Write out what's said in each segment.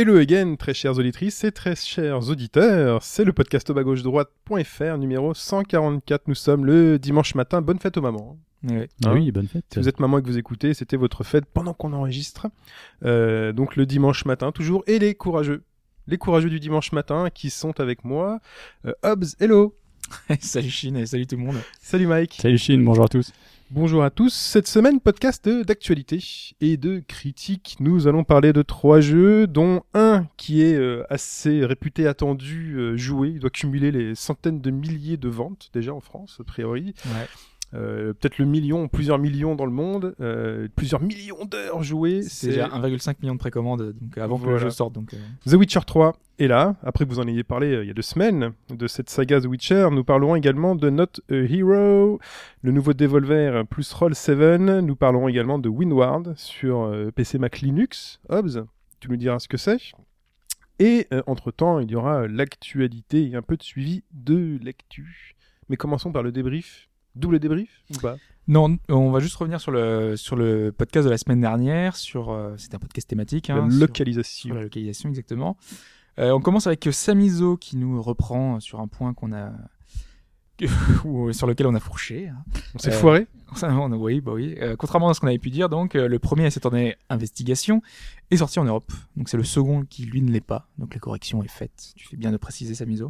Hello again, très chères auditrices et très chers auditeurs. C'est le podcast au bas gauche droite.fr numéro 144. Nous sommes le dimanche matin. Bonne fête aux mamans. Ouais. Hein oui, bonne fête. Si vous êtes maman et que vous écoutez, c'était votre fête pendant qu'on enregistre. Euh, donc le dimanche matin toujours. Et les courageux. Les courageux du dimanche matin qui sont avec moi. Euh, Hobbs, hello. salut Chine et salut tout le monde. Salut Mike. Salut Chine, bonjour à tous. Bonjour à tous. Cette semaine, podcast d'actualité et de critique. Nous allons parler de trois jeux, dont un qui est euh, assez réputé, attendu, euh, joué. Il doit cumuler les centaines de milliers de ventes déjà en France, a priori. Euh, Peut-être le million, plusieurs millions dans le monde, euh, plusieurs millions d'heures jouées. C'est déjà 1,5 million de précommandes donc avant que le jeu sorte. Donc, euh, The Witcher 3 est là. Après que vous en ayez parlé euh, il y a deux semaines de cette saga The Witcher, nous parlerons également de Not a Hero, le nouveau Devolver plus Roll 7. Nous parlerons également de Windward sur euh, PC Mac Linux. Hobbs, tu nous diras ce que c'est. Et euh, entre-temps, il y aura euh, l'actualité et un peu de suivi de l'actu. Mais commençons par le débrief. Double débrief ou pas? Non, on va juste revenir sur le, sur le podcast de la semaine dernière. Sur, euh, C'était un podcast thématique. hein, La localisation. Sur la localisation, exactement. Euh, on commence avec Samizo qui nous reprend sur un point qu'on a. sur lequel on a fourché. hein. On s'est Euh, foiré? Ça, on a- oui, bah oui. Euh, contrairement à ce qu'on avait pu dire, donc euh, le premier à cette année investigation est sorti en Europe. Donc c'est le second qui lui ne l'est pas. Donc la correction est faite. Tu fais bien de préciser sa mise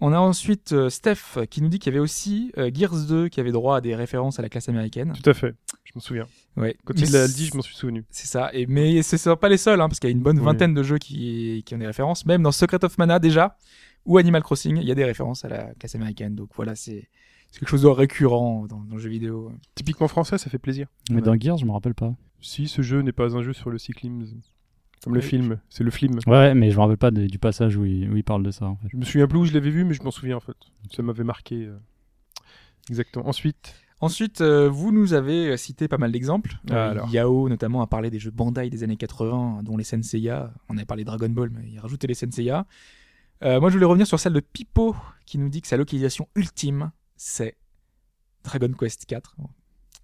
On a ensuite euh, Steph qui nous dit qu'il y avait aussi euh, Gears 2 qui avait droit à des références à la classe américaine. Tout à fait. Je m'en souviens. Ouais. Quand Mais il l'a dit, je m'en suis souvenu. C'est ça. Et mais ce sont pas les seuls, hein, parce qu'il y a une bonne Oui. vingtaine de jeux qui, qui ont des références. Même dans Secret of Mana déjà ou Animal Crossing, il y a des références à la classe américaine. Donc voilà, c'est c'est quelque chose de récurrent dans, dans le jeu vidéo. Typiquement français, ça fait plaisir. Mais Ouais. dans Gears, je me rappelle pas. Si ce jeu n'est pas un jeu sur le cyclisme, comme le film, c'est le film. Ouais, mais je me rappelle pas de- du passage où il, où il parle de ça en fait. Je me souviens plus où je l'avais vu, mais je m'en souviens en fait. Ça m'avait marqué. euh, Exactement. Ensuite, Ensuite, euh, vous nous avez euh, cité pas mal d'exemples. Ah, Euh. Yao, notamment, a parlé des jeux Bandai des années 80, dont les Senseiya. On avait parlé de Dragon Ball, mais il a rajouté les Senseiya. Euh, moi, je voulais revenir sur celle de Pipo, qui nous dit que sa localisation ultime, c'est Dragon Quest 4.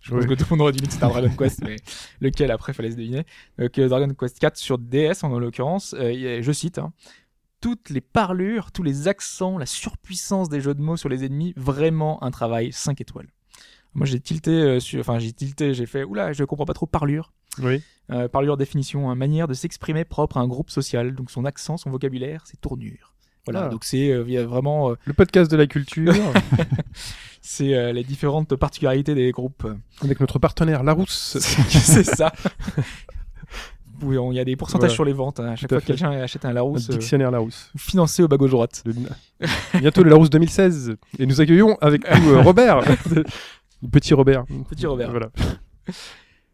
Je pense Oui. que tout le monde aurait deviné que c'était un Dragon Quest, mais lequel après, fallait se deviner. Donc, euh, Dragon Quest 4 sur DS, en l'occurrence, euh, je cite, hein, toutes les parlures, tous les accents, la surpuissance des jeux de mots sur les ennemis, vraiment un travail 5 étoiles. Moi, j'ai tilté euh, sur, enfin, j'ai tilté, j'ai fait, oula, je comprends pas trop parlure. oui. Euh, parlure définition, hein, manière de s'exprimer propre à un groupe social. Donc son accent, son vocabulaire, ses tournures. Voilà, Ah. donc c'est euh, vraiment, euh, Le podcast de la culture c'est euh, les différentes particularités des groupes. avec notre partenaire Larousse. c'est ça. Oui, il y a des pourcentages sur les ventes. hein. À chaque Tout fois que quelqu'un achète un Larousse, dictionnaire Larousse. financé au bas gauche droite. Le- Bientôt le Larousse 2016. Et nous accueillons avec nous Robert. Petit Robert. Petit Robert. Voilà.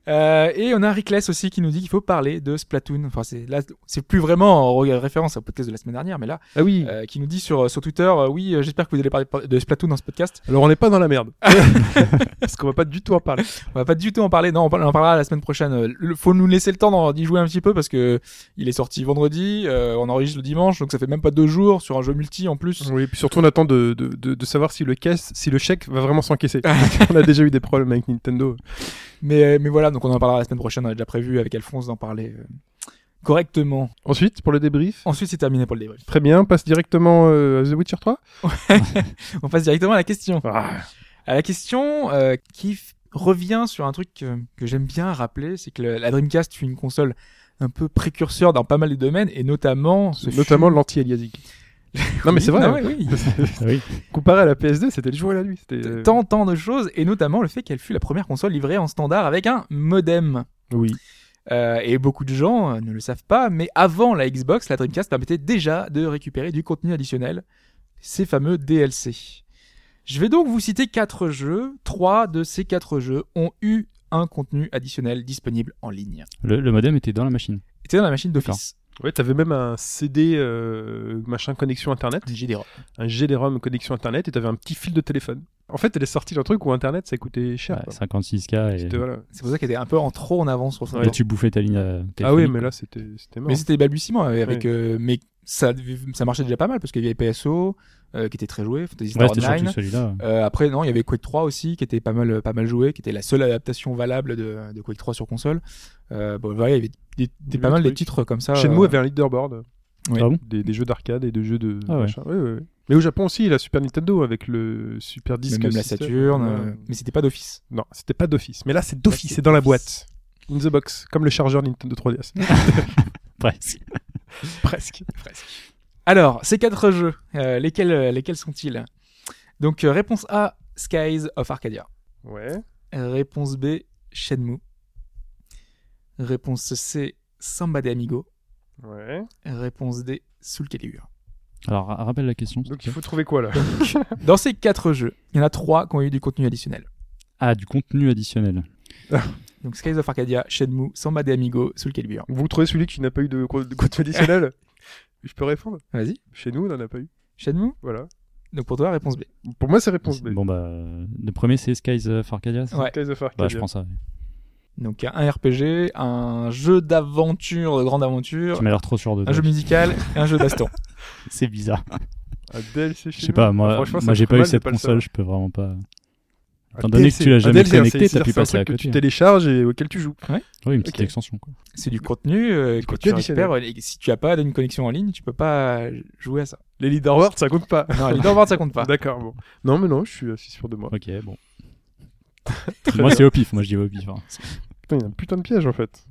Euh, et on a Rickless aussi qui nous dit qu'il faut parler de Splatoon. Enfin, c'est là, c'est plus vraiment en re- référence au podcast de la semaine dernière, mais là, Ah oui. euh, qui nous dit sur sur Twitter, euh, oui, euh, j'espère que vous allez parler de Splatoon dans ce podcast. Alors on n'est pas dans la merde. Parce qu'on va pas du tout en parler. On va pas du tout en parler. Non, on en parlera la semaine prochaine. Euh, le- faut nous laisser le temps d'y jouer un petit peu parce que il est sorti vendredi. euh, on enregistre le dimanche, donc ça fait même pas deux jours sur un jeu multi en plus. Oui, puis surtout on attend de, de, de, de savoir si le caisse, si le chèque va vraiment s'encaisser. on a déjà eu des problèmes avec Nintendo. Mais euh, mais voilà, donc on en parlera la semaine prochaine. On a déjà prévu avec Alphonse d'en parler euh, correctement. Ensuite, pour le débrief. Ensuite, c'est terminé pour le débrief. Très bien, on passe directement euh, à The Witcher 3. On passe directement à la question. Ah, À la question euh, qui revient sur un truc que, que j'aime bien rappeler, c'est que le- la Dreamcast fut une console un peu précurseur dans pas mal de domaines, et notamment... ce notamment fut- l'anti-aliasing. Non mais c'est vrai. Ah hein. ouais, oui. Oui. Comparé à la PS2, c'était le jour et la nuit. C'était euh, Tant, tant de choses, et notamment le fait qu'elle fut la première console livrée en standard avec un modem. Oui. Euh, et beaucoup de gens euh, ne le savent pas, mais avant la Xbox, la Dreamcast permettait déjà de récupérer du contenu additionnel, ces fameux DLC. Je vais donc vous citer quatre jeux. Trois de ces quatre jeux ont eu un contenu additionnel disponible en ligne. Le, le modem était dans la machine. C'était dans la machine d'office. Ouais, t'avais même un CD euh, machin connexion internet, Un GD-ROM connexion internet, et t'avais un petit fil de téléphone. En fait, elle est sortie d'un truc où Internet ça coûtait cher. Ouais, quoi. 56K et, voilà. C'est pour ça qu'elle était un peu en trop en avance sur son et temps. tu bouffais ta ligne euh, Ah oui, mais là c'était c'était mort. Mais c'était balbutiement avec, Oui. euh, ça, ça marchait déjà pas mal parce qu'il y avait PSO euh, qui était très joué, Fantasy Ouais, Star surtout Online. celui-là. Euh, après non, il y avait Quake 3 aussi qui était pas mal pas mal joué, qui était la seule adaptation valable de, de Quake 3 sur console. Euh, bon voilà, il y avait des, pas mal des trucs. titres comme ça. Shenmue euh, avait un leaderboard. Oui. Ah bon des, des jeux d'arcade et de jeux de Ah ouais. Ouais, ouais, ouais. Mais au Japon aussi, la Super Nintendo avec le Super mais Disc. même la. Saturn, Ouais. euh, mais c'était pas d'office. Non, c'était pas d'office. Mais là, c'est d'office, c'est dans la boîte. In the box, comme le chargeur Nintendo 3DS. Presque. Presque. Alors, ces quatre jeux, euh, lesquels euh, lesquels sont-ils? Donc euh, réponse A, Skies of Arcadia. Ouais. Réponse B, Shenmue. Réponse C, Samba de Amigo. Ouais. Réponse D, Soul Calibur. Alors, ra- rappelle la question. Donc il faut trouver quoi là? Dans ces quatre jeux, il y en a trois qui ont eu du contenu additionnel. Ah, du contenu additionnel. Donc Skies of Arcadia, Shenmue, Samba de Amigo, Soul Calibur. Vous trouvez celui qui n'a pas eu de contenu additionnel Je peux répondre Vas-y, Chez nous, on n'en a pas eu. Shenmue? Voilà. Donc pour toi, réponse B. Pour moi, c'est réponse B. Bon, bah, le premier, c'est Skies of Arcadia. Ouais. Skies of Bah, Arcadia. je prends ça. Donc un RPG, un jeu d'aventure, de grande aventure, Tu m'as l'air trop sûr de un jeu musical et un jeu baston. C'est bizarre. Un DLC chez Je sais pas, moi, me j'ai pas eu mal cette pas le console, je peux vraiment pas. Étant donné que tu l'as jamais DLC, connecté, t'as pu passer à truc que côté. tu télécharges et auquel tu joues. Oui, une petite Ok. extension. Quoi. C'est du contenu euh, que contenu tu récupères. Et si tu as pas une connexion en ligne, tu peux pas jouer à ça. Les leaderboards, ça compte pas. Non, Leaderboard, ça compte pas. D'accord, bon. Non, mais non, je suis assez sûr de moi. Ok, bon. moi, c'est au pif. Moi, je dis au pif. hein. Putain, il y a un putain de piège en fait.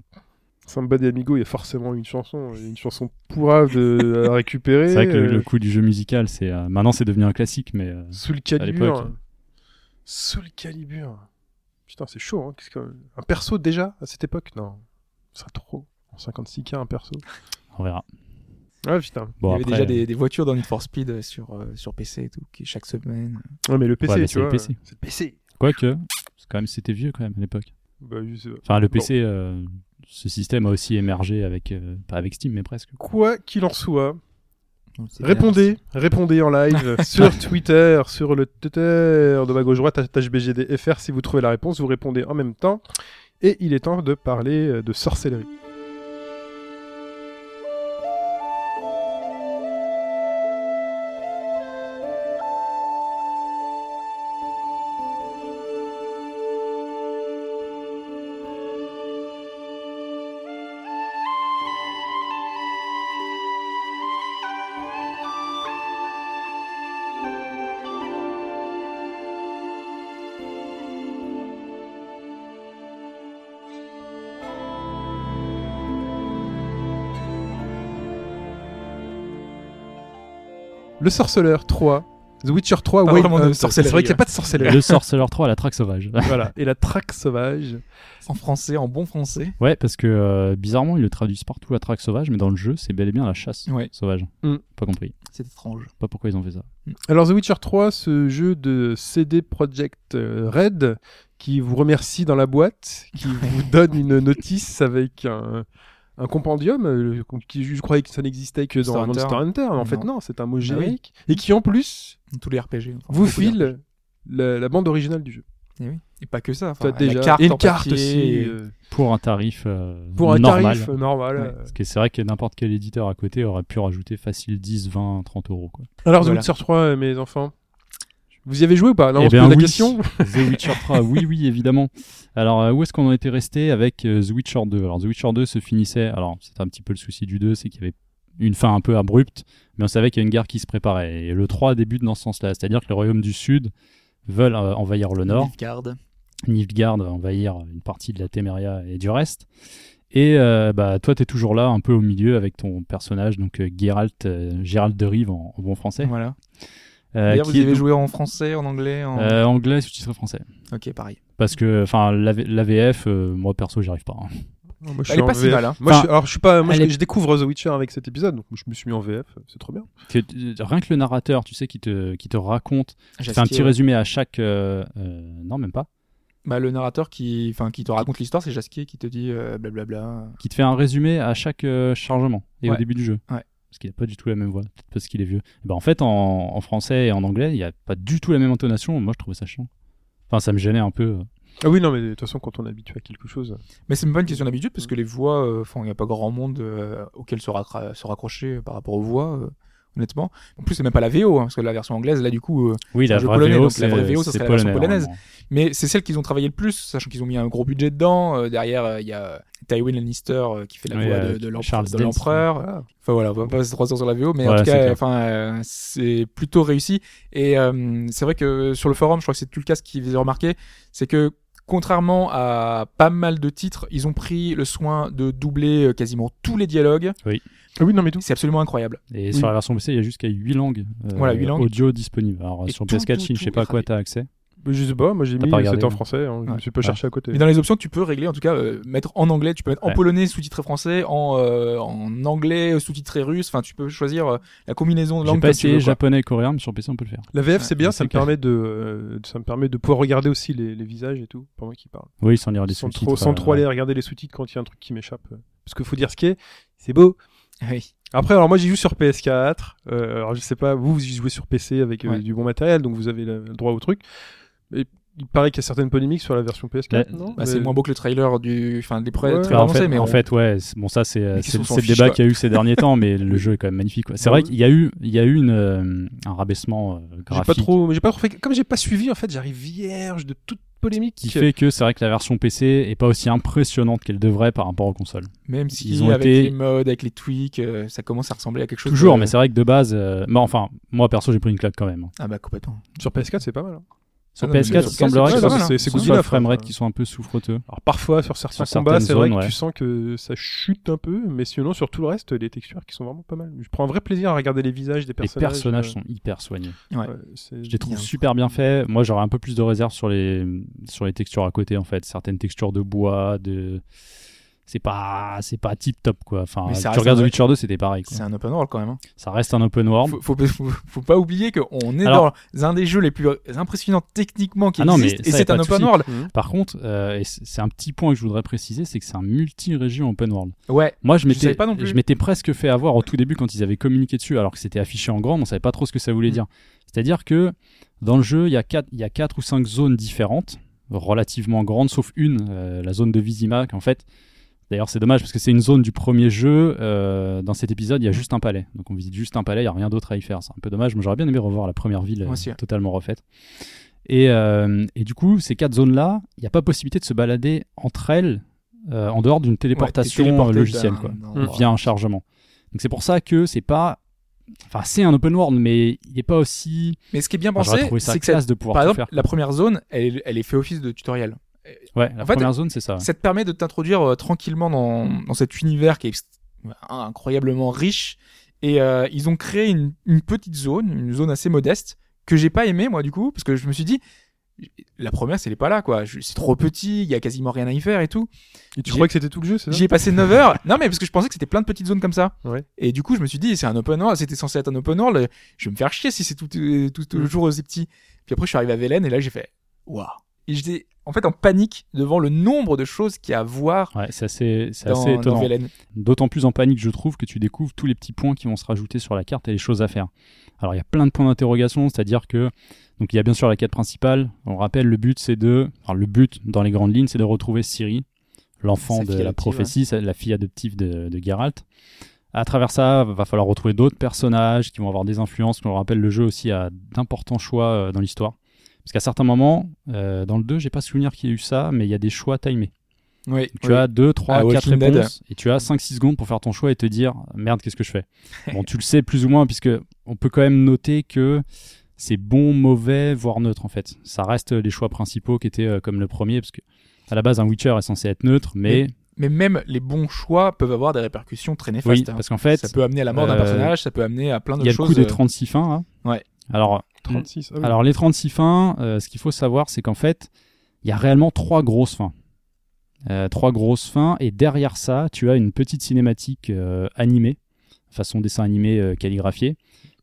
Samba de Amigo, il y a forcément une chanson, une chanson pourrave de, à récupérer. C'est vrai que le, euh, le coup du jeu musical, c'est euh, maintenant c'est devenu un classique, mais euh, Sous le. Calibur. Sous le Calibur. Putain, c'est chaud. Hein. Que... Un perso déjà à cette époque? Non, ce serait trop. En 56K, un perso. on verra. Ouais, putain. Il Bon, y avait après, déjà des, des voitures dans Need for Speed euh, sur, euh, sur PC et tout, qui chaque semaine. Ouais, mais le PC, Ouais, mais tu c'est le vois. PC. C'est le PC. Quoique, c'est quand même, c'était vieux quand même à l'époque. Bah. Enfin, le Bon. PC, euh, ce système a aussi émergé avec, euh, pas avec Steam, mais presque. Quoi qu'il en soit, Répondez, répondez en live sur Twitter, sur le Twitter de ma gauche droite, HBGDFR, si vous trouvez la réponse, vous répondez en même temps. Et il est temps de parler euh, de sorcellerie. Le Sorceleur 3, The Witcher 3, Pas Wild vraiment de Hunt. C'est vrai qu'il n'y a ouais. pas de sorcellerie. Le Sorceller 3 à la traque sauvage. voilà, et la traque sauvage. En français, en bon français. ouais, parce que euh, bizarrement, ils le traduisent partout à traque sauvage, mais dans le jeu, c'est bel et bien la chasse Ouais. sauvage. Mm. Pas compris. C'est étrange. Pas pourquoi ils ont fait ça. Alors The Witcher 3, ce jeu de CD Projekt euh, Red qui vous remercie dans la boîte, qui vous donne une notice avec un, un compendium euh, qui je croyais que ça n'existait que dans Monster Monster Hunter, mais en Non. fait non, c'est un mot oui. générique et qui en plus tous les RPG. enfin, vous file la, la bande originale du jeu. Et, oui. et pas que ça. Enfin, déjà la carte et une carte papier, aussi et- euh, Pour un tarif euh, pour un normal. tarif normal. Ouais. euh. Parce que c'est vrai que n'importe quel éditeur à côté aurait pu rajouter facile 10, 20, 30 euros. Quoi. Alors The Voilà. Witcher 3, euh, mes enfants, vous y avez joué ou pas? Non, Eh on se bien, pose la oui. question. The Witcher 3, oui, oui, évidemment. Alors, euh, où est-ce qu'on en était resté avec euh, The Witcher 2 Alors, The Witcher 2 se finissait. Alors, c'était un petit peu le souci du 2, c'est qu'il y avait une fin un peu abrupte, mais on savait qu'il y a une guerre qui se préparait. Et le 3 débute dans ce sens-là, c'est-à-dire que les royaumes du Sud veulent euh, envahir le Nord. Nilfgaard. Nilfgaard va envahir une partie de la Téméria et du reste. Et euh, bah, toi, tu es toujours là, un peu au milieu, avec ton personnage, donc euh, Geralt, euh, Gérald de Rive en, en bon français. Voilà. Euh, qui vous avez donc- joué en français, en anglais en... euh, anglais sous-titré français. Ok, pareil. Parce que, enfin, l'AV- l'AVF, euh, moi perso, j'y arrive pas. hein. Moi, je Elle suis est pas si mal, hein. Moi, je Enfin, alors je suis pas, moi, je, elle est- je découvre The Witcher avec cet épisode, donc je me suis mis en VF, c'est trop bien. Que, euh, rien que le narrateur, tu sais, qui te, qui te raconte, qui fait un petit résumé à chaque. euh, euh, non, même pas. Bah, le narrateur qui, enfin, qui te raconte l'histoire, c'est Jasquier qui te dit euh, blablabla. Qui te fait un résumé à chaque euh, chargement et au début du jeu. Ouais. Parce qu'il a pas du tout la même voix, peut-être parce qu'il est vieux. Et ben, en fait, en, en français et en anglais, il y a pas du tout la même intonation. Moi, je trouvais ça chiant. Enfin, ça me gênait un peu. Ah oui, non, mais de toute façon, quand on est habitué à quelque chose. Mais c'est même pas une question d'habitude parce que les voix, euh, enfin, il n'y a pas grand monde euh, auquel se, raccrocher par rapport aux voix, euh, honnêtement. En plus, c'est même pas la VO, hein, parce que la version anglaise, là, du coup, euh, Oui, C'est la vraie polonais, VO, donc la vraie VO, ça c'est serait la version polonais, polonaise. mais c'est celle qu'ils ont travaillé le plus, sachant qu'ils ont mis un gros budget dedans. Euh, derrière, euh, il y a Tywin Lannister euh, qui fait la voix de, de l'empereur. Ah. Enfin voilà, on va pas passer trois heures sur la VO, mais en Ouais, tout cas, enfin, euh, c'est plutôt réussi. Et euh, c'est vrai que sur le forum, je crois que c'est tout le cas ce qu'ils avaient remarqué, c'est que contrairement à pas mal de titres, ils ont pris le soin de doubler euh, quasiment tous les dialogues. Ah oui, non, mais tout. C'est absolument incroyable. Et Oui. sur la version PC, il y a jusqu'à 8 langues, euh, Voilà, huit langues. audio disponibles. Alors Et sur tout, PS4, tout, Chine, je sais tout pas à quoi traduit. t'as accès. Je sais pas, moi j'ai mis, pas c'était en français, hein, je me suis pas cherché à côté. Mais dans les options, tu peux régler, en tout cas, euh, mettre en anglais, tu peux mettre en polonais sous-titré français, en, euh, en anglais sous-titré russe, enfin, tu peux choisir euh, la combinaison de J'ai langues pas comme tu essayé japonais et coréen, mais sur PC, on peut le faire. La VF, Ouais, c'est bien, ça me, permet de, euh, ça me permet de pouvoir regarder aussi les, les visages et tout, pendant qu'ils parlent. Oui, sans lire les sous-titres. trop, sans euh, trop aller regarder les sous-titres quand il y a un truc qui m'échappe. euh. Parce qu'il faut dire ce qui est, c'est beau. Oui. Après, alors moi j'y joue sur PS4. Euh, alors je sais pas, vous, vous y jouez sur PC avec euh, Ouais. du bon matériel, donc vous avez le le droit au truc. Et il paraît qu'il y a certaines polémiques sur la version PS4, Bah, non Bah, c'est moins beau que le trailer du, enfin, des pré- Ouais. trailers Bah, en, avancés, fait, mais en on- fait, ouais, c'est- bon ça c'est euh, c'est le débat quoi. qu'il y a eu ces derniers temps, mais le jeu est quand même magnifique. quoi. C'est vrai oui. qu'il y a eu, il y a eu une, euh, un rabaissement euh, J'ai graphique pas trop, j'ai pas trop fait. Comme j'ai pas suivi, en fait, j'arrive vierge de toute polémique. qui fait que c'est vrai que la version PC est pas aussi impressionnante qu'elle devrait par rapport aux consoles. même si ils ont avec été- les modes, avec les tweaks, euh, ça commence à ressembler à quelque chose. Toujours, de- mais c'est vrai que de base, euh, bah, enfin, moi perso j'ai pris une claque quand même. Ah bah complètement. Sur PS4, c'est pas mal. hein. Sur Ah non, mais PS4, sur il semblerait PS4, que c'est pas ce mal, c'est- ce c'est soit framerate qui sont un peu souffreteux. Alors parfois sur certains Sur combats, c'est vrai zones, que ouais. tu sens que ça chute un peu, mais sinon sur tout le reste, les textures qui sont vraiment pas mal. Je prends un vrai plaisir à regarder les visages des Les personnages. personnages euh, sont hyper soignés. Ouais. ouais, c'est- Je les trouve Bien. super bien faits. Moi, j'aurais un peu plus de réserve sur les sur les textures à côté en fait. Certaines textures de bois, de c'est pas c'est pas tip top quoi. Enfin, tu regardes The Witcher 2, c'était pareil. C'est un open world quand même. hein. Ça reste un open world. Faut, faut, faut, faut pas oublier qu'on est Alors- dans un des jeux les plus impressionnants techniquement qui Ah non, mais existent, et c'est un open world. Mhm. Par contre, euh, et c'est un petit point que je voudrais préciser, c'est que c'est un multi-région open world. Ouais. Moi, je m'étais, pas non plus. je m'étais presque fait avoir au tout début quand ils avaient communiqué dessus, alors que c'était affiché en grand, on savait pas trop ce que ça voulait Mm. dire. C'est-à-dire que dans le jeu, il y a quatre, il y a quatre ou cinq zones différentes, relativement grandes, sauf une, euh, la zone de Vizima, qu'en fait, d'ailleurs c'est dommage parce que c'est une zone du premier jeu. euh, dans cet épisode, il y a juste un palais, donc on visite juste un palais, il y a rien d'autre à y faire. C'est un peu dommage. Moi, j'aurais bien aimé revoir la première ville Moi euh, totalement refaite. Et, euh, et du coup, ces quatre zones-là, il n'y a pas possibilité de se balader entre elles euh, en dehors d'une téléportation Ouais, logicielle, quoi via un chargement. Donc c'est pour ça que c'est pas. Enfin, c'est un open world, mais il n'est pas aussi. Mais ce qui est bien pensé, ça c'est que cette- classe de pouvoir par exemple, faire. la première zone, elle, est- elle est fait office de tutoriel. Ouais, la en fait, première zone, c'est ça. Ça te permet de t'introduire euh, tranquillement dans, dans cet univers qui est ex- incroyablement riche. Et euh, ils ont créé une, une petite zone, une zone assez modeste, que j'ai pas aimé moi du coup, parce que je me suis dit, la première, c'est pas là quoi. C'est trop petit, il y a quasiment rien à y faire et tout. Et tu crois que c'était tout le jeu, c'est ça? J'y ai passé 9 heures. Non, mais parce que je pensais que c'était plein de petites zones comme ça. Ouais. Et du coup, je me suis dit, c'est un open world, c'était censé être un open world. Je vais me faire chier si c'est tout, euh, tout, tout Mm. toujours aussi petit. Puis après, je suis arrivé à Velen et là, j'ai fait, waouh. Et j'étais, en fait, en panique devant le nombre de choses qu'il y a à voir Ouais, c'est assez, c'est dans, assez étonnant. D'autant plus en panique, je trouve, que tu découvres tous les petits points qui vont se rajouter sur la carte et les choses à faire. Alors, il y a plein de points d'interrogation, c'est-à-dire que. Donc, il y a bien sûr la quête principale. On rappelle, le but, c'est de. Alors, le but, dans les grandes lignes, c'est de retrouver Ciri, l'enfant de la prophétie, la fille adoptive de, de Geralt. À travers ça, va falloir retrouver d'autres personnages qui vont avoir des influences. On rappelle, le jeu aussi a d'importants choix euh, dans l'histoire. Parce qu'à certains moments, euh, dans le 2, j'ai pas souvenir qu'il y ait eu ça, mais il y a des choix timés. Oui. Tu oui. as 2, 3, À 4 Walking Dead. réponses et tu as 5-6 secondes pour faire ton choix et te dire merde, qu'est-ce que je fais? Bon, tu le sais plus ou moins, puisque on peut quand même noter que c'est bon, mauvais, voire neutre en fait. Ça reste les choix principaux qui étaient euh, comme le premier, parce que à la base, un Witcher est censé être neutre, mais Mais même les bons choix peuvent avoir des répercussions très néfastes. oui, hein. parce qu'en fait, ça peut amener à la mort d'un euh, personnage, ça peut amener à plein il y de a le choses. coup des euh, 36 fins. hein. Ouais. Alors, 36. ah. Alors les 36 fins, euh, ce qu'il faut savoir, c'est qu'en fait, il y a réellement trois grosses fins. Euh, trois grosses fins, et derrière ça, tu as une petite cinématique euh, animée, façon dessin animé calligraphié,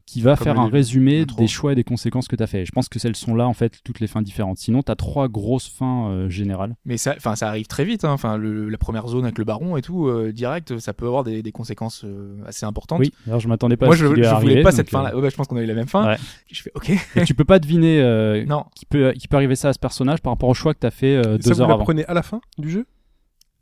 qui va Comme faire un résumé des choix et des conséquences que tu as fait. Je pense que celles sont là, en fait, toutes les fins différentes. Sinon, tu as trois grosses fins euh, générales. Mais ça, enfin, ça arrive très vite. hein. Enfin, le- la première zone avec le baron et tout, euh, direct, ça peut avoir des, des conséquences euh, assez importantes. Oui, alors je m'attendais pas Moi, à ce je, je voulais pas cette euh, fin-là. Ouais, bah, je pense qu'on a eu la même fin. Ouais. Je fais OK. et tu peux pas deviner euh, non, qui, peut, qui peut arriver ça à ce personnage par rapport au choix que tu as fait euh, Et ça, deux vous heures avant. à la fin du jeu?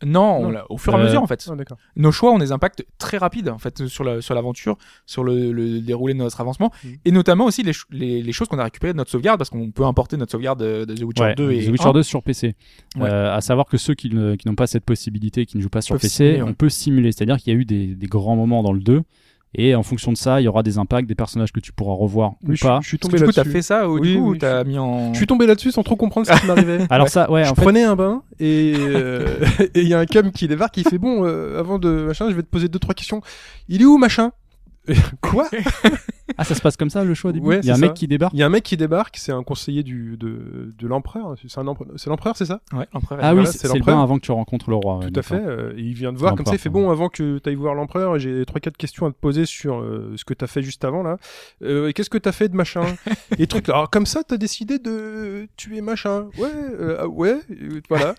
Non, au fur et à Euh, mesure en fait. Ah. Nos choix ont des impacts très rapides en fait sur la sur l'aventure, sur le, le déroulé de notre avancement, Mm. et notamment aussi les, les, les choses qu'on a récupérées de notre sauvegarde parce qu'on peut importer notre sauvegarde de, de The Witcher Ouais, 2 et The Witcher 1. 2 sur PC. Ouais. Euh, à savoir que ceux qui, n'ont pas cette possibilité, qui ne jouent pas sur Peuvent PC, simuler, ouais. on peut simuler. C'est-à-dire qu'il y a eu des, des grands moments dans le 2, et en fonction de ça, il y aura des impacts, des personnages que tu pourras revoir ou je, pas. je suis tombé que du coup, t'as là-dessus. fait ça ou Oui, du coup oui, t'as mis en. Je suis tombé là-dessus sans trop comprendre ce qui m'arrivait. Alors ça, ouais, je en fait, prenais un bain et euh, et il y a un cum qui débarque qui fait bon euh, avant de machin je vais te poser deux trois questions il est où machin? quoi ah, ça se passe comme ça le choix au début. Ouais, il y a un mec ça. qui débarque. il y a un mec qui débarque c'est un conseiller du de, de l'empereur c'est un empereur c'est l'empereur c'est ça Ouais, l'empereur. Ah oui, voilà, c'est le l'empereur. bain avant que tu rencontres le roi. ouais, tout à fait euh, il vient te voir comme ça il fait bon avant que tu ailles voir l'empereur j'ai trois quatre questions à te poser sur euh, ce que tu as fait juste avant là Euh, qu'est-ce que tu as fait de machin et trucs alors comme ça tu as décidé de tuer machin ouais euh, ah ouais euh, voilà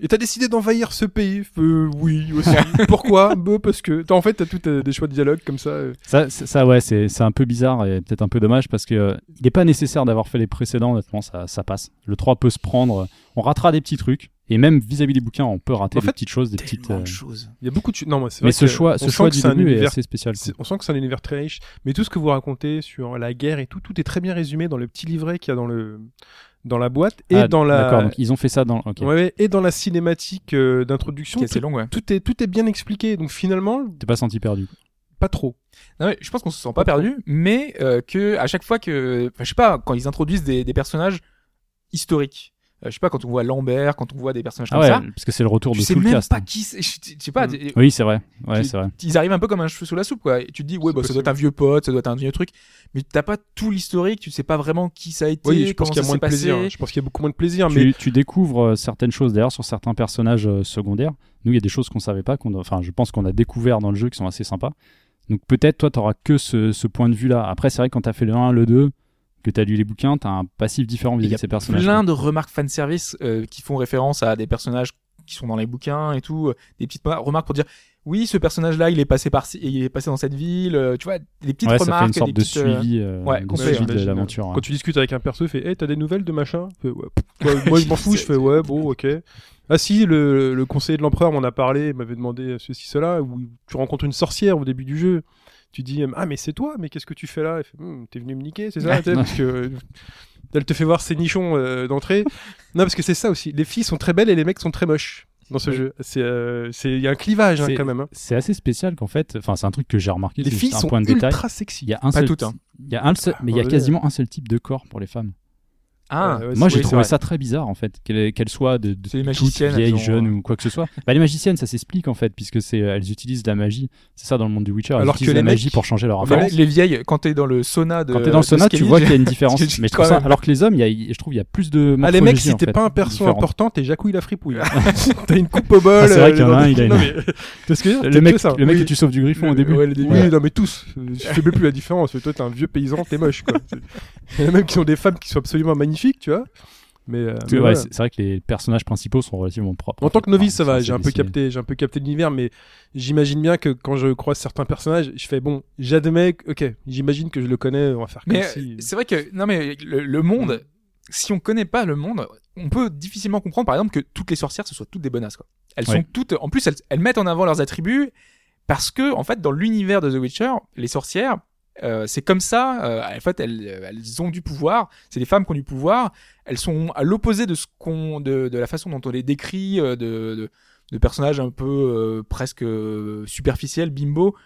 et t'as décidé d'envahir ce pays Euh, Oui, aussi. Pourquoi? Bah, Parce que en fait t'as tout euh, des choix de dialogue comme ça. euh. Ça, ouais, c'est un peu bizarre et peut-être un peu dommage parce que euh, il n'est pas nécessaire d'avoir fait les précédents. Honnêtement, ça, ça passe. Le 3 peut se prendre. On ratera des petits trucs et même vis-à-vis des bouquins, on peut rater En des fait, petites choses, des petites. Euh, de choses. Il y a beaucoup de. Non, moi c'est Mais vrai ce que choix, ce choix du c'est un début est assez spécial. On sent que c'est un univers très riche, mais tout ce que vous racontez sur la guerre et tout, tout est très bien résumé dans le petit livret qu'il y a dans le dans la boîte et Ah, dans la D'accord, donc ils ont fait ça dans. Ouais, et dans la cinématique euh, d'introduction. Tout, long, ouais. tout est tout est bien expliqué. Donc finalement, T'es pas senti perdu. pas trop. Non, mais je pense qu'on se sent pas perdu, mais euh, que à chaque fois que, enfin, je sais pas, quand ils introduisent des, des personnages historiques, je sais pas, quand on voit Lambert, quand on voit des personnages Ah comme ouais, ça, parce que c'est le retour tu de sais tout le même cast. pas hein. qui c'est. Je, je sais pas. Mm. tu- Oui, c'est vrai. Ouais, tu- c'est vrai. Ils arrivent un peu comme un cheveu sous la soupe, quoi. Et tu te dis, ouais, C'est bah, ça doit être un vieux pote, ça doit être un vieux truc. Mais t'as pas tout l'historique, tu sais pas vraiment qui ça a été, Oui, je pense comment qu'il y a moins plaisir. passé. Je pense qu'il y a beaucoup moins de plaisir, mais Tu, tu découvres euh, certaines choses d'ailleurs sur certains personnages euh, secondaires. Nous, il y a des choses qu'on savait pas, qu'on a- enfin, je pense qu'on a découvert dans le jeu qui sont assez sympas. Donc peut-être toi, t'auras que ce, ce point de vue-là. Après, c'est vrai que quand t'as fait le 1, le 2, que t'as lu les bouquins, t'as un passif différent Il vis-à-vis y de a ces personnages. plein de remarques fanservice euh, qui font référence à des personnages qui sont dans les bouquins et tout, euh, des petites remarques pour dire oui ce personnage là il est passé par il est passé dans cette ville, euh, tu vois des petites Ouais, ça fait remarques, une sorte des de petites, euh, suivi, euh, ouais, de suivi de l'aventure. Quand tu discutes avec un perso, il fait hey, t'as des nouvelles de machin ouais, Moi, je m'en fous, je fais Ouais, bon, ok. Ah, si, le, le conseiller de l'empereur m'en a parlé, il m'avait demandé ceci, cela, où tu rencontres une sorcière au début du jeu. Tu dis Ah, mais c'est toi, mais qu'est-ce que tu fais là? Fait Hum, T'es venu me niquer, c'est ça Parce que. Elle te fait voir ses nichons euh, d'entrée. non, parce que c'est ça aussi. Les filles sont très belles et les mecs sont très moches dans ce Oui. jeu. C'est, euh, c'est, il y a un clivage hein, C'est- quand même. hein. C'est assez spécial qu'en fait, enfin, c'est un truc que j'ai remarqué. Les filles un sont point de détail. ultra sexy. Il y a un Pas seul, toutes, hein. il y a un seul, mais il y a ouais. quasiment un seul type de corps pour les femmes. Ah, Ouais, Moi, j'ai oui, trouvé ça très bizarre en fait, qu'elles qu'elles soient de, de ont, euh, ou quoi que ce soit. Bah, les magiciennes, ça s'explique en fait, puisque c'est elles utilisent de la magie. C'est ça dans le monde du Witcher. Elles Alors utilisent que la les magie mecs- pour changer leur Enfin, apparence. les vieilles, quand t'es dans le sauna de. Quand t'es dans le sauna, tu vois qu'il y a une différence. mais je trouve ça, alors que les hommes, y a, je trouve il y a plus de. Ah les mecs, si t'es pas un perso important, t'es jacouille la fripouille. T'as une coupe au bol. Ah, c'est vrai euh, qu'il y en a un, il a Le mec, le mec que tu sauves du griffon au début. Oui, non mais tous. Je fais plus la différence. Toi, t'es un vieux paysan, t'es moche quoi. C'est- Il y en a même qui sont des femmes qui sont absolument magnifiques, tu vois. Mais, euh, mais ouais, c'est vrai que les personnages principaux sont relativement propres. En tant que novice, ça va. J'ai un peu capté, j'ai un peu capté l'univers, mais j'imagine bien que quand je croise certains personnages, je fais bon, j'admets, ok, j'imagine que je le connais, on va faire comme Mais si. euh, c'est vrai que non mais le, le monde, si on connaît pas le monde, on peut difficilement comprendre par exemple que toutes les sorcières ce soient toutes des bonasses quoi. Elles Ouais. sont toutes, en plus elles, elles mettent en avant leurs attributs parce que en fait dans l'univers de The Witcher, les sorcières euh, c'est comme ça, euh, en fait, elles, euh, elles ont du pouvoir. C'est des femmes qui ont du pouvoir. Elles sont à l'opposé de ce qu'on, de, de la façon dont on les décrit, euh, de, de, de personnages un peu euh, presque euh, superficiels, bimbo.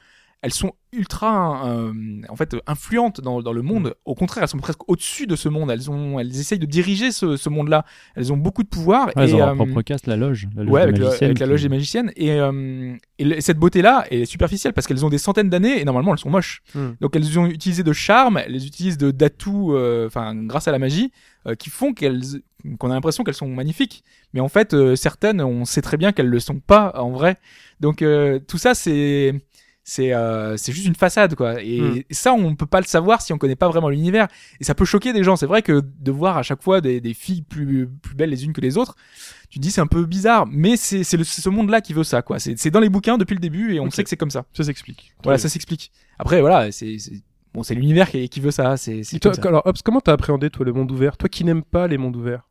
Elles sont ultra, euh, en fait, influentes dans, dans le monde. Au contraire, elles sont presque au-dessus de ce monde. Elles ont, elles essayent de diriger ce, ce monde-là. Elles ont beaucoup de pouvoir. Ouais, elles ont leur euh, propre caste, la loge. La loge Ouais, des avec, le- la loge des magiciennes. Et, euh, et le- cette beauté-là est superficielle parce qu'elles ont des centaines d'années et normalement elles sont moches. Hmm. Donc elles ont utilisé de charme, elles utilisent de d'atouts, euh, enfin grâce à la magie, euh, qui font qu'elles, qu'on a l'impression qu'elles sont magnifiques. Mais en fait, euh, certaines, on sait très bien qu'elles le sont pas en vrai. Donc euh, tout ça, c'est c'est euh, c'est juste une façade quoi. Et Hmm. ça on peut pas le savoir si on connaît pas vraiment l'univers. Et ça peut choquer des gens. C'est vrai que de voir à chaque fois des, des filles plus plus belles les unes que les autres tu te dis c'est un peu bizarre. Mais c'est c'est ce monde là qui veut ça quoi. C'est c'est dans les bouquins depuis le début et on sait que c'est comme ça. Ça s'explique. voilà ça s'explique. Après voilà c'est c'est- bon c'est l'univers qui, qui veut ça. C'est alors, Hobbs, comment t'as appréhendé toi le monde ouvert? Toi qui n'aimes pas les mondes ouverts?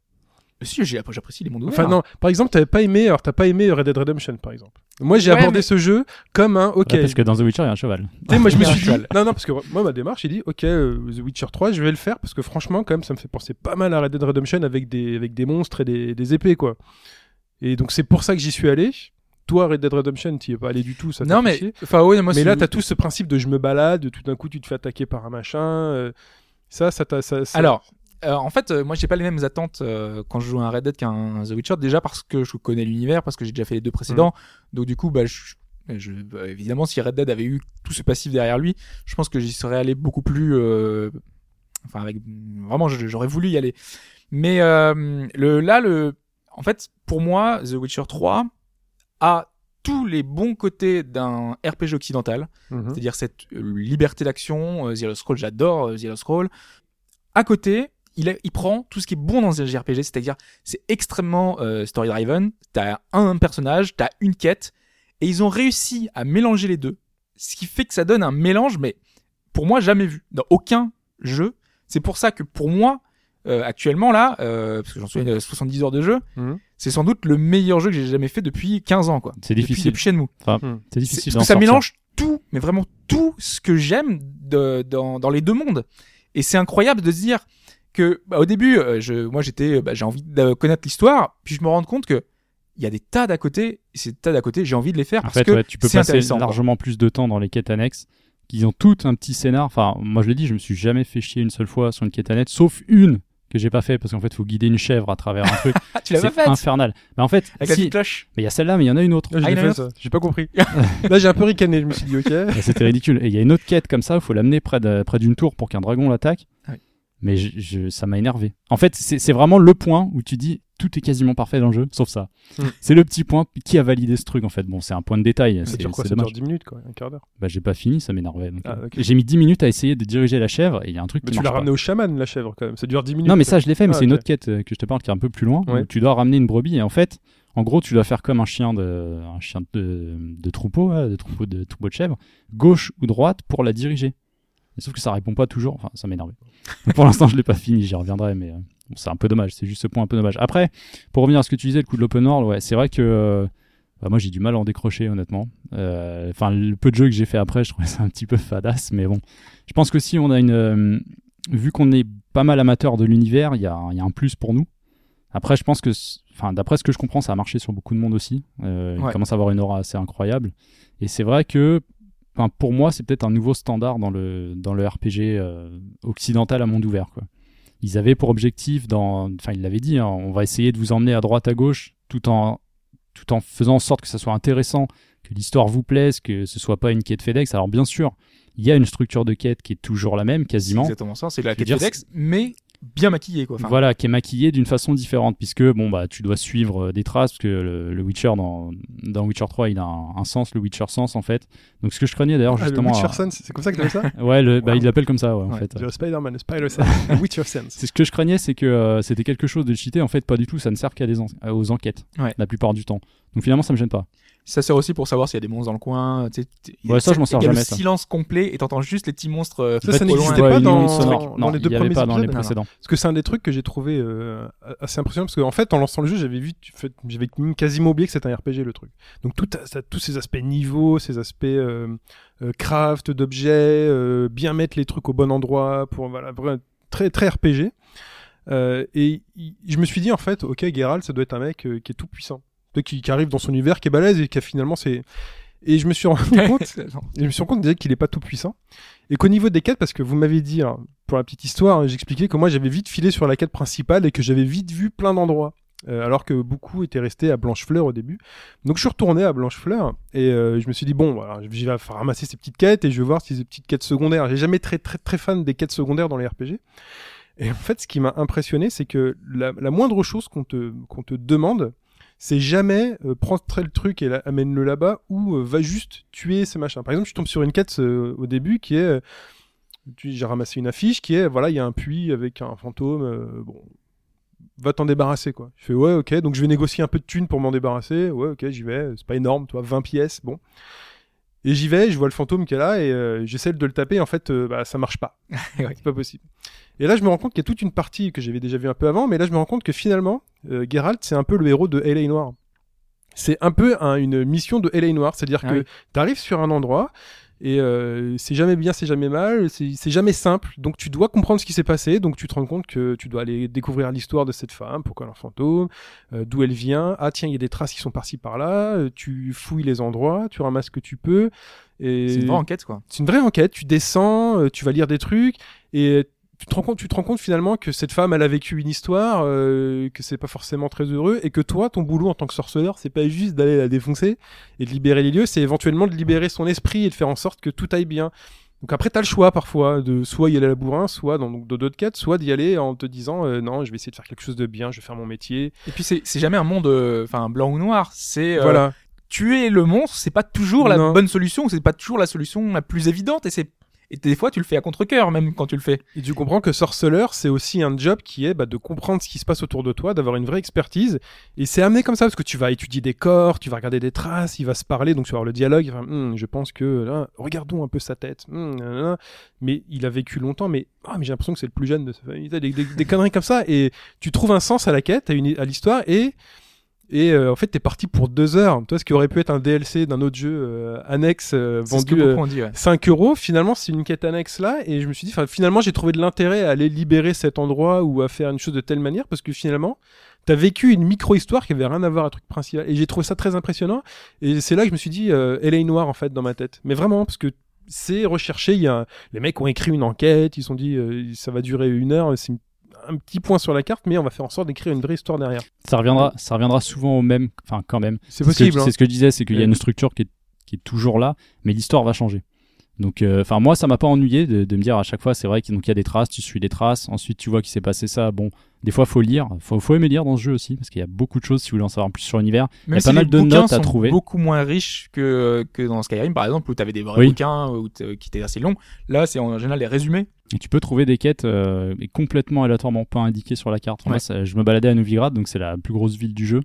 Si j'ai- j'apprécie les mondes ouverts Enfin non, par exemple, t'avais pas aimé, alors t'as pas aimé Red Dead Redemption par exemple. Moi j'ai Ouais, abordé mais- ce jeu comme un ok. Ouais, parce que dans The Witcher, il y a un cheval. Tu sais, moi je me suis dit, cheval. non non parce que moi ma démarche j'ai dit ok euh, The Witcher 3 je vais le faire parce que franchement quand même ça me fait penser pas mal à Red Dead Redemption avec des avec des monstres et des, des épées quoi. Et donc c'est pour ça que j'y suis allé. Toi Red Dead Redemption t'y es pas allé du tout ça. non mais enfin ouais moi mais là t'as tout ce principe de je me balade, tout d'un coup tu te fais attaquer par un machin. euh, ça ça t'a ça, ça- Alors, euh, en fait, euh, moi, j'ai pas les mêmes attentes euh, quand je joue à un Red Dead qu'à un The Witcher. Déjà parce que je connais l'univers, parce que j'ai déjà fait les deux précédents. Donc du coup, bah, je, je- bah, évidemment, si Red Dead avait eu tout ce passif derrière lui, je pense que j'y serais allé beaucoup plus. enfin, avec vraiment, j'aurais voulu y aller. Mais le là, le, en fait, pour moi, The Witcher 3 a tous les bons côtés d'un RPG occidental Mhm. c'est-à-dire cette liberté d'action. The Elder Scrolls, j'adore The Elder Scrolls. À côté, il, a- il prend tout ce qui est bon dans un JRPG, c'est-à-dire c'est extrêmement euh, story-driven. T'as un personnage, t'as une quête, et ils ont réussi à mélanger les deux, ce qui fait que ça donne un mélange, mais pour moi jamais vu dans aucun jeu. C'est pour ça que pour moi, euh, actuellement là, euh, parce que j'en suis à 70 heures de jeu, Mhm. c'est sans doute le meilleur jeu que j'ai jamais fait depuis 15 ans, quoi. C'est Depuis- difficile. Depuis Shenmue. C'est C'est- difficile parce que ça sortir. mélange tout, mais vraiment tout ce que j'aime dans les deux mondes. Et c'est incroyable de se dire que bah, au début, euh, je, moi j'étais, bah, j'ai envie de connaître l'histoire, puis je me rends compte que il y a des tas d'à côté, et ces tas d'à côté, j'ai envie de les faire En parce fait, que ouais, tu peux c'est passer quoi. largement plus de temps dans les quêtes annexes, qu'ils ont toutes un petit scénar. Enfin, moi je l'ai dit, je me suis jamais fait chier une seule fois sur une quête annexe, sauf une que j'ai pas fait parce qu'en fait, faut guider une chèvre à travers un truc. Ah, tu l'as pas c'est fait infernal. Mais en fait, avec la si, petite cloche. mais il y a celle-là, mais il y en a une autre. Ah, l'ai il y en a fait, ça. J'ai pas compris. Là, j'ai un peu ricané. Je me suis dit, ok. Bah, C'était ridicule. Et il y a une autre quête comme ça, il faut l'amener près d'une tour pour qu'un dragon l'attaque. Mais je, je- ça m'a énervé. En fait, c'est vraiment le point où tu dis tout est quasiment parfait dans le jeu, sauf ça. Mm. C'est le petit point qui a validé ce truc en fait. Bon, c'est un point de détail. Ça C'est dure quoi Ça dure dommage. 10 minutes, quoi, un quart d'heure? Bah, j'ai pas fini, ça m'énervait. Ah, euh. J'ai mis 10 minutes à essayer de diriger la chèvre et il y a un truc Mais qui tu l'as ramené au chaman, la chèvre, quand même. Ça dure 10 minutes. Non, mais ça, je l'ai fait, mais Ah, c'est une autre quête euh, que je te parle qui est un peu plus loin. Ouais. Où tu dois ramener une brebis et en fait, en gros, tu dois faire comme un chien de, un chien de, de troupeau, de troupeau de troupeau de chèvre, gauche ou droite pour la diriger. Sauf que ça répond pas toujours. Enfin, ça m'énerve. pour l'instant, je l'ai pas fini. J'y reviendrai, mais euh, bon, c'est un peu dommage. C'est juste ce point un peu dommage. Après, pour revenir à ce que tu disais, le coup de l'open world, ouais, c'est vrai que euh, bah, moi j'ai du mal à en décrocher, honnêtement. Euh, Enfin, le peu de jeux que j'ai fait après, je trouvais ça un petit peu fadasse, mais bon. Je pense que si on a une, vu qu'on est pas mal amateur de l'univers, il y a, il y a un plus pour nous. Après, je pense que, enfin, d'après ce que je comprends, ça a marché sur beaucoup de monde aussi. Euh, Il commence à avoir une aura assez incroyable. Et c'est vrai que, enfin, pour moi, c'est peut-être un nouveau standard dans le dans le RPG euh, occidental à monde ouvert. Quoi. Ils avaient pour objectif, dans, enfin, ils l'avaient dit, hein, on va essayer de vous emmener à droite, à gauche, tout en tout en faisant en sorte que ça soit intéressant, que l'histoire vous plaise, que ce soit pas une quête FedEx. Alors bien sûr, il y a une structure de quête qui est toujours la même, C'est quasiment. exactement ça. C'est la quête dire, FedEx, mais bien maquillée, quoi. Enfin, voilà, qui est maquillée d'une façon différente, puisque bon bah tu dois suivre euh, des traces, parce que le, le Witcher dans, dans Witcher 3 il a un, un sens, le Witcher sens en fait. Donc ce que je craignais d'ailleurs Ah, le justement, Witcher à- Sense, c'est comme ça que t'appelles ça ouais, le, bah, Wow. il l'appelle comme ça ouais, en Ouais, fait. Le Spider-Man, le Spider-Sense, le Witcher Sense. C'est ce que je craignais, c'est que euh, c'était quelque chose de cheaté. En fait, pas du tout. Ça ne sert qu'à des en- aux enquêtes, Ouais. la plupart du temps. Donc finalement, ça me gêne pas. Ça sert aussi pour savoir s'il y a des monstres dans le coin. tu sais, t- il y a- Ouais, ça, je m'en sers Il y a jamais, le ça. silence complet et t'entends juste les petits monstres. euh, Ça, ça n'existait pas Ouais, dans- les deux premiers pas dans les précédents. Parce que c'est un des trucs que j'ai trouvé euh, assez impressionnant parce qu'en fait en lançant le jeu j'avais vu j'avais quasiment oublié que c'était un RPG le truc donc tout a- ça, tous ces aspects niveau ces aspects euh, euh, craft d'objets euh, bien mettre les trucs au bon endroit pour voilà vraiment très très RPG Euh, et je me suis dit en fait ok Geralt ça doit être un mec euh, qui est tout puissant qui, qui arrive dans son univers qui est balèze et qui a finalement c'est et je me suis rendu compte je me suis rendu compte déjà qu'il est pas tout puissant. Et qu'au niveau des quêtes, parce que vous m'avez dit, hein, pour la petite histoire, hein, j'expliquais que moi j'avais vite filé sur la quête principale et que j'avais vite vu plein d'endroits. Euh, alors que beaucoup étaient restés à Blanchefleur au début. Donc je suis retourné à Blanchefleur et euh, je me suis dit bon, voilà, je vais ramasser ces petites quêtes et je vais voir si ces petites quêtes secondaires. J'ai jamais très très très fan des quêtes secondaires dans les RPG. Et en fait, ce qui m'a impressionné, c'est que la, la moindre chose qu'on te qu'on te demande, c'est jamais euh, prends le truc et amène-le là-bas ou euh, va juste tuer ces machins. Par exemple, je tombe sur une quête euh, au début qui est, euh, j'ai ramassé une affiche qui est, voilà, il y a un puits avec un fantôme, bon, va t'en débarrasser quoi. Je fais ouais, ok, donc je vais négocier un peu de thunes pour m'en débarrasser. Ouais, ok, j'y vais. C'est pas énorme, toi, 20 pièces, bon. Et j'y vais, je vois le fantôme qui est là et euh, j'essaie de le taper. En fait, euh, bah, ça marche pas. Ouais. C'est pas possible. Et là, je me rends compte qu'il y a toute une partie que j'avais déjà vu un peu avant, mais là, je me rends compte que finalement, euh, Geralt, c'est un peu le héros de L.A. Noir. C'est un peu un- une mission de L.A. Noir, c'est-à-dire Ah que oui. t'arrives sur un endroit et euh, c'est jamais bien, c'est jamais mal, c'est jamais simple. Donc tu dois comprendre ce qui s'est passé, donc tu te rends compte que tu dois aller découvrir l'histoire de cette femme, pourquoi elle est un fantôme, euh, d'où elle vient. Ah tiens, il y a des traces qui sont par-ci par-là. euh, tu fouilles les endroits, tu ramasses ce que tu peux. Et C'est une vraie enquête, quoi. c'est une vraie enquête. Tu descends, euh, tu vas lire des trucs et tu te rends compte, tu te rends compte finalement que cette femme, elle a vécu une histoire, euh, que c'est pas forcément très heureux et que toi, ton boulot en tant que sorceleur, c'est pas juste d'aller la défoncer et de libérer les lieux, c'est éventuellement de libérer son esprit et de faire en sorte que tout aille bien. Donc après, t'as le choix parfois de soit y aller à la bourrin, soit dans d'autres quêtes, soit d'y aller en te disant euh, non, je vais essayer de faire quelque chose de bien, je vais faire mon métier. Et puis c'est c'est jamais un monde, euh, enfin blanc ou noir. C'est euh, voilà. tuer le monstre, c'est pas toujours la Non. bonne solution, c'est pas toujours la solution la plus évidente, et c'est et des fois tu le fais à contre-cœur même quand tu le fais. Et tu comprends que sorceleur, c'est aussi un job qui est bah, de comprendre ce qui se passe autour de toi, d'avoir une vraie expertise. Et c'est amené comme ça, parce que tu vas étudier des corps, tu vas regarder des traces, il va se parler, donc tu vas avoir le dialogue. Enfin, Hum, je pense que là, regardons un peu sa tête. Hum, nanana. Mais il a vécu longtemps, mais, ah, mais j'ai l'impression que c'est le plus jeune de sa famille. Des, conneries comme ça. Et tu trouves un sens à la quête, à l'histoire, et. Et euh, en fait, t'es parti pour deux heures. Toi, ce qui aurait pu être un DLC d'un autre jeu euh, annexe euh, vendu euh, dit. Ouais. 5 euros, finalement, c'est une quête annexe là, et je me suis dit, finalement, j'ai trouvé de l'intérêt à aller libérer cet endroit ou à faire une chose de telle manière, parce que finalement, t'as vécu une micro-histoire qui avait rien à voir avec un truc principal, et j'ai trouvé ça très impressionnant, et c'est là que je me suis dit, euh, elle est noire, en fait, dans ma tête. Mais vraiment, parce que c'est recherché, il y a, les mecs ont écrit une enquête, ils se sont dit, euh, ça va durer une heure, c'est une- un petit point sur la carte, mais on va faire en sorte d'écrire une vraie histoire derrière. Ça reviendra, ça reviendra souvent au même, enfin quand même. C'est possible. hein. C'est ce que je disais, c'est qu'il y a une structure qui est, qui est toujours là, mais l'histoire va changer. Donc, euh, enfin moi, ça m'a pas ennuyé de, de me dire à chaque fois, c'est vrai qu'il il y a des traces, tu suis les traces, ensuite tu vois qu'il s'est passé ça. Bon, des fois faut lire, faut, faut aimer lire dans ce jeu aussi, parce qu'il y a beaucoup de choses si vous voulez en savoir plus sur l'univers. Même y a si pas mal de notes à trouver. beaucoup moins riches que que dans Skyrim par exemple où t'avais des vrais Oui. bouquins où t- qui étaient assez longs. Là, c'est en général les résumés. Et tu peux trouver des quêtes euh, complètement aléatoirement pas indiquées sur la carte. Moi, Ouais. ça- je me baladais à Novigrad, donc c'est la plus grosse ville du jeu.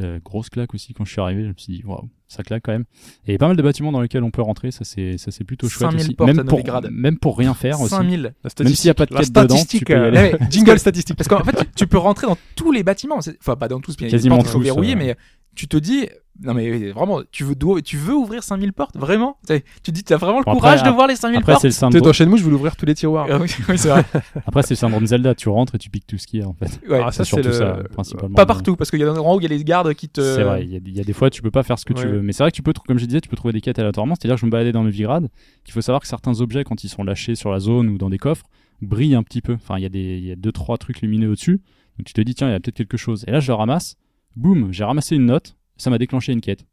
Euh, grosse claque aussi quand je suis arrivé, je me suis dit waouh, ça claque quand même. Et il y a pas mal de bâtiments dans lesquels on peut rentrer, ça c'est ça c'est plutôt chouette 5000 aussi. Même pour, même pour rien faire aussi. 5000. La Même s'il y a pas de quête dedans, tu statistique, peux y euh, aller. Ouais, mais- jingle statistique. Parce qu'en fait, tu, tu peux rentrer dans tous les bâtiments. Enfin, pas dans tous, bien Quasiment verrouillées, euh. mais tu te dis, non mais vraiment, tu veux, tu veux ouvrir 5000 portes, vraiment? Tu te dis, t'as vraiment le Bon, après, courage de voir les 5000 Après portes? c'est le Tu sais, dans syndrome. Je voulais ouvrir tous les tiroirs. Ah oui, oui, c'est vrai. Après c'est le syndrome Zelda, tu rentres et tu piques tout ce qu'il y a en fait. Ouais. Ah, ça, c'est surtout c'est ça le- principalement. Pas partout, parce qu'il y a des endroits où il y a les gardes qui te. C'est vrai, il y, a- il y a des fois tu peux pas faire ce que tu veux. Mais c'est vrai que tu peux, comme je disais, tu peux trouver des quêtes aléatoirement. C'est-à-dire que je me baladais dans Novigrad, qu'il faut savoir que certains objets, quand ils sont lâchés sur la zone ou dans des coffres, brillent un petit peu. Enfin, il y a des, il y a deux trois trucs lumineux au-dessus. Donc tu te dis tiens, il y a peut-être quelque chose. Et là je le ramasse, boum, j'ai ramassé une note, ça m'a déclenché une quête.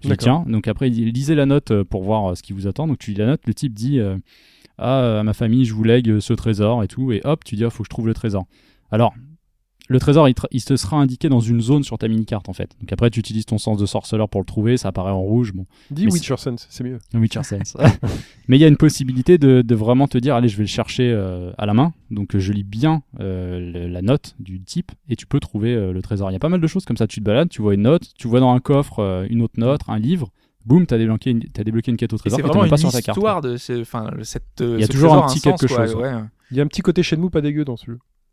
Je dis tiens, donc après il dit, lisez la note euh, pour voir euh, ce qui vous attend. Donc tu lis la note, le type dit euh, ah à ma famille je vous lègue ce trésor et tout, et hop tu dis ah faut que je trouve le trésor. Alors le trésor, il, te sera indiqué dans une zone sur ta mini-carte en fait. Donc après, tu utilises ton sens de sorceleur pour le trouver, ça apparaît en rouge. Bon, Dis Mais Witcher Sense, c'est mieux. Witcher Sense. Mais il y a une possibilité de, de vraiment te dire, allez, je vais le chercher euh, à la main. Donc euh, je lis bien euh, le- la note du type et tu peux trouver euh, le trésor. Il y a pas mal de choses comme ça. Tu te balades, tu vois une note, tu vois dans un coffre euh, une autre note, un livre. Boum, t'as débloqué, une, t'as débloqué une quête au trésor c'est vraiment même pas une sur ta carte. histoire de ce, enfin, cette. Il y a ce toujours trésor un petit quelque quoi, chose, Ouais. Il y a un petit côté Shenmue pas dégueu dans ce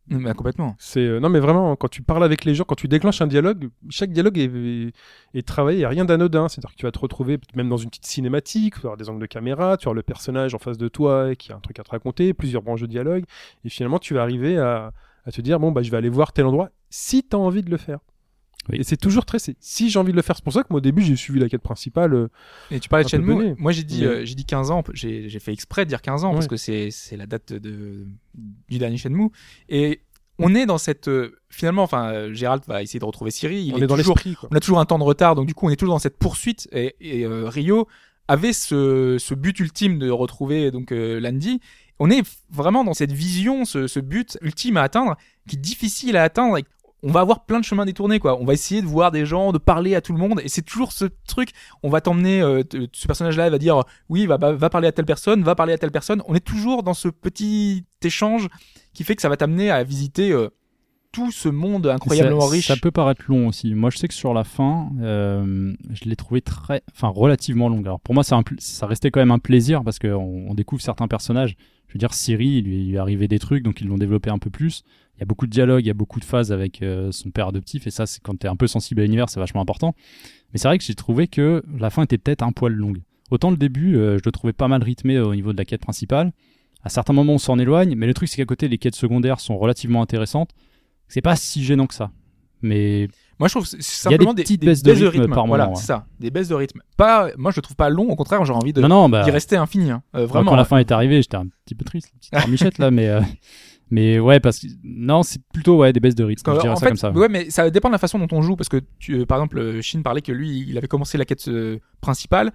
complètement. C'est euh, non mais vraiment quand tu parles avec les gens, quand tu déclenches un dialogue, chaque dialogue est, travaillé, il y a rien d'anodin. C'est-à-dire que tu vas te retrouver même dans une petite cinématique, tu vas avoir des angles de caméra, tu vas avoir le personnage en face de toi qui a un truc à te raconter, plusieurs branches de dialogue, et finalement tu vas arriver à, à te dire bon bah je vais aller voir tel endroit si tu as envie de le faire. Oui. Et c'est toujours très si j'ai envie de le faire. C'est pour ça que moi au début j'ai suivi la quête principale. euh, Et tu parlais de Shenmue. Moi, j'ai dit, euh, j'ai dit 15 ans. J'ai j'ai fait exprès de dire 15 ans parce que c'est c'est la date de, du dernier Shenmue. Et on est dans cette. euh, finalement, enfin, Gérald va essayer de retrouver Siri. Il on est, dans toujours, quoi. on a toujours un temps de retard, donc du coup, on est toujours dans cette poursuite. Et, et, euh, Rio avait ce, ce but ultime de retrouver donc euh, Landy. On est vraiment dans cette vision, ce, ce but ultime à atteindre, qui est difficile à atteindre. Et on va avoir plein de chemins détournés quoi. On va essayer de voir des gens, de parler à tout le monde et c'est toujours ce truc. On va t'emmener, euh, t- ce personnage-là il va dire oui, va, va va parler à telle personne, va parler à telle personne. On est toujours dans ce petit échange qui fait que ça va t'amener à visiter euh, tout ce monde incroyablement ça, riche. Ça peut paraître long aussi. Moi, je sais que sur la fin, euh, je l'ai trouvé très, enfin, relativement long. Alors pour moi, ça restait quand même un plaisir parce qu'on on découvre certains personnages. Je veux dire, Siri, il lui, il lui est arrivé des trucs, donc ils l'ont développé un peu plus. Il y a beaucoup de dialogues, il y a beaucoup de phases avec euh, son père adoptif, et ça, c'est quand t'es un peu sensible à l'univers, c'est vachement important. Mais c'est vrai que j'ai trouvé que la fin était peut-être un poil longue. Autant le début, euh, je le trouvais pas mal rythmé au niveau de la quête principale. À certains moments, on s'en éloigne, mais le truc, c'est qu'à côté, les quêtes secondaires sont relativement intéressantes. C'est pas si gênant que ça. Mais Moi, je trouve c'est Il y a des simplement des, petites des baisses de rythme par Voilà, ouais. c'est ça, des baisses de rythme. Pas, moi, je le trouve pas long. Au contraire, j'ai envie de non, non, bah, d'y rester infini. Hein. Euh, vraiment. quand la fin est arrivée, j'étais un petit peu triste, petite armichette là, mais, euh, mais ouais, parce que non, c'est plutôt ouais, des baisses de rythme. Parce Je dirais en ça fait, comme ça. ouais, mais ça dépend de la façon dont on joue. Parce que, tu, euh, par exemple, euh, Shin parlait que lui, il avait commencé la quête euh, principale.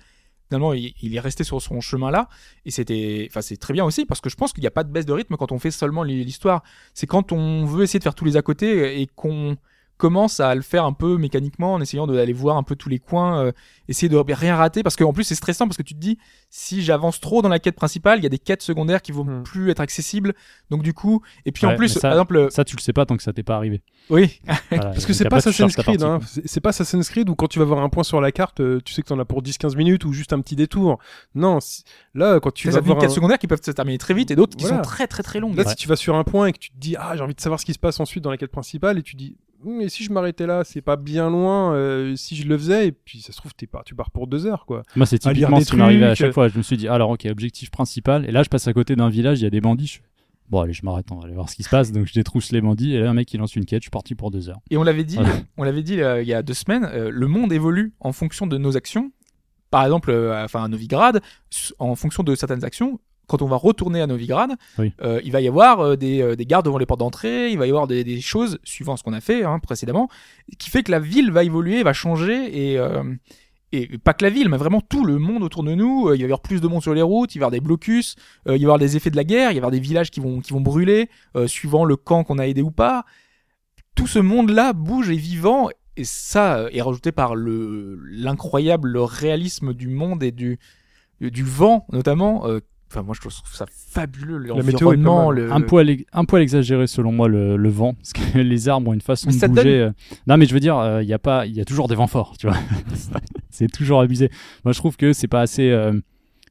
Finalement, il, il est resté sur son chemin là, et c'était, enfin, c'est très bien aussi parce que je pense qu'il n'y a pas de baisse de rythme quand on fait seulement l'histoire. C'est quand on veut essayer de faire tous les à côté et qu'on commence à le faire un peu mécaniquement en essayant d'aller voir un peu tous les coins, euh, essayer de rien rater parce qu'en plus c'est stressant parce que tu te dis si j'avance trop dans la quête principale, il y a des quêtes secondaires qui vont Hmm. plus être accessibles. Donc du coup, et puis Ouais, en plus, ça- par exemple, Ça, tu le sais pas tant que ça t'est pas arrivé. oui, Voilà, Parce que c'est pas Assassin's Creed, hein. c'est pas Assassin's Creed où quand tu vas voir un point sur la carte, euh, tu sais que t'en as pour 10-15 minutes ou juste un petit détour. Non, si- là quand tu vas as des voir quêtes un- secondaires qui peuvent se terminer très vite et d'autres qui Voilà. sont très très très longues. Là, si tu vas sur un point et que tu te dis ah j'ai envie de savoir ce qui se passe ensuite dans la quête principale et tu dis mais si je m'arrêtais là c'est pas bien loin euh, si je le faisais et puis ça se trouve t'es pas tu pars pour deux heures quoi. Moi, c'est typiquement ce qui m'arrivait à chaque fois. Je me suis dit, alors, ok, objectif principal. Et là, je passe à côté d'un village, il y a des bandits. Je Bon, allez, je m'arrête, on va aller voir ce qui se passe. Donc, je détrousse les bandits. Et là, un mec, il lance une quête. Je suis parti pour deux heures. Et on l'avait dit, Voilà. on l'avait dit euh, il y a deux semaines, euh, le monde évolue en fonction de nos actions. Par exemple, euh, enfin à Novigrad, en fonction de certaines actions. Quand on va retourner à Novigrad, Oui. euh, il va y avoir euh, des, euh, des gardes devant les portes d'entrée, il va y avoir des, des choses, suivant ce qu'on a fait hein, précédemment, qui fait que la ville va évoluer, va changer, et, euh, et pas que la ville, mais vraiment tout le monde autour de nous. Euh, il va y avoir plus de monde sur les routes, il va y avoir des blocus, euh, il va y avoir des effets de la guerre, il va y avoir des villages qui vont, qui vont brûler, euh, suivant le camp qu'on a aidé ou pas. Tout ce monde-là bouge et vivant, et ça euh, est rajouté par le l'incroyable réalisme du monde et du du vent notamment. euh, Enfin, moi, je trouve ça fabuleux. météo est pas L'environnement, mal. le... un, poil, un poil exagéré, selon moi, le, le vent. Parce que les arbres ont une façon Mais de bouger. euh. Non, mais je veux dire, euh, il y, a pas- il y a toujours des vents forts, tu vois. c'est toujours abusé. Moi, je trouve que c'est pas assez euh,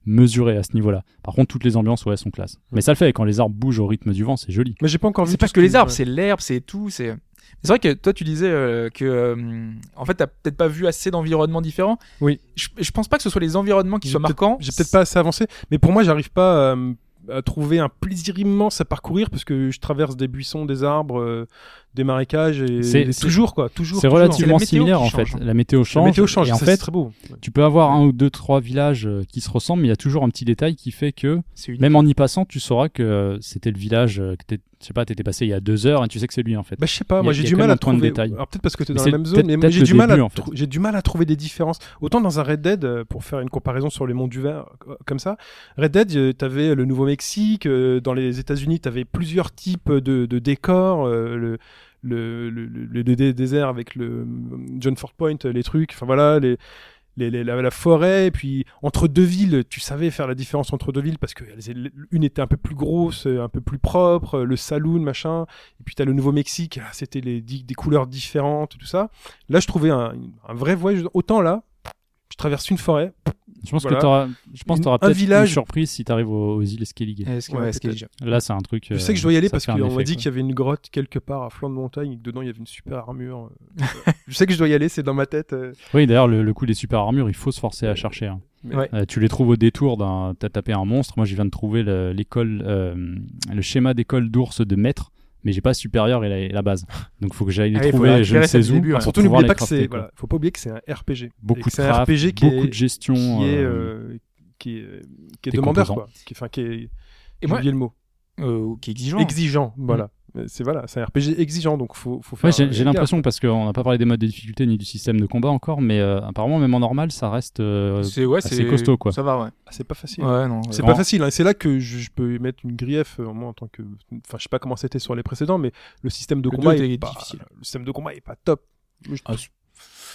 mesuré à ce niveau-là. Par contre, toutes les ambiances, ouais, sont classe. Mais ça le fait. Quand les arbres bougent au rythme du vent, c'est joli. Mais j'ai pas encore vu. C'est pas que les arbres, ouais. c'est l'herbe, c'est tout. C'est c'est vrai que toi, tu disais euh, que euh, en fait, t'as peut-être pas vu assez d'environnements différents. Oui. Je, je pense pas que ce soit les environnements qui soient marquants. J'ai peut-être pas assez avancé, mais pour moi, j'arrive pas euh, à trouver un plaisir immense à parcourir parce que je traverse des buissons, des arbres, euh, des marécages et, C'est- toujours quoi, toujours. C'est relativement similaire, en fait. La météo change. La météo change, Et en ça, fait, très beau. tu peux avoir un ou deux, trois villages euh, qui se ressemblent, mais il y a toujours un petit détail qui fait que, même en y passant, tu sauras que euh, c'était le village euh, que t'es- je sais pas, t'étais passé il y a deux heures et tu sais que c'est lui, en fait. Bah, je sais pas, a- moi j'ai du mal à trouver. détail. Alors peut-être parce que t'es dans c'est la même zone, mais j'ai du mal à en fait. trou- j'ai du mal à trouver des différences. Autant dans un Red Dead, pour faire une comparaison sur les monts du Vert euh, comme ça, Red Dead, t'avais le Nouveau-Mexique, dans les États-Unis, t'avais plusieurs types de, de décors, le le, le, le- le dé- désert avec le John Ford Point, les trucs, enfin voilà, les, les, la, forêt, et puis entre deux villes, tu savais faire la différence entre deux villes parce que une était un peu plus grosse, euh, un peu plus propre, le saloon, machin, et puis t'as le Nouveau-Mexique, ah, c'était des couleurs différentes, tout ça. Là, je trouvais un, un vrai voyage. Autant là, je traverse une forêt. Je pense Voilà. que t'auras, je pense t'auras un peut-être village- une surprise si t'arrives aux, aux îles Skellige. Ouais, déjà- Là, c'est un truc. Je sais que je dois y aller parce qu'on m'a dit qu'il y avait une grotte quelque part à flanc de montagne et que dedans il y avait une super armure. euh. je sais que je dois y aller, c'est dans ma tête. euh. Oui, d'ailleurs, le, le coup des super armures, il faut se forcer à chercher. hein. Ouais. Euh, tu les trouves au détour d'un. T'as tapé un monstre. Moi, je viens de trouver le- l'école, euh, le schéma d'école d'ours de maître, mais j'ai pas supérieur et la, et la base. Donc, faut que j'aille les Ah oui, faut trouver. Je ne sais où. le début, ouais. Surtout n'oubliez pas que c'est. Voilà, faut pas oublier que c'est un RPG. Beaucoup de c'est un RPG qui beaucoup est, de gestion. qui est, euh, euh, qui est, qui est demandeur composants. quoi. Qui, enfin, qui est. Et J'ai moi, oublié le mot. euh, qui est exigeant. Exigeant, voilà. C'est voilà, c'est un RPG exigeant, donc faut, faut Ouais, faire. j'ai j'ai l'impression, parce qu'on n'a pas parlé des modes de difficulté ni du système de combat encore, mais euh, apparemment, même en normal, ça reste. euh, C'est ouais, assez c'est costaud, quoi. Ça va, ouais. Ah, c'est pas facile. Ouais, non. C'est ouais. pas facile, hein. et c'est là que je, je peux mettre une grief, euh, moi en tant que. Enfin, je sais pas comment c'était sur les précédents, mais le système de Le combat est pas... difficile. Le système de combat est pas top. Je, Ah,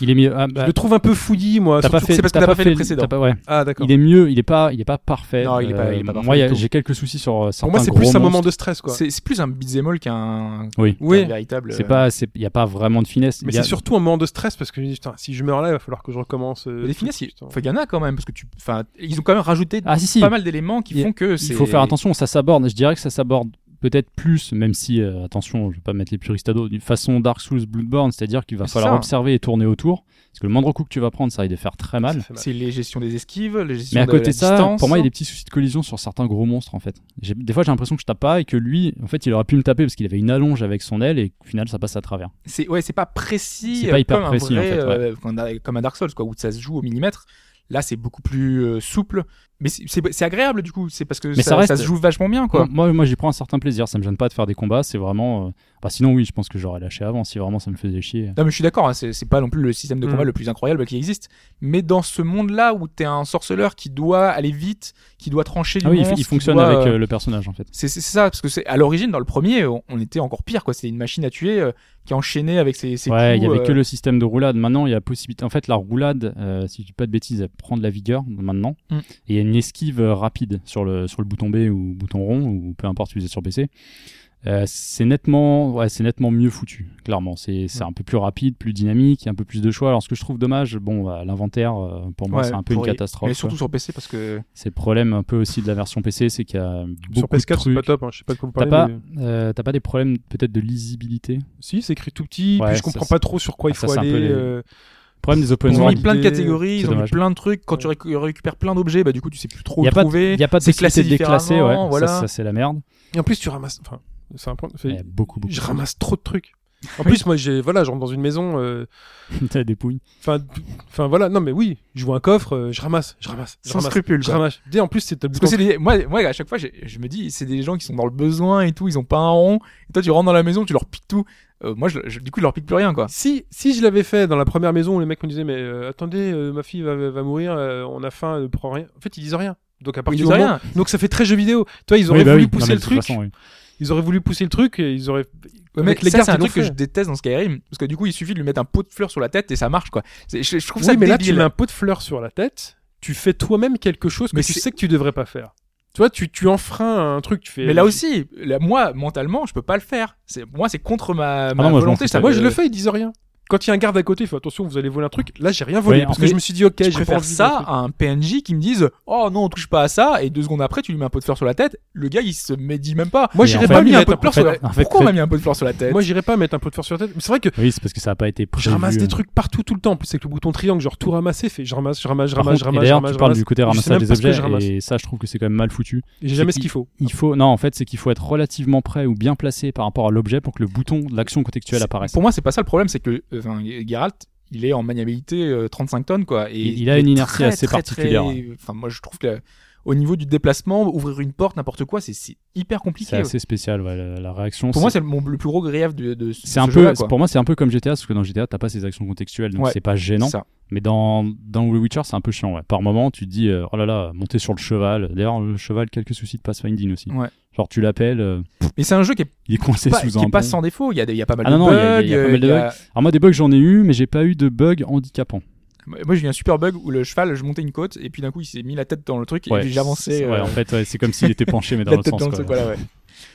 Il est mieux. ah, je bah, le trouve un peu fouillis, moi. T'as pas surtout- fait, c'est parce que t'as pas fait les précédents. t'as pas- ouais. Ah, d'accord. Il est mieux, il est pas, il est pas parfait. Non, il est pas- il est pas parfait Moi, j'ai quelques soucis sur euh, certains Pour moi, c'est plus un moment de stress, quoi. C'est c'est plus un beat'em all qu'un Oui. qu'un Oui. véritable. C'est euh, pas, c'est, il y a pas vraiment de finesse. Mais a- c'est surtout un moment de stress parce que je me dis, putain, si je meurs là, il va falloir que je recommence. euh, Les finesses, il il y en a quand même parce que tu, enfin, ils ont quand même rajouté Ah si si. pas mal d'éléments qui font que Il faut faire attention, ça s'aborde. Je dirais que ça s'aborde peut-être plus, même si euh, attention, je vais pas mettre les puristes à dos, d'une façon Dark Souls Bloodborne, c'est-à-dire qu'il va falloir ça. observer et tourner autour, parce que le moindre coup que tu vas prendre, ça risque de faire très mal. C'est les gestions des esquives, les gestions Mais à de côté de ça, distance. pour moi, il y a des petits soucis de collision sur certains gros monstres en fait. J'ai- Des fois, j'ai l'impression que je tape pas et que lui, en fait, il aurait pu me taper parce qu'il avait une allonge avec son aile et au final, ça passe à travers. C'est ouais, c'est pas précis. C'est pas euh, hyper comme précis, un en fait, ouais. euh, comme un- comme un Dark Souls quoi, où ça se joue au millimètre. Là, c'est beaucoup plus euh, souple, mais c'est- agréable du coup. C'est parce que Mais ça, ça reste- se joue vachement bien quoi. Moi, moi, j'y prends un certain plaisir. Ça me gêne pas de faire des combats. C'est vraiment. euh, Bah, sinon, oui, je pense que j'aurais lâché avant si vraiment ça me faisait chier. Non mais je suis d'accord, hein, c'est c'est pas non plus le système de combat Mm. le plus incroyable qui existe, mais dans ce monde-là où t'es un sorceleur qui doit aller vite, qui doit trancher du Ah oui, il, monstre, il fonctionne doit, avec euh, euh, le personnage en fait. C'est c'est ça, parce que c'est à l'origine dans le premier, on, on était encore pire quoi. C'était une machine à tuer euh, qui enchaînait avec ses, ses Ouais, il coups. y avait que le système de roulade. Maintenant, il y a possibilité. En fait, la roulade, si je dis pas de bêtises, elle prend de la vigueur maintenant. Mm. Et il y a une esquive euh, rapide sur le sur le bouton B ou bouton rond ou peu importe si vous êtes sur PC. Euh, c'est nettement, ouais, c'est nettement mieux foutu. Clairement, c'est c'est un peu plus rapide, plus dynamique, il y a un peu plus de choix. Alors, ce que je trouve dommage, bon, bah, l'inventaire, euh, pour moi, ouais, c'est un peu une catastrophe. Mais quoi. surtout sur PC parce que C'est le problème un peu aussi de la version PC, c'est qu'il y a beaucoup Sur PS4, de c'est pas top. hein. Je sais pas de quoi vous T'as parlez. pas, mais- euh, t'as pas des problèmes peut-être de lisibilité? Si, c'est écrit tout petit. Ouais, puis je ça, comprends pas trop sur quoi Ah, il ça, faut peu aller. Problème des open ils ont world. mis plein de catégories, ils ont mis plein de trucs. Quand tu récu- récupères plein d'objets, bah du coup tu sais plus trop Il y a où pas, de, trouver. y a pas de c'est classé déclasser, ouais. voilà. Ça, ça, c'est la merde. Et en plus, tu ramasses. Enfin, c'est un point. Il y a beaucoup, beaucoup. Je ramasse trop de trucs. En plus, moi, j'ai voilà, je rentre dans une maison. euh, T'as des pouilles. Enfin, enfin voilà. Non, mais oui, je vois un coffre, euh, je ramasse, je ramasse, je Sans ramasse, scrupule, je quoi. ramasse. Dès en plus, c'est le Parce que bouton. c'est des... moi, moi, à chaque fois, je me dis, c'est des gens qui sont dans le besoin et tout, ils ont pas un rond. Et toi, tu rentres dans la maison, tu leur piques tout. Euh, moi, je, je- du coup, je leur pique plus rien, quoi. Si, si je l'avais fait dans la première maison où les mecs me disaient mais euh, attendez euh, ma fille va, va mourir euh, on a faim euh, prends rien en fait ils disent rien donc à Ils partir disent du moment rien. donc ça fait très jeu vidéo toi ils auraient Oui, bah voulu oui. Pousser le truc façon, oui. ils auraient voulu pousser le truc et ils auraient Ouais, avec les ça, c'est un ils truc que je déteste dans Skyrim. Parce que du coup, il suffit de lui mettre un pot de fleurs sur la tête et ça marche, quoi. Je, je trouve ça oui mais là tu débile. mets un pot de fleurs sur la tête tu fais toi-même quelque chose que Mais tu sais que tu devrais pas faire tu vois tu, tu enfreins un truc tu fais Mais là aussi, là, moi, mentalement, je peux pas le faire. C'est, moi, c'est contre ma, ma non, moi, je m'en volonté. ça moi je le fais ils disent rien quand il y a un garde à côté il fait attention vous allez voler un truc là j'ai rien volé Ouais, parce que je me suis dit ok Je préfère ça à un PNJ qui me dise Oh non, on touche pas à ça, et deux secondes après, tu lui mets un pot de fleurs sur la tête. Le gars, il se médit même pas. moi j'irais pas mis un mettre un de fleurs pot sur la fait, Pourquoi on m'a mis un pot de fleurs sur la tête moi j'irais pas mettre un pot de fleurs sur la tête mais c'est vrai que Oui, c'est parce que ça a pas été Je prévu. ramasse des trucs partout tout le temps. En plus, avec le bouton triangle, genre tout ramasser, fait je ramasse, je ramasse, je ramasse, je ramasse, je d'ailleurs, tu je parles du côté Je ramassage des que objets, je et ça, je trouve que c'est quand même mal foutu. J'ai jamais c'est ce qu'il faut. Il faut, non, en fait, c'est qu'il faut être relativement près ou bien placé par rapport à l'objet pour que le bouton de l'action contextuelle C'est- apparaisse. Pour moi, c'est pas ça le problème, c'est que enfin, Geralt, il est en maniabilité euh, 35 tonnes, quoi. Et Il- il a une inertie très, assez très, particulière, très- Enfin, moi, je trouve que au niveau du déplacement, ouvrir une porte, n'importe quoi, c'est hyper compliqué. C'est assez spécial, ouais, la, la réaction. Pour moi, c'est- le, plus gros grief de, de ce un peu, pour moi, c'est un peu comme GTA, parce que dans GTA, t'as pas ces actions contextuelles, donc Ouais, c'est pas gênant. Ça. Mais dans, dans The Witcher, c'est un peu chiant. Par moment, tu te dis, euh, oh là là, monter sur le cheval. D'ailleurs, le cheval, quelques soucis de pathfinding aussi. Ouais. Genre, tu l'appelles, euh, Mais c'est un jeu qui est il est coincé pas, sous qui un est pas pont. sans défaut. Il y a, des- il y a pas mal Ah de non, non, bugs. il y a- il y a pas mal de il y a- Alors, moi, des bugs, j'en ai eu, mais j'ai pas eu de bugs handicapants. Moi, j'ai eu un super bug où le cheval, je montais une côte et puis d'un coup, il s'est mis la tête dans le truc et Ouais, puis j'avançais. c'est- Ouais, euh, en fait, ouais, c'est comme s'il était penché, mais dans la le tête sens. dans le quoi. truc, voilà, ouais.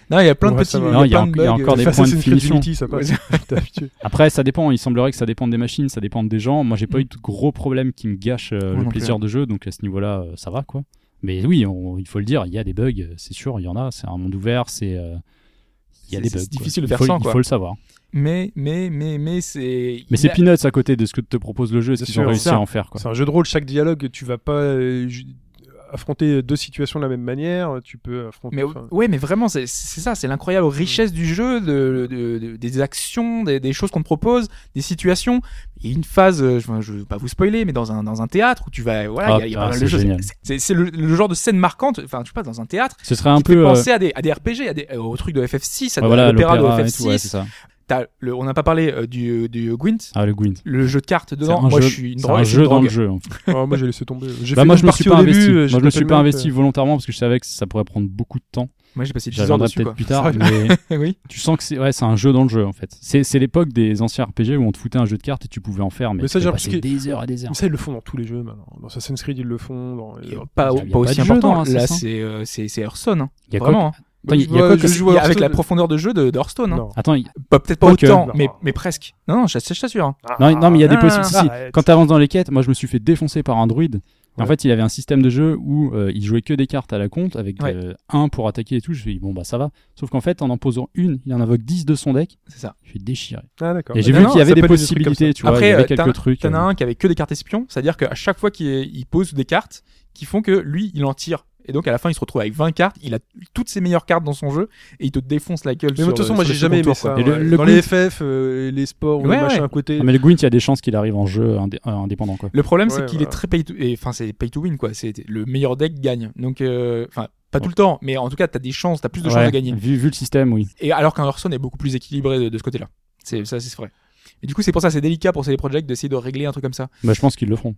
Non, il y a plein de petits. Non, il y a y encore des points de finition. Ça. Après, ça dépend. Il semblerait que ça dépende des machines, ça dépend des gens. Moi, j'ai pas Mm. eu de gros problèmes qui me gâchent euh, le plaisir de jeu, donc à ce niveau-là, euh, ça va quoi. Mais oui, on- il faut le dire, il y a des bugs, euh, c'est sûr, il y en a. C'est un monde ouvert, c'est il y a C'est- des c'est bugs. quoi. difficile de faire sans, Il faut le savoir. Mais, mais, mais, mais c'est. Mais c'est a- peanuts à côté de ce que te propose le jeu, ce Bien qu'ils ont réussi ça. à en faire quoi. C'est un jeu de rôle, chaque dialogue, tu vas pas euh, affronter deux situations de la même manière. Tu peux affronter. Mais enfin, ouais, mais vraiment, c'est c'est ça, c'est l'incroyable richesse du jeu, de, de- de- des actions, des, des choses qu'on te propose, des situations. Il y a une phase, euh, je, je veux pas vous spoiler, mais dans un dans un théâtre où tu vas, voilà, il y a- il y, a Ah, pas mal c'est de le, le genre de scène marquante. Enfin, tu passes dans un théâtre. Ce serait un peu. euh, penser à des à des RPG, à des euh, au truc de FF6, à ouais, voilà, l'opéra de l'opéra et FF6. tout, ouais, c'est ça. T'as le- on n'a pas parlé euh, du du Gwent, Ah, le Gwent. le jeu de cartes dedans. un Moi, jeu, je suis une c'est drogue. un jeu une dans le jeu. en fait. ah, moi j'ai laissé tomber. J'ai Bah, fait moi, je me suis pas début, investi. Moi, je me suis pas investi volontairement parce que je savais que ça pourrait prendre beaucoup de temps. Moi, j'ai passé 10 J'y heures reviendrai dessus, peut-être quoi. plus tard, mais Oui. tu sens que c'est ouais, c'est un jeu dans le jeu en fait. C'est c'est l'époque des anciens RPG où on te foutait un jeu de cartes et tu pouvais en faire, mais, Mais ça, j'ai l'impression des heures et des heures. Ça, ils le font dans tous les jeux maintenant. Dans Assassin's Creed, ils le font. Dans... Pas, aussi important. Là, c'est Hearthstone. hein. Il y a Vraiment. Attends, il y a quoi je que- joue à avec Hearthstone. la profondeur de jeu de, de Hearthstone. hein. Non. Attends, il- Peut-être pas Quoique. autant, mais, mais presque. Non, non, je, je t'assure. hein. non, non, mais il y a des Ah, possibilités. Si, arrête. Quand tu avances dans les quêtes, moi je me suis fait défoncer par un druide. Et En Ouais. fait, il avait un système de jeu où euh, il jouait que des cartes à la compte avec Ouais. euh, un pour attaquer et tout. Je me suis dit, bon, bah ça va. Sauf qu'en fait, en en posant une, il en invoque 10 de son deck. C'est ça. Je suis déchiré. Ah, d'accord. Et j'ai non, vu non, qu'il y avait des peut être des trucs comme possibilités, tu vois. Après, il y avait euh, quelques trucs. T'en as euh, un qui avait que des cartes espions, c'est-à-dire qu'à chaque fois qu'il il pose des cartes qui font que lui, il en tire. Et donc à la fin, il se retrouve avec 20 cartes, il a toutes ses meilleures cartes dans son jeu et il te défonce la gueule. Mais de toute façon, moi, j'ai jamais aimé ça. Dans les FF, euh, les sports, ou Ouais, les machins à côté. Mais le Gwent, il y a des chances qu'il arrive en jeu indé- euh, indépendant, quoi. Le problème, c'est Ouais, qu'il est très pay to, et, enfin, c'est pay to win, quoi. C'est le meilleur deck gagne. Donc, euh, enfin, pas tout le temps, mais en tout cas, t'as des chances, t'as plus de chances Ouais, de gagner. Vu, vu le système, oui. Et alors qu'un Hearthstone est beaucoup plus équilibré de, de ce côté-là. C'est ça, c'est vrai. Et du coup, c'est pour ça, c'est délicat pour CD Projekt d'essayer de régler un truc comme ça. Bah, je pense qu'ils le feront.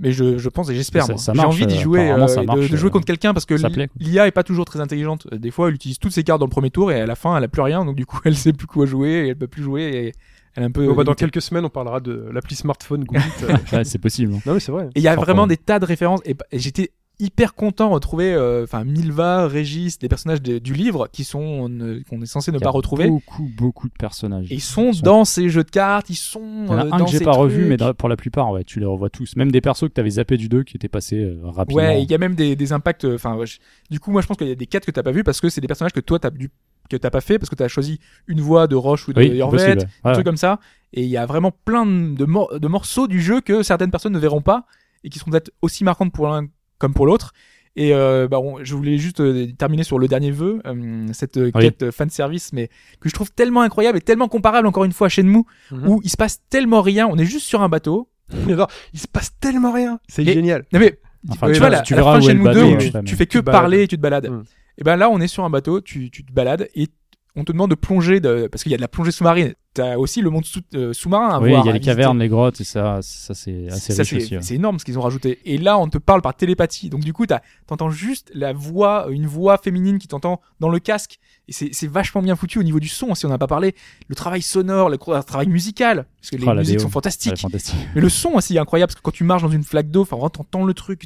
Mais je, je pense et j'espère. J'ai envie d'y euh, jouer, euh, ça de- jouer euh, contre quelqu'un parce que l'IA est pas toujours très intelligente. Des fois, elle utilise toutes ses cartes dans le premier tour et à la fin, elle a plus rien. Donc du coup, elle sait plus quoi jouer et elle peut plus jouer et elle est un peu. Bon, bah, dans quelques semaines, on parlera de l'appli smartphone. Ouais, c'est possible. hein. non, mais c'est vrai. Et il y a vraiment des tas de références. Et, et j'étais hyper content de retrouver, euh, enfin, Milva, Régis, des personnages de- du livre qui sont euh, qu'on est censé ne pas a retrouver. Beaucoup, beaucoup de personnages. Et ils sont Ils sont- dans ces jeux de cartes, ils sont. Il y en a euh, un dans que j'ai pas revu, trucs. mais pour la plupart, ouais, tu les revois tous. Même des persos que t'avais zappé du 2 qui étaient passés euh, rapidement. Ouais, il y a même des, des impacts. euh, Enfin, ouais, du coup, moi, je pense qu'il y a des quêtes que t'as pas vu parce que c'est des personnages que toi t'as dû que t'as pas fait parce que t'as choisi une voix de Roche ou de oui, Yorvet, possible. un Ouais. truc comme ça. Et il y a vraiment plein de, mor- de morceaux du jeu que certaines personnes ne verront pas et qui seront peut-être aussi marquantes pour l'un comme pour l'autre. Et euh, bah, on- je voulais juste euh, terminer sur le dernier vœu, euh, cette euh, Oui. quête euh, fan service, mais que je trouve tellement incroyable et tellement comparable encore une fois à Shenmue, Mhm. où il se passe tellement rien. On est juste sur un bateau. Mais il se passe tellement rien. C'est génial. Non mais Enfin, tu tu vois, la, tu à la verras fin de où est le Shenmue 2, bateau, où tu, après, tu fais que Tu parler et tu te balades. Mm. Et ben là, on est sur un bateau, tu, tu te balades et on te demande de plonger de, parce qu'il y a de la plongée sous-marine. T'as aussi le monde euh, sous-marin à Oui, voir. il y a les visiter. cavernes, les grottes, et ça, ça c'est assez Ça, riche c'est énorme ce qu'ils ont rajouté. Et là, on te parle par télépathie. Donc du coup, t'as- t'entends juste la voix, une voix féminine qui t'entend dans le casque. Et c'est c'est vachement bien foutu au niveau du son. Si on n'a pas parlé, le travail sonore, le travail musical, parce que les Oh, musiques sont fantastiques. fantastique. Mais le son aussi est incroyable parce que quand tu marches dans une flaque d'eau, enfin, t'entends le truc.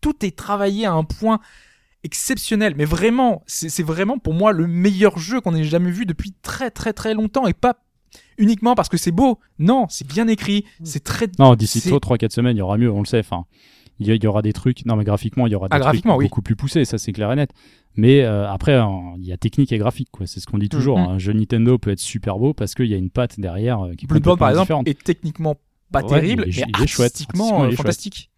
Tout est travaillé à un point exceptionnel. Mais vraiment, c'est vraiment pour moi le meilleur jeu qu'on ait jamais vu depuis très très très longtemps et pas uniquement parce que c'est beau. Non, c'est bien écrit, c'est très. Non, d'ici c'est- 3-4 semaines, il y aura mieux, on le sait. Enfin, il y, aura des trucs. Non, mais graphiquement, il y aura des Ah, trucs graphiquement, oui. beaucoup plus poussés, ça c'est clair et net. Mais euh, après, euh, il y a technique et graphique, quoi. C'est ce qu'on dit toujours. Mhm. Un jeu Nintendo peut être super beau parce qu'il y a une patte derrière euh, qui est Bloodborne par exemple différente. est techniquement pas Ouais, terrible, il est- mais il est chouette. artistiquement, Artistiquement, il est euh, fantastique.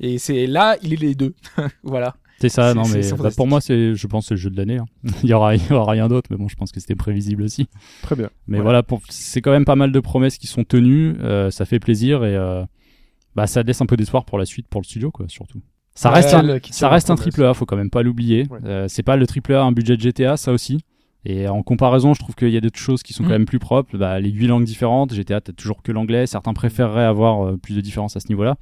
Et c'est là, il est les deux. voilà. C'est ça, non, mais bah, pour moi, c'est, je pense, c'est le jeu de l'année. hein. il y aura, il y aura rien d'autre, mais bon, je pense que c'était prévisible aussi. Très bien. Mais Voilà. voilà, pour- c'est quand même pas mal de promesses qui sont tenues. euh, ça fait plaisir et euh, bah, ça laisse un peu d'espoir pour la suite, pour le studio, quoi, surtout. Ça Ouais, reste, un, ça reste un triple A, faut quand même pas l'oublier. Ouais. Euh, c'est pas le triple A un budget de GTA, ça aussi. Et en comparaison, je trouve qu'il y a d'autres choses qui sont Mm. quand même plus propres. Bah, les huit langues différentes, GTA, t'as toujours que l'anglais. Certains préféreraient avoir euh, plus de différence à ce niveau-là.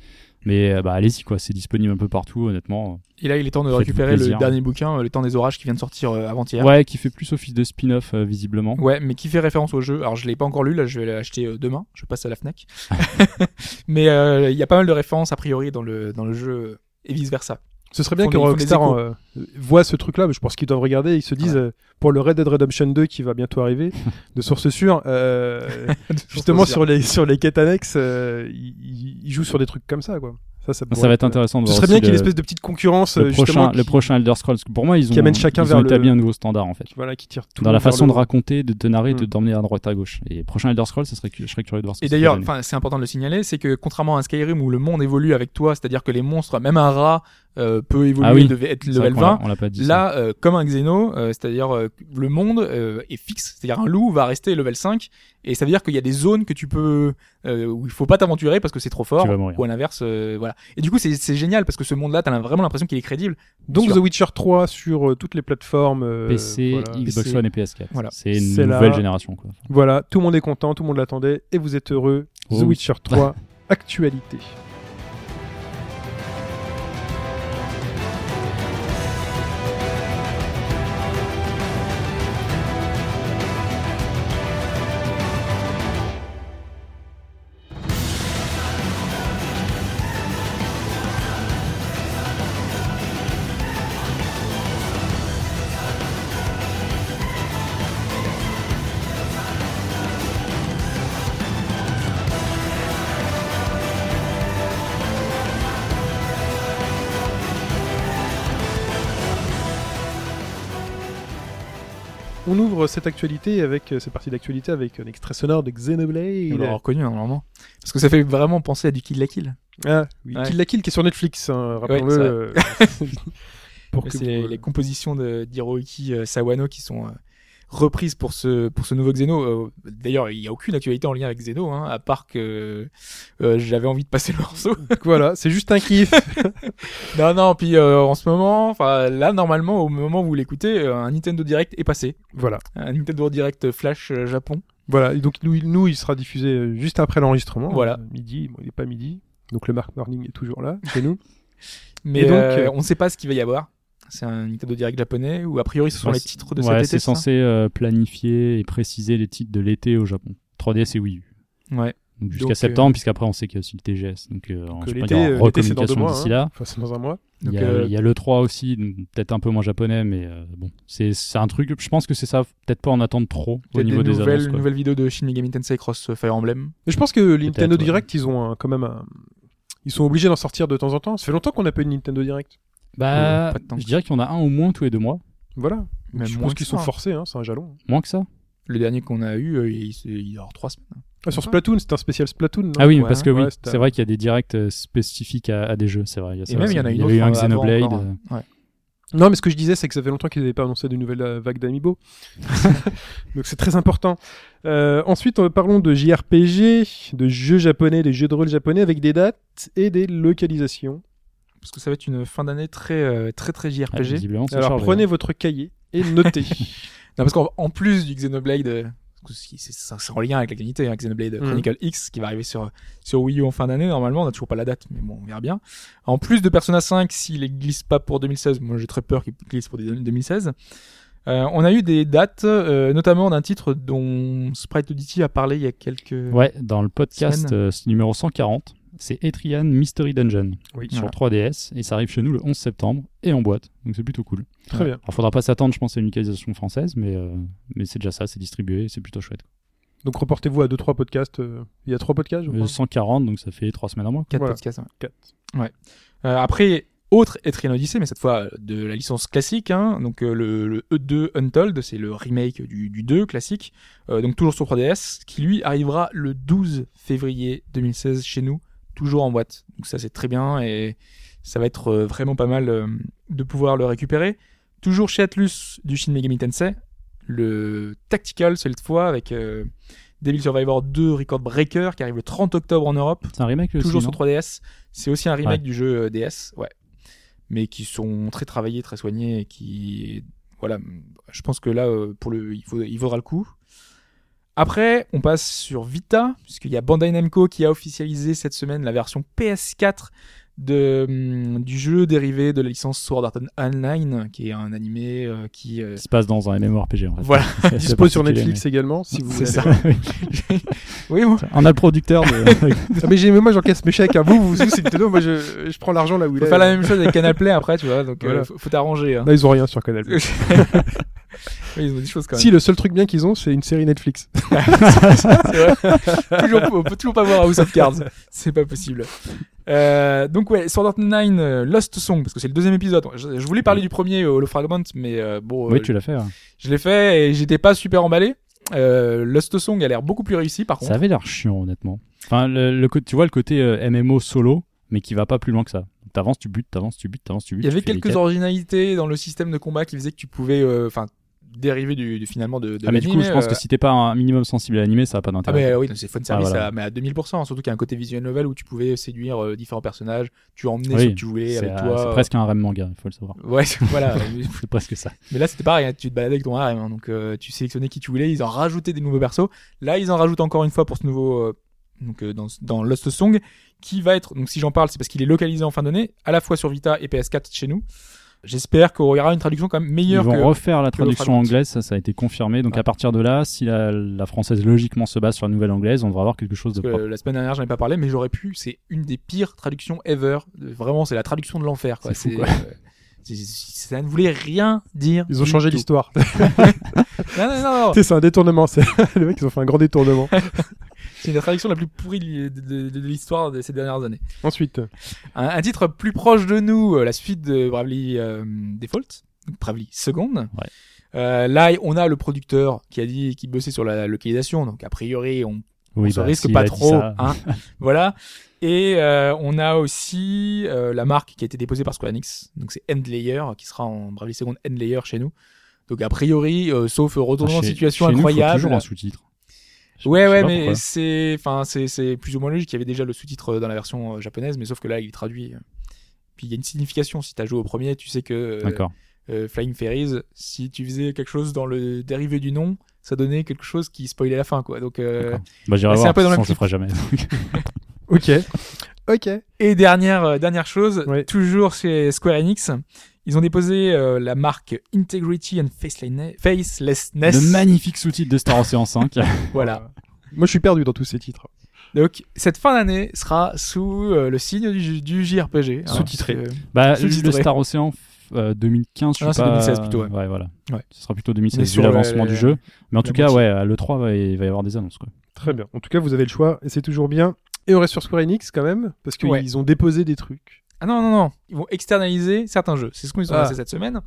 Mais euh, bah, allez-y, quoi. C'est disponible un peu partout, honnêtement. Et là, il est temps de récupérer le dernier bouquin, euh, Le temps des orages, qui vient de sortir euh, avant-hier. Ouais, qui fait plus office de spin-off, euh, visiblement. Ouais, mais qui fait référence au jeu. Alors, je l'ai pas encore lu, là, je vais l'acheter euh, demain. Je passe à la Fnac. mais euh, il y a pas mal de références a priori dans le dans le jeu et vice versa. Ce serait bien que Rockstar euh, voit ce truc-là, mais je pense qu'ils doivent regarder et ils se disent, euh, pour le Red Dead Redemption 2 qui va bientôt arriver, de source sûre, euh, justement sur les, sur les quêtes annexes, euh, ils, jouent sur des trucs comme ça, quoi. Ça, ça, Ça va être intéressant de Ce voir serait bien qu'il y ait une espèce de petite concurrence, le prochain, qui, le prochain Elder Scrolls. Pour moi, ils ont, qui amène chacun ils vers ont le- établi un nouveau standard en fait. voilà, qui tire tout Dans la façon de raconter, de te narrer, et de Mm. t'emmener à droite à gauche. Et prochain Elder Scrolls, ça serait, je serais curieux de voir ce que Et ça d'ailleurs, enfin, c'est important de le signaler, c'est que contrairement à un Skyrim où le monde évolue avec toi, c'est-à-dire que les monstres, même un rat, euh, peut évoluer, Ah oui. de être l'a- 20. On l'a pas dit. ça. Là, euh, comme un Xeno, euh, c'est-à-dire euh, le monde euh, est fixe, c'est-à-dire un loup va rester level 5, et ça veut dire qu'il y a des zones que tu peux euh, où il faut pas t'aventurer parce que c'est trop fort, ou à l'inverse, euh, voilà. Et du coup, c'est c'est génial parce que ce monde-là, t'as vraiment l'impression qu'il est crédible. Donc Sur- The Witcher 3 sur euh, toutes les plateformes. euh, PC, voilà. Xbox PC. One et PS4. Voilà. C'est une là. nouvelle génération. Quoi. Voilà, tout le monde est content, tout le monde l'attendait et vous êtes heureux. Oh The. Witcher 3, actualité. Cette actualité avec euh, cette partie d'actualité avec un extrait sonore de On Xenoblade. l'aura reconnu hein, normalement, parce que ça fait vraiment penser à du Kill la Kill. Ah, oui, Ouais. Kill la Kill qui est sur Netflix, hein, rappelons-le. euh, pour que C'est vous- les, les compositions de d'Hiroyuki euh, Sawano qui sont reprises pour ce pour ce nouveau Xeno. Euh, D'ailleurs, il y a aucune actualité en lien avec Xeno, hein, à part que euh, j'avais envie de passer le morceau. Voilà, c'est juste un kiff. non, non. Puis euh, en ce moment, enfin là, normalement, au moment où vous l'écoutez, euh, un Nintendo Direct est passé. voilà. Un Nintendo Direct Flash euh, Japon. Voilà, et donc nous, il- nous, il sera diffusé juste après l'enregistrement. Voilà. Midi, bon, il n'est pas midi. Donc le Mark Morning est toujours là, chez nous. Mais Et donc, on ne sait pas ce qu'il va y avoir. C'est un Nintendo Direct japonais ou a priori ce sont Ouais, les titres de Ouais, cet été. c'est censé euh, planifier et préciser les titres de l'été au Japon. 3DS et Wii U. Ouais. Donc jusqu'à Donc, septembre, euh, puisqu'après on sait qu'il y a aussi le TGS. Donc, euh, Donc, je sais pas, l'été, il y euh, aura l'été, c'est dans deux recommunication mois. d'ici hein. là. Enfin, c'est dans un mois. Donc, il, y a, euh, il y a le 3 aussi, peut-être un peu moins japonais, mais euh, bon, c'est un truc. Je pense que c'est ça, peut-être pas en attendre trop au niveau des des nouvelles, annonces. quoi. nouvelles vidéos de Shin Megami Tensei Cross Fire Emblem. Mais je pense que les Nintendo ouais. Direct, ils ont un- quand même un... Ils sont obligés d'en sortir de temps en temps. Ça fait longtemps qu'on n'a pas eu de Nintendo Direct. Bah, je dirais qu'il y en a un au moins tous les deux mois. Voilà. Même je moins pense qu'ils sont forcés, hein, c'est un jalon. Moins que ça. Le dernier qu'on a eu, euh, il, il y a trois semaines. Ah, sur. Splatoon, c'était un spécial Splatoon. non Ah oui, Ouais, parce que oui, ouais, c'est vrai qu'il y a des directs euh, spécifiques à, à des jeux, c'est vrai. Il y a ça Et même il y en a une il y avait eu un Xenoblade. encore. euh, Ouais. Non, mais ce que je disais, c'est que ça fait longtemps qu'ils n'avaient pas annoncé de nouvelles euh, vagues d'Amiibo. Donc c'est très important. Euh, ensuite, parlons de JRPG, de jeux japonais, des jeux de rôle japonais avec des dates et des localisations. Parce que ça va être une fin d'année très, euh, très, très ah, JRPG. Alors chargé. prenez votre cahier et notez. Non, parce qu'en en plus du Xenoblade, euh, c'est en lien avec l'actualité, hein, Xenoblade Mhm. Chronicle X, qui va arriver sur, sur Wii U en fin d'année, normalement, on n'a toujours pas la date, mais bon, on verra bien. En plus de Persona 5, s'il ne glisse pas pour 2016, moi j'ai très peur qu'il glisse pour 2016, euh, on a eu des dates, euh, notamment d'un titre dont Sprite Oddity a parlé il y a quelques... Ouais, dans le podcast euh, c'est numéro 140, c'est Etrian Mystery Dungeon Oui, sur Voilà. 3DS et ça arrive chez nous le 11 septembre et en boîte, donc c'est plutôt cool. Très bien. Alors faudra pas s'attendre, je pense, à une localisation française, mais, euh, mais c'est déjà ça, c'est distribué, c'est plutôt chouette. Donc reportez-vous à 2-3 podcasts. euh, Il y a 3 podcasts, je Euh, crois. 140, donc ça fait 3 semaines à mois. 4 Voilà. podcasts, ouais. Quatre. Ouais. Euh, après, autre Etrian Odyssey, mais cette fois euh, de la licence classique, hein, donc euh, le, le E2 Untold, c'est le remake du, du 2 classique, euh, donc toujours sur 3DS, qui lui arrivera le 12 février 2016 chez nous, toujours en boîte. Donc ça c'est très bien et ça va être euh, vraiment pas mal euh, de pouvoir le récupérer. Toujours chez Atlus du Shin Megami Tensei, le Tactical cette fois avec euh, Devil Survivor 2 Record Breaker qui arrive le 30 octobre en Europe C'est un remake aussi, toujours sur 3DS. C'est aussi un remake Ouais. du jeu DS, ouais. Mais qui sont très travaillés, très soignés et qui, voilà, je pense que là, pour le, il, faut, il vaudra le coup. Après, on passe sur Vita, puisqu'il y a Bandai Namco qui a officialisé cette semaine la version PS4 de, hum, du jeu dérivé de la licence Sword Art Online, qui est un animé euh, qui... euh, Qui se passe dans un MMORPG en fait. Voilà, Dispo sur Netflix également, si vous c'est voulez. ça. oui, bon. mais- On a le producteur de. Ah, mais j'ai- mais moi j'encaisse mes chèques. hein. Vous, vous, vous, c'est Nintendo. Moi je, je prends l'argent là où il Faut est. faire la même chose avec Canal Play après, tu vois, donc euh, Voilà. faut, faut t'arranger. Hein. Là, ils ont rien sur Canal. oui, ils ont des choses quand même. Si, le seul truc bien qu'ils ont, c'est une série Netflix. C'est vrai. toujours, on peut toujours pas voir House of Cards. C'est pas possible. Euh, donc ouais, Sword Art Online euh, Lost Song parce que c'est le deuxième épisode. Je, je voulais parler du premier euh, Holofragment, mais euh, bon, euh, Oui, tu l'as fait. hein. je l'ai fait et j'étais pas super emballé. Lost Song a l'air beaucoup plus réussi par contre. Ça avait l'air chiant, honnêtement. Enfin, le, tu vois le côté MMO solo, mais qui va pas plus loin que ça. t'avances, tu butes, t'avances, tu butes, t'avances, tu butes. Il y avait quelques originalités dans le système de combat qui faisaient que tu pouvais, euh, dériver du, du- finalement de, de Ah, mais du coup, je pense euh, que si t'es pas un minimum sensible à l'animé, ça a pas Ah d'intérêt. mais euh, oui, c'est fun service voilà. à, mais à 2000%, surtout qu'il y a un côté visual novel où tu pouvais séduire euh, différents personnages, tu emmenais Oui, ceux que tu voulais avec euh, toi. c'est presque un rem manga, il faut le savoir. Ouais, voilà. C'est presque ça. mais là c'était pareil, hein, tu te baladais avec ton harem, hein, donc euh, tu sélectionnais qui tu voulais, ils en rajoutaient des nouveaux persos. Là, ils en rajoutent encore une fois pour ce nouveau euh, donc euh, dans, dans Lost Song qui va être donc si j'en parle, c'est parce qu'il est localisé en fin d'année à la fois sur Vita et PS4 chez nous. J'espère qu'il y aura une traduction quand même Ils meilleure vont que refaire la traduction anglaise, ça, ça a été confirmé. Donc Ouais. à partir de là, si la, la française logiquement se base sur la nouvelle anglaise, on devrait avoir quelque chose de Parce propre. la semaine dernière, j'en ai pas parlé, mais j'aurais pu. C'est une des pires traductions ever. Vraiment, c'est la traduction de l'enfer. quoi. C'est fou, C'est, quoi. euh, c'est- ça ne voulait rien dire. Ils ont changé l'histoire. Non, non, non, non. Tu sais, c'est un détournement. Les mecs, ils ont fait un grand détournement. C'est la traduction la plus pourrie de, de- de- de l'histoire de ces dernières années. Ensuite, Un, un titre plus proche de nous, euh, la suite de Bravely euh, Default, Bravely Second. Euh, là, on a le producteur qui a dit qu'il bossait sur la localisation, donc a priori, on Oui, on se bah, risque pas trop, hein. voilà. Et euh, on a aussi euh, la marque qui a été déposée par Square Enix, donc c'est Endlayer qui sera en Bravely Second Endlayer chez nous. Donc a priori, euh, sauf retournement de Chez- situation chez nous, faut incroyable. toujours un sous-titre. Je- Ouais, je ouais, mais c'est, enfin, c'est, c'est plus ou moins logique. Il y avait déjà le sous-titre dans la version euh, japonaise, mais sauf que là, il est traduit. euh. Puis il y a une signification. Si t'as joué au premier, tu sais que euh, D'accord. euh, Flying Fairies, si tu faisais quelque chose dans le dérivé du nom, ça donnait quelque chose qui spoilait la fin, quoi. Donc, euh. Bah, j'irai c'est voir, un peu de dans toute le façon, je même le ferai jamais. ok. Ok. Et dernière, euh, dernière chose, Ouais. toujours chez Square Enix, ils ont déposé euh, la marque Integrity and Facelessness. Le magnifique sous-titre de Star Ocean 5. Voilà. Moi, je suis perdu dans tous ces titres. Donc, cette fin d'année sera sous euh, le signe du, du JRPG. hein, Sous-titré. bah, Sous-titré. le Star Ocean euh, 2015, je Ah, suis c'est pas... 2016 plutôt, ouais. Ouais, voilà. Ouais. Ce sera plutôt On est 2016 vu sur l'avancement du jeu. Mais en tout cas, ouais, à l'E3, va- il va y avoir des annonces. Quoi. Très bien. En tout cas, vous avez le choix et c'est toujours bien. Et on reste sur Square Enix quand même, parce qu'ils Ouais. ont déposé des trucs. Ah non, non, non. Ils vont externaliser certains jeux. C'est ce qu'ils ont Ah. annoncé cette semaine.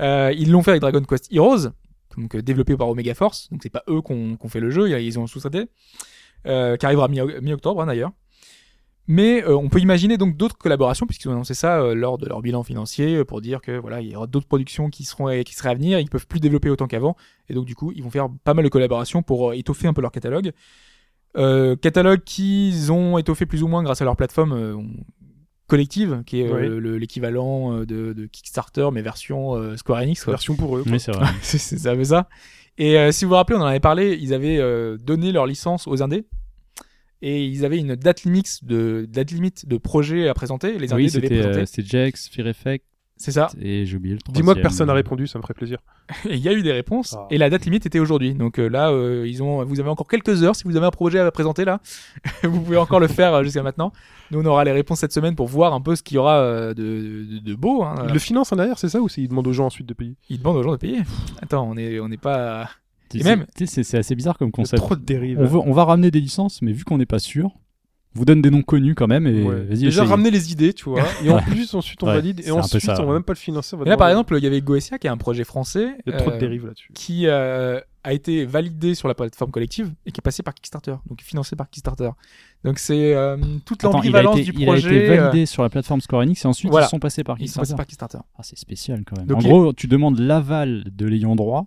Euh, ils l'ont fait avec Dragon Quest Heroes, donc euh, développé par Omega Force. Donc c'est pas eux qu'on qu'on fait le jeu, ils ont sous-traité. Euh, qui arrivera mi- mi-octobre hein, d'ailleurs. Mais euh, on peut imaginer donc d'autres collaborations puisqu'ils ont annoncé ça euh, lors de leur bilan financier pour dire que voilà il y aura d'autres productions qui seront qui seraient à venir, ils peuvent plus développer autant qu'avant et donc du coup ils vont faire pas mal de collaborations pour étoffer un peu leur catalogue. Catalogue qu'ils ont étoffé plus ou moins grâce à leur plateforme collective qui est euh, Oui. le- l'équivalent euh, de, de Kickstarter mais version euh, Square Enix. quoi. Version pour eux. quoi. Oui, c'est vrai. c'est ça, mais ça. Et euh, si vous vous rappelez, on en avait parlé, ils avaient euh, donné leur licence aux indés. Et ils avaient une date limite de date limite de projets à présenter. Les indés oui, devaient c'était présenter. euh, c'était Jax, Fear Effect C'est ça. et j'ai oublié le. Dis-moi que personne n'a répondu, ça me ferait plaisir. Et il y a eu des réponses. Ah. Et la date limite était aujourd'hui. Donc euh, là, euh, ils ont, vous avez encore quelques heures. Si vous avez un projet à présenter là, vous pouvez encore le faire euh, jusqu'à maintenant. Nous, on aura les réponses cette semaine pour voir un peu ce qu'il y aura euh, de, de, de beau. Hein. Ils le financent en arrière, c'est ça Ou c'est- ils demandent aux gens ensuite de payer? Ils demandent aux gens de payer. Attends, on est, on n'est pas. Et même- tu sais, c'est c'est assez bizarre comme Il y a concept. trop de dérives. On, veut, on va ramener des licences, mais vu qu'on n'est pas sûr, vous donne des noms connus quand même et Ouais. Déjà essayez. ramener les idées, tu vois. Et en Ouais. plus, ensuite, on Ouais, valide. Et ensuite, ça, on va ouais. même pas le financer. on va Et là, par exemple, il y avait Goetia, qui est un projet français. il y a trop de euh, dérives là-dessus. qui euh, a été validé sur la plateforme collective et qui est passé par Kickstarter, donc financé par Kickstarter. Donc c'est euh, toute l'ambivalence du il a projet. été euh, validé sur la plateforme Square Enix et ensuite Voilà. ils sont passés par ils sont passés Kickstarter. par Kickstarter. Ah, c'est spécial quand même. Donc, en il- gros, tu demandes l'aval de l'ayant droit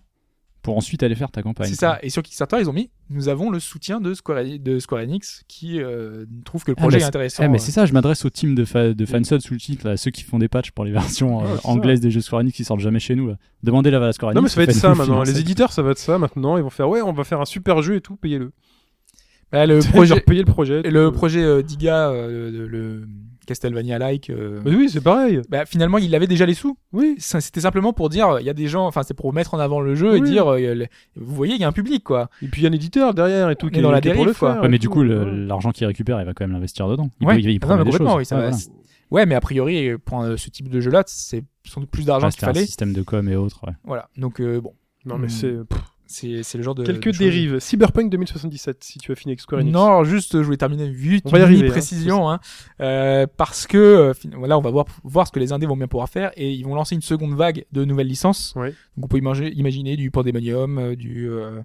pour ensuite aller faire ta campagne. C'est ça. Et sur Kickstarter, ils ont mis nous avons le soutien de Square, de Square Enix qui euh, trouve que le Ah, projet est intéressant. Eh, mais euh. c'est ça, je m'adresse au team de, fa de fansub sous le titre, là, ceux qui font des patchs pour les versions euh, ça. anglaises des jeux Square Enix qui sortent jamais chez nous. Là. Demandez l'aval à Square Enix. Non, mais ça va être ça maintenant. Les éditeurs, ça va être ça maintenant. Ils vont faire, ouais, on va faire un super jeu et tout, payez-le. Bah, le Projet... payer le projet. le projet euh, Diga, euh, le Castlevania-like. euh, Mais oui, c'est pareil. bah, finalement, il avait déjà les sous. Oui. C'était simplement pour dire, il y a des gens, enfin, c'est pour mettre en avant le jeu et dire, euh, le- vous voyez, il y a un public, quoi. Et puis il y a un éditeur derrière et tout On qui est dans la est pour dérive, le quoi. faire. Ouais, mais du coup, l'argent qu'il récupère, il va quand même l'investir dedans. Il, Ouais. peut- il, il Ah prend des complètement, choses. oui, ça Ouais, va. voilà. Ouais, mais a priori, pour ce type de jeu-là, c'est sans doute plus d'argent Ouais, qu'il C'était un fallait. système de com et autres. ouais. Voilà. Donc, euh, bon, Non, mais Hmm. c'est c'est le genre de. quelques dérives. Cyberpunk 2077, si tu as fini avec Square Enix. Non, juste, je voulais terminer vite, On va y arriver, hein. précision, hein, euh, parce que euh, voilà, on va voir voir ce que les indés vont bien pouvoir faire et ils vont lancer une seconde vague de nouvelles licences. Ouais. Donc on peut imaginer, imaginer du Pandemonium, euh, du euh,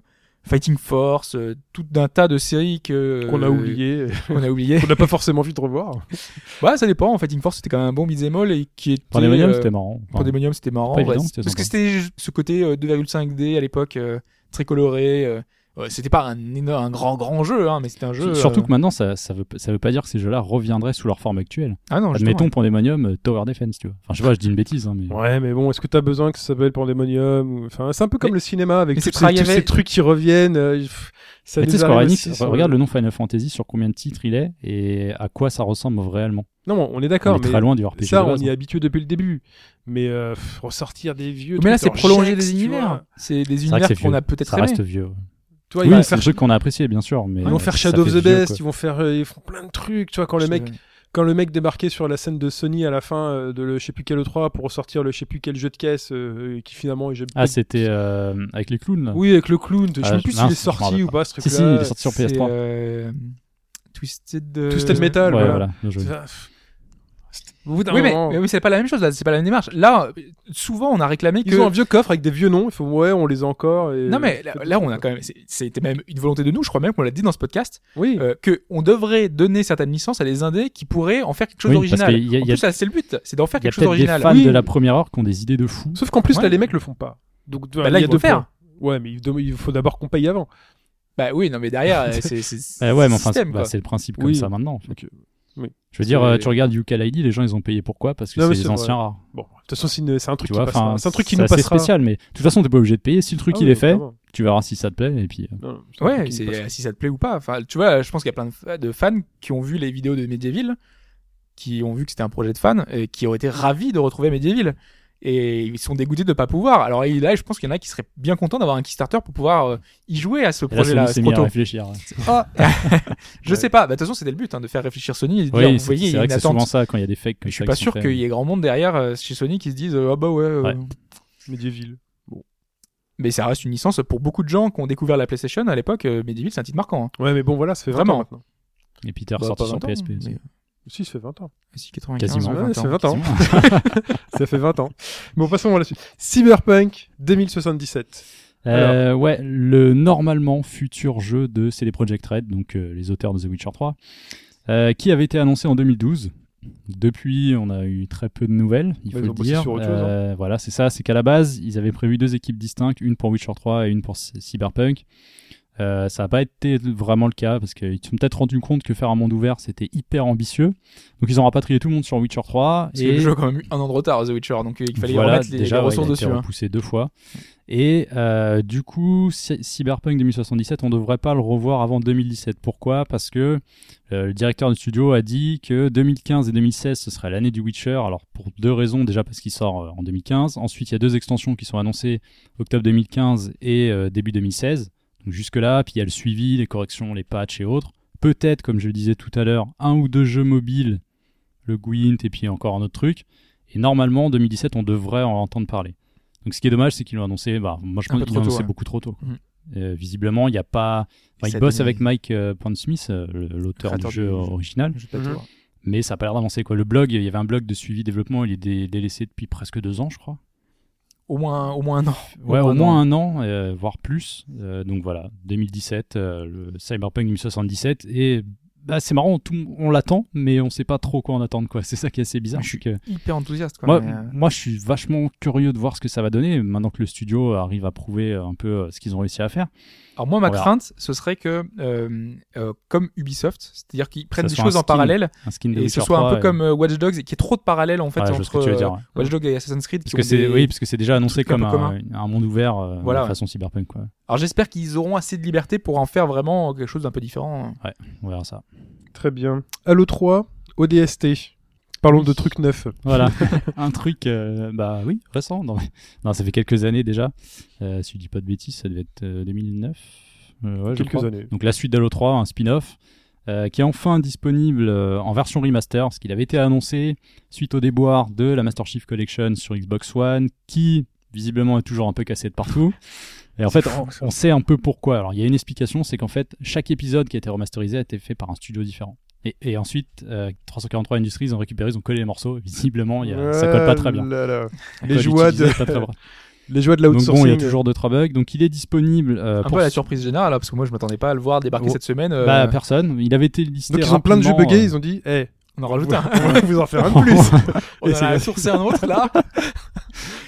Fighting Force, euh, tout un tas de séries que Qu'on a oublié, qu'on a oublié. qu'on n'a pas forcément envie de revoir. bah ça dépend. Fighting Force c'était quand même un bon beat'em all et qui était Pandemonium, euh, c'était marrant. Pandemonium c'était marrant. Ouais, évident, parce que c'était ce côté euh, 2,5D à l'époque euh, très coloré. C'était pas un énorme, un grand grand jeu, hein, mais c'était un jeu. Surtout euh, que maintenant, ça, ça, veut, ça veut pas dire que ces jeux-là reviendraient sous leur forme actuelle. ah non. Admettons Pandemonium, euh, Tower Defense, tu vois. Enfin, je sais pas, je dis une bêtise, hein, mais. Ouais, mais bon, est-ce que t'as besoin que ça s'appelle Pandemonium Enfin, c'est un peu comme Mais- le cinéma avec tous, ces, tous ces trucs qui reviennent. euh, ça Square Enix, aussi sur- regarde le nom Final Fantasy sur combien de titres il est et à quoi ça ressemble réellement. Non, on est On d'accord, est mais très loin du RPG. ça, de on y est hein. habitué depuis le début. Mais euh, ressortir des vieux. Mais là, c'est prolonger des univers. C'est des univers qu'on a peut-être Ça reste vieux. Tu vois, ils Oui, vont c'est faire, un truc qu'on a apprécié, bien sûr. Mais ils vont faire Shadow of the Best, ils vont faire, euh, ils font plein de trucs. Tu vois, quand le mec, quand le mec débarquait sur la scène de Sony à la fin euh, de le je sais plus quel E3 pour ressortir le je sais plus quel jeu de caisse euh, qui finalement j'ai Ah, c'était euh, avec les clowns là oui avec le clown je sais Ah, plus s'il est sorti ou pas ce truc Si, si, il est sorti sur C'est, PS3. euh, Twisted, euh, Twisted Metal Ouais, voilà. voilà. bien joué. C'est- pff, Au bout d'un Oui, mais, moment, mais oui, c'est pas la même chose là. C'est pas la même démarche. Là, souvent, on a réclamé que. ils ont un vieux coffre avec des vieux noms ils font ouais on les a encore et- Non mais là, là, on a quand même, c'est- c'était même une volonté de nous, je crois même qu'on l'a dit dans ce podcast, oui euh, que on devrait donner certaines licences à des indés qui pourraient en faire quelque chose Oui, parce d'original. qu'il y a- En il y a- plus, là, c'est le but, c'est d'en faire Il y a quelque chose peut-être des d'original. fans Oui. de la première heure qui ont des idées de fou. sauf qu'en plus Ouais. là les mecs le font pas donc Bah, là, il y a ils vont deux le faire. points. ouais mais il il faut d'abord qu'on paye avant Bah oui, non mais derrière, euh, c'est c'est Euh, ouais, mais enfin, système, bah, quoi. c'est le principe comme Oui. ça maintenant. en fait. Donc, euh, Je veux dire, euh, tu regardes Yuka Lady, les gens ils ont payé pourquoi? Parce que c'est les anciens vrai. rares. bon de toute façon c'est une- un truc Tu qui passera c'est un truc qui c'est nous assez passera spécial, mais de toute façon t'es pas obligé de payer. Si le truc Ah il oui, est fait, tu verras si ça te plaît et puis. euh, Non, non, Ouais, si ça te plaît ou pas. Enfin, tu vois, je pense qu'il y a plein de, fa- de fans qui ont vu les vidéos de Medieval, qui ont vu que c'était un projet de fans et qui ont été ravis de retrouver Medieval. Et ils sont dégoûtés de pas pouvoir. Alors et là, je pense qu'il y en a qui seraient bien contents d'avoir un Kickstarter pour pouvoir euh, y jouer à ce et là, projet-là, Sony ce s'est mis à proto. réfléchir. Ah. je Ouais. sais pas. Bah, de toute façon, c'était le but, hein, de faire réfléchir Sony et de dire, Oui, vous c'est voyez, c'est c'est souvent ça quand il y a des fakes. comme Je suis pas sûr qu'il y ait grand monde derrière euh, chez Sony qui se disent, euh, ah bah ouais. euh, Ouais. Medieval Mais ça reste une licence pour beaucoup de gens qui ont découvert la PlayStation à l'époque. euh, Medieval, c'est un titre marquant. hein. ouais mais bon voilà ça fait 20 Vraiment. Et Peter Bah, sorti pas sur 20 ans, PSP. mais- si ça fait 20 ans Si, 95, Quasiment. ouais, Ouais, 20 ça ans. fait 20 ans Quasiment. ça fait 20 ans bon passons à la suite Cyberpunk 2077 Euh, ouais, le normalement futur jeu de CD Projekt Red, donc euh, les auteurs de The Witcher 3, euh, qui avait été annoncé en 2012. Depuis, on a eu très peu de nouvelles, il Ouais, faut le dire. sur autre chose, hein. Euh, Voilà, c'est ça. C'est qu'à la base, ils avaient prévu deux équipes distinctes, une pour Witcher 3 et une pour Cyberpunk. Euh, ça n'a pas été vraiment le cas parce qu'ils se sont peut-être rendu compte que faire un monde ouvert c'était hyper ambitieux. Donc ils ont rapatrié tout le monde sur Witcher 3 Parce que le jeu a quand même eu un an de retard, The Witcher, donc euh, il fallait voilà, remettre les, déjà, les ouais, ressources il a dessus. été hein. repoussé deux fois. Et euh, du coup, Cy- Cyberpunk 2077, on devrait pas le revoir avant 2017. Pourquoi? Parce que euh, le directeur du studio a dit que 2015 et 2016 ce serait l'année du Witcher. Alors pour deux raisons, déjà parce qu'il sort en 2015. Ensuite, il y a deux extensions qui sont annoncées octobre 2015 et début 2016. Donc jusque là, puis il y a le suivi, les corrections, les patchs et autres. Peut-être, comme je le disais tout à l'heure, un ou deux jeux mobiles, le Gwent et puis encore un autre truc. Et normalement, en 2017, on devrait en entendre parler. Donc ce qui est dommage, c'est qu'ils l'ont annoncé, bah, moi je pense qu'ils l'ont tôt, annoncé ouais. beaucoup trop tôt. Mhm. Euh, visiblement, il n'y a pas. Enfin, il bosse avec Mike euh, Pondsmith, euh, l'auteur du jeu original, toi. mais ça n'a pas l'air d'avancer. Le blog, il y avait un blog de suivi développement, il est dé- délaissé depuis presque deux ans, je crois. Au moins, au moins un an. Ouais, au moins un an, euh, voire plus. Euh, donc voilà, 2017, euh, le Cyberpunk 2077. Et bah, c'est marrant, tout- on l'attend, mais on sait pas trop quoi en attendre. Quoi. C'est ça qui est assez bizarre. Je suis que hyper enthousiaste. Quoi, moi, mais, euh, moi, je suis vachement curieux de voir ce que ça va donner maintenant que le studio arrive à prouver un peu euh, ce qu'ils ont réussi à faire. Alors moi, ma crainte, ce serait que, euh, euh, comme Ubisoft, c'est-à-dire qu'ils prennent des choses en parallèle de et ce soit un 3, peu et- comme euh, Watch Dogs, et qu'il y ait trop de parallèles en fait Ouais, entre que tu veux dire. ouais. Watch Dogs et Assassin's Creed. Parce qui que ont c'est des- oui, parce que c'est déjà annoncé comme un, un monde ouvert euh, Voilà, de ouais. façon cyberpunk. Quoi. Alors j'espère qu'ils auront assez de liberté pour en faire vraiment quelque chose d'un peu différent. On verra ça. Très bien. Halo 3, ODST. Parlons de trucs neufs. Voilà, un truc, euh, bah oui, récent. Non, ça fait quelques années déjà. Euh, si je dis pas de bêtises, ça devait être euh, 2009. Euh, ouais, je Quelques années. Donc la suite d'Halo 3, un spin-off, euh, qui est enfin disponible euh, en version remaster, parce qu'il avait été annoncé suite au déboire de la Master Chief Collection sur Xbox One, qui visiblement est toujours un peu cassé de partout. Et en fait, on sait un peu pourquoi. Alors il y a une explication, c'est qu'en fait, chaque épisode qui a été remasterisé a été fait par un studio différent. Et, et ensuite, euh, 343 Industries ils ont récupéré, ils ont collé les morceaux. Visiblement, il y a- ça colle pas très bien. Là là. La Les joies de-. Les joies de Donc bon, il y l'outsourcing. a toujours deux trois bugs. Donc il est disponible euh, Un pour peu à la surprise générale, là, parce que moi je m'attendais pas à le voir débarquer Oh. cette semaine. euh, bah, personne. Il avait été listé. Donc ils ont plein de jeux buggés, euh, ils ont dit, eh, on en rajoute un. on va vous en faire un de plus. on Et en a c'est- sourcé un autre là.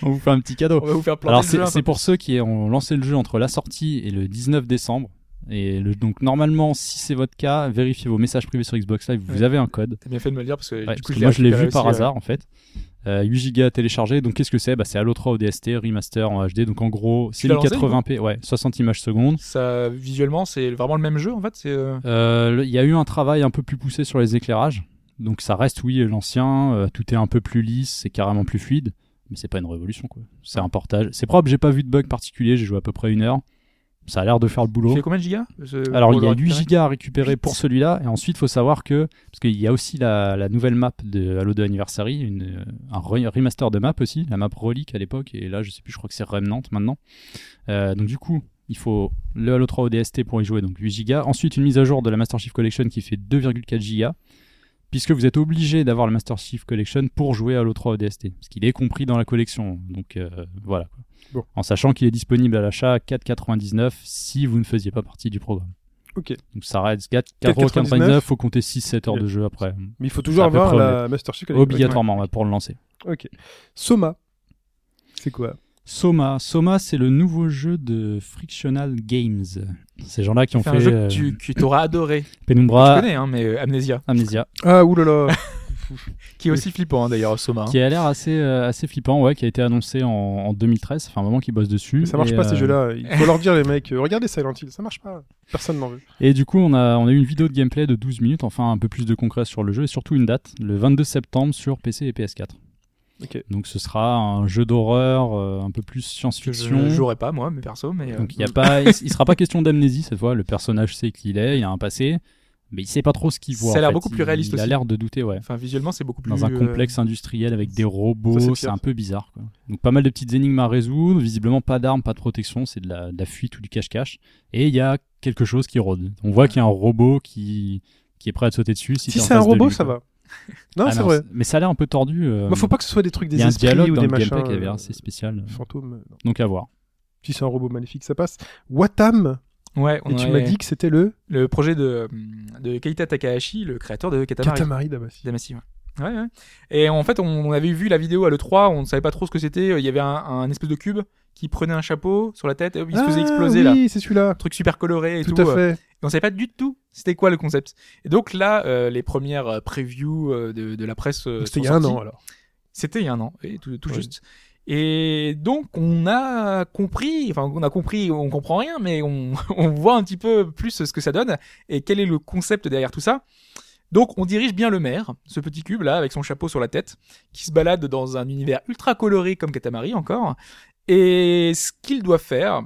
On vous fait un petit cadeau. On va vous faire planter Alors c'est pour ceux qui ont lancé le jeu entre la sortie et le 19 décembre. Et le- donc normalement, si c'est votre cas, vérifiez vos messages privés sur Xbox Live. Vous Ouais. avez un code. T'as bien fait de me le dire parce que Ouais, du parce coup que moi je l'ai vu par aussi, hasard en fait. Euh, 8 Go téléchargé. Donc qu'est-ce que c'est? Bah, C'est Halo 3 ODST remaster en HD. Donc en gros, c'est l'as lancé, 1080p, ouais, 60 images secondes. Ça, visuellement, c'est vraiment le même jeu en fait. Euh, Euh, Il y a eu un travail un peu plus poussé sur les éclairages. Donc ça reste, oui, l'ancien. euh, tout est un peu plus lisse, c'est carrément plus fluide. Mais c'est pas une révolution, quoi. C'est un portage. C'est propre, j'ai pas vu de bug particulier. J'ai joué à peu près une heure. Ça a l'air de faire le il boulot. fait combien de gigas Alors il y a le 8 récupérer gigas à récupérer pour celui-là. Et ensuite, il faut savoir que. Parce qu'il y a aussi la, la nouvelle map de Halo 2 Anniversary, une, euh, un re- remaster de map aussi. La map Relic à l'époque. Et là, je sais plus, je crois que c'est Remnant maintenant. Euh, donc du coup. Il faut le Halo 3 ODST pour y jouer, donc 8 Go. Ensuite, une mise à jour de la Master Chief Collection qui fait 2,4 Go. Puisque vous êtes obligé d'avoir la Master Chief Collection pour jouer à Halo 3 ODST. Parce qu'il est compris dans la collection. Donc euh, voilà. Bon. En sachant qu'il est disponible à l'achat à 4,99 si vous ne faisiez pas partie du programme. Ok. Donc ça reste 4,99, 4,99, faut compter 6-7 heures de jeu après. Mais il faut toujours avoir la Master Chief Collection. Obligatoirement ouais, pour le lancer. Ok. Soma. C'est quoi? Soma. Soma, c'est le nouveau jeu de Frictional Games. Ces gens-là qui ont fait un jeu euh, que tu, que t'auras adoré. Je Penumbra, connais, hein, mais euh, Amnesia, Amnesia, Ah, oulala. qui est aussi flippant hein, d'ailleurs, Soma. hein. qui a l'air assez, euh, assez flippant, ouais, qui a été annoncé en, en 2013. Ça fait un moment qu'ils bossent dessus. ça marche Et, pas ces euh, jeux-là. Il faut leur dire, les mecs, euh, regardez Silent Hill, ça marche pas. Personne n'en veut. Et du coup, on a, on a eu une vidéo de gameplay de 12 minutes, enfin un peu plus de concret sur le jeu, et surtout une date, le 22 septembre sur PC et PS4. Donc ce sera un jeu d'horreur, euh, un peu plus Que je science-fiction. ne jouerai pas moi, mais perso, mais. euh, Donc il y a pas, il, il sera pas question d'amnésie cette fois. Le personnage sait qui il est, il a un passé, mais il sait pas trop ce qu'il voit. Ça a l'air beaucoup plus Il- réaliste Il a l'air de douter, ouais. Enfin, visuellement, c'est beaucoup plus. Dans un euh, complexe industriel avec des robots, c'est un peu bizarre. Quoi. Donc pas mal de petites énigmes à résoudre. Visiblement pas d'armes, pas de protection, c'est de la, de la fuite ou du cache-cache. Et il y a quelque chose qui rôde. On voit qu'il y a un robot qui qui est prêt à te sauter dessus. Si, Si c'est un robot, lui, ça va. Non, Ah c'est vrai. Mais ça a l'air un peu tordu. euh, Moi, faut pas que ce soit des trucs Il des y a un esprits dialogue ou dans des le machins. gameplay qui avait euh, l'air assez spécial. Fantômes. non. Donc à voir. Si c'est un robot maléfique, ça passe. Watam. Ouais, on Et tu m'as dit que c'était le le projet de, de Keita Takahashi, le créateur de Katamari. Katamari Damacy. Damacy, ouais. Ouais, ouais. Et en fait, on, on avait vu la vidéo à l'E3, on ne savait pas trop ce que c'était. Il y avait un, un espèce de cube qui prenait un chapeau sur la tête et il se faisait Ah, exploser oui, là. c'est celui-là. Un truc super coloré et Tout tout. à euh, fait. Et on savait pas du tout c'était quoi le concept? Et donc là, euh, les premières euh, previews euh, de, de la presse. euh, C'était il y sont a un sorties. an alors. C'était il y a un an, et tout, tout Ouais. juste. Et donc on a compris, enfin on a compris, on comprend rien, mais on, on voit un petit peu plus ce que ça donne et quel est le concept derrière tout ça. Donc on dirige bien le maire, ce petit cube là avec son chapeau sur la tête, qui se balade dans un univers ultra coloré comme Katamari encore. Et ce qu'il doit faire,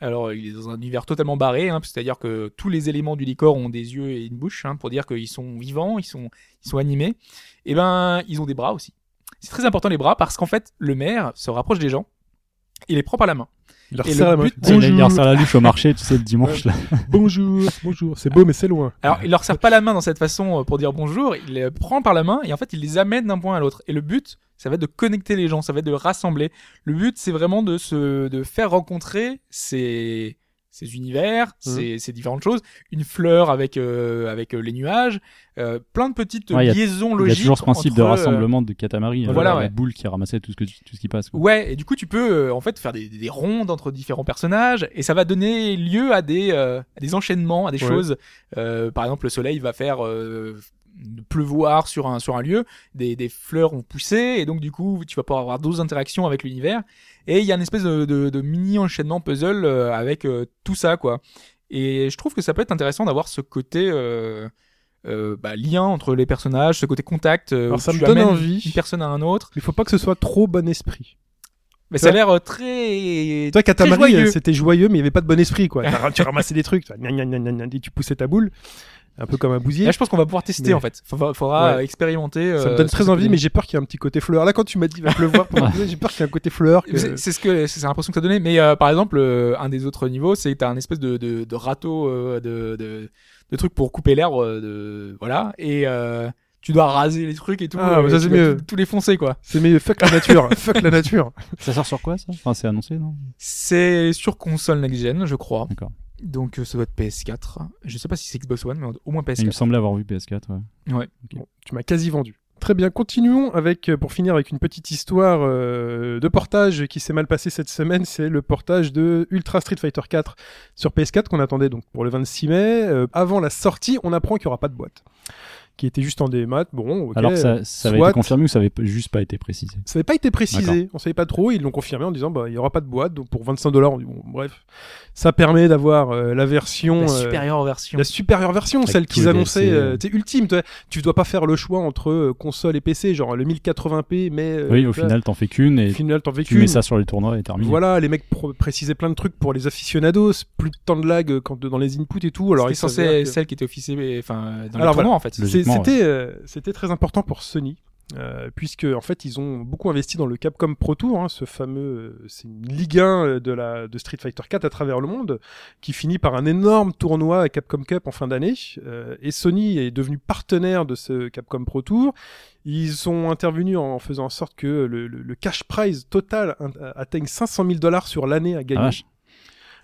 alors il est dans un univers totalement barré, hein, c'est-à-dire que tous les éléments du décor ont des yeux et une bouche hein, pour dire qu'ils sont vivants, ils sont, ils sont animés. Et ben ils ont des bras aussi. C'est très important les bras parce qu'en fait le maire se rapproche des gens, il les prend par la main. Il leur Et serre le la main. but- Il Bonjour. sert la luche au marché, tu sais, le dimanche là. Bonjour. Bonjour. C'est beau, mais c'est loin. Alors il leur serre pas la main dans cette façon euh, pour dire bonjour, il les prend par la main et en fait il les amène d'un point à l'autre. Et le but, ça va être de connecter les gens, ça va être de rassembler. Le but, c'est vraiment de se, de faire rencontrer ces, ces univers, Mhm. ces, ces différentes choses. Une fleur avec, euh, avec euh, les nuages, euh, plein de petites Ouais, a- liaisons Il y logiques. a toujours ce principe de entre, euh, rassemblement de Katamari. euh, voilà, la ouais. boule qui ramassait tout ce, que, tout ce qui passe. quoi. Ouais, et du coup, tu peux euh, en fait faire des, des rondes entre différents personnages, et ça va donner lieu à des, euh, à des enchaînements, à des Ouais. choses. Euh, par exemple, le soleil va faire euh, pleuvoir sur un sur un lieu, des, des fleurs vont pousser, et donc du coup, tu vas pouvoir avoir d'autres interactions avec l'univers. Et il y a une espèce de, de, de mini enchaînement puzzle euh, avec euh, tout ça, quoi. Et je trouve que ça peut être intéressant d'avoir ce côté euh, euh, bah, lien entre les personnages, ce côté contact. euh, Alors, ça tu me donne envie. Une personne à un autre. Il faut pas que ce soit trop bon esprit. Mais ça a l'air euh, très. Toi, Katamari, c'était joyeux, mais il y avait pas de bon esprit, quoi. Tu ramassais des trucs, toi. Et tu poussais ta boule. Un peu comme un bousier. Là, je pense qu'on va pouvoir tester Mais- en fait. Faudra, faudra Ouais. euh, expérimenter. Ça me euh, donne très envie, mais j'ai peur qu'il y ait un petit côté fleur. Là, quand tu m'as dit il va pleuvoir, j'ai peur qu'il y ait un côté fleur. que- C'est ce que c'est l'impression que ça donnait. Mais euh, par exemple, euh, un des autres niveaux, c'est que t'as un espèce de, de, de râteau, euh, de, de, de truc pour couper l'herbe, euh, de voilà. Et euh, tu dois raser les trucs et tout. Ah, bah ça, c'est mieux. tout, tout les foncer quoi. C'est mais fuck la nature, fuck la nature. Ça sort sur quoi ça? Enfin, c'est annoncé, non? C'est sur console next-gen, je crois. D'accord. Donc euh, ça doit être PS4. Je sais pas si c'est Xbox One, mais au moins Il me PS4. semblait avoir vu PS4, ouais. Ouais. Bon, tu m'as quasi vendu. Très bien, continuons avec, euh, pour finir avec une petite histoire euh, de portage qui s'est mal passé cette semaine, c'est le portage de Ultra Street Fighter 4 sur PS4 qu'on attendait donc pour le 26 mai. Euh, avant la sortie, on apprend qu'il n'y aura pas de boîte, qui était juste en démat. Bon, Alors, ça, ça avait soit. été confirmé ou ça avait juste pas été précisé Ça n'avait pas été précisé, on savait pas trop, ils l'ont confirmé en disant bah il y aura pas de boîte, donc pour 25 dollars, on dit bon bref, ça permet d'avoir euh, la version La euh, supérieure version. la supérieure version, Avec celle qu'ils annonçaient, DLC, euh, tu sais, ultime. Tu, vois. tu dois pas faire le choix entre euh, console et PC, genre le 1080p, mais euh, Oui, au final, t'en fais qu'une et au final, t'en fais tu mets qu'une. ça sur les tournois et terminé. Voilà, les mecs précisaient plein de trucs pour les aficionados, plus de temps de lag quand dans les inputs et tout. Alors que- celle qui était officiée, enfin dans Alors les tournois en fait. C'est- C'était euh, c'était très important pour Sony. euh, puisque en fait ils ont beaucoup investi dans le Capcom Pro Tour, hein, ce fameux, euh, c'est une Ligue 1 euh, de la de Street Fighter 4 à travers le monde, qui finit par un énorme tournoi à Capcom Cup en fin d'année. euh, et Sony est devenu partenaire de ce Capcom Pro Tour. Ils sont intervenus en faisant en sorte que le, le- le cash prize total atteigne 500 000 dollars sur l'année à Ah, gagner vache.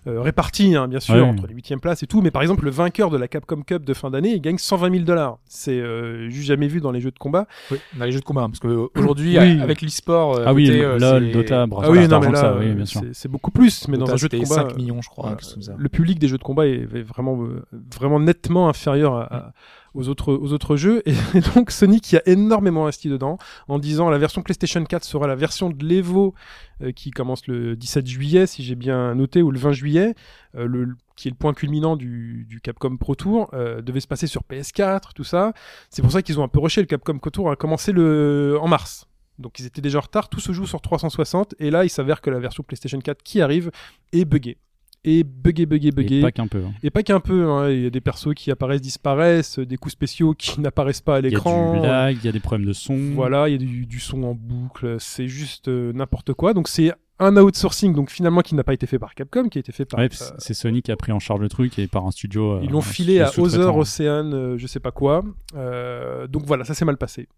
Euh, répartis, hein, bien sûr, Ouais. entre les huitièmes places et tout. Mais par exemple, le vainqueur de la Capcom Cup de fin d'année, il gagne 120 000 dollars. C'est euh, juste jamais vu dans les jeux de combat. Oui, dans les jeux de combat, hein, parce que aujourd'hui Oui. avec l'e-sport, euh, Ah oui, côté, LOL, Dota, Ah oui, non, mais là, ça, oui, bien sûr. c'est- beaucoup plus. Mais dans un jeu de combat, 5 millions, je crois, voilà, le public des jeux de combat est vraiment, euh, vraiment nettement inférieur à- à- aux autres, jeux. Et donc Sony qui a énormément investi dedans en disant la version PlayStation 4 sera la version de l'Evo euh, qui commence le 17 juillet, si j'ai bien noté, ou le 20 juillet, euh, qui est le point culminant du, Capcom Pro Tour, euh, devait se passer sur PS4, tout ça. C'est pour ça qu'ils ont un peu rushé. Le Capcom Pro Tour a commencé le, en mars. Donc ils étaient déjà en retard, tout se joue sur 360, et là il s'avère que la version PlayStation 4 qui arrive est buggée. Et buggée, buggée, buggée. Et pas qu'un peu. hein. Et pas qu'un peu, hein. il y a des persos qui apparaissent, disparaissent, des coups spéciaux qui n'apparaissent pas à Il y a l'écran. du lag, il y a des problèmes de son. Voilà, il y a du, du son en boucle, c'est juste euh, n'importe quoi. Donc c'est un outsourcing, donc finalement qui n'a pas été fait par Capcom, qui a été fait par. Ouais, euh, c'est- Sony qui a pris en charge le truc et par un studio. euh, ils l'ont un filé à. Other Ocean, euh, je sais pas quoi. Euh, donc voilà, ça s'est mal passé.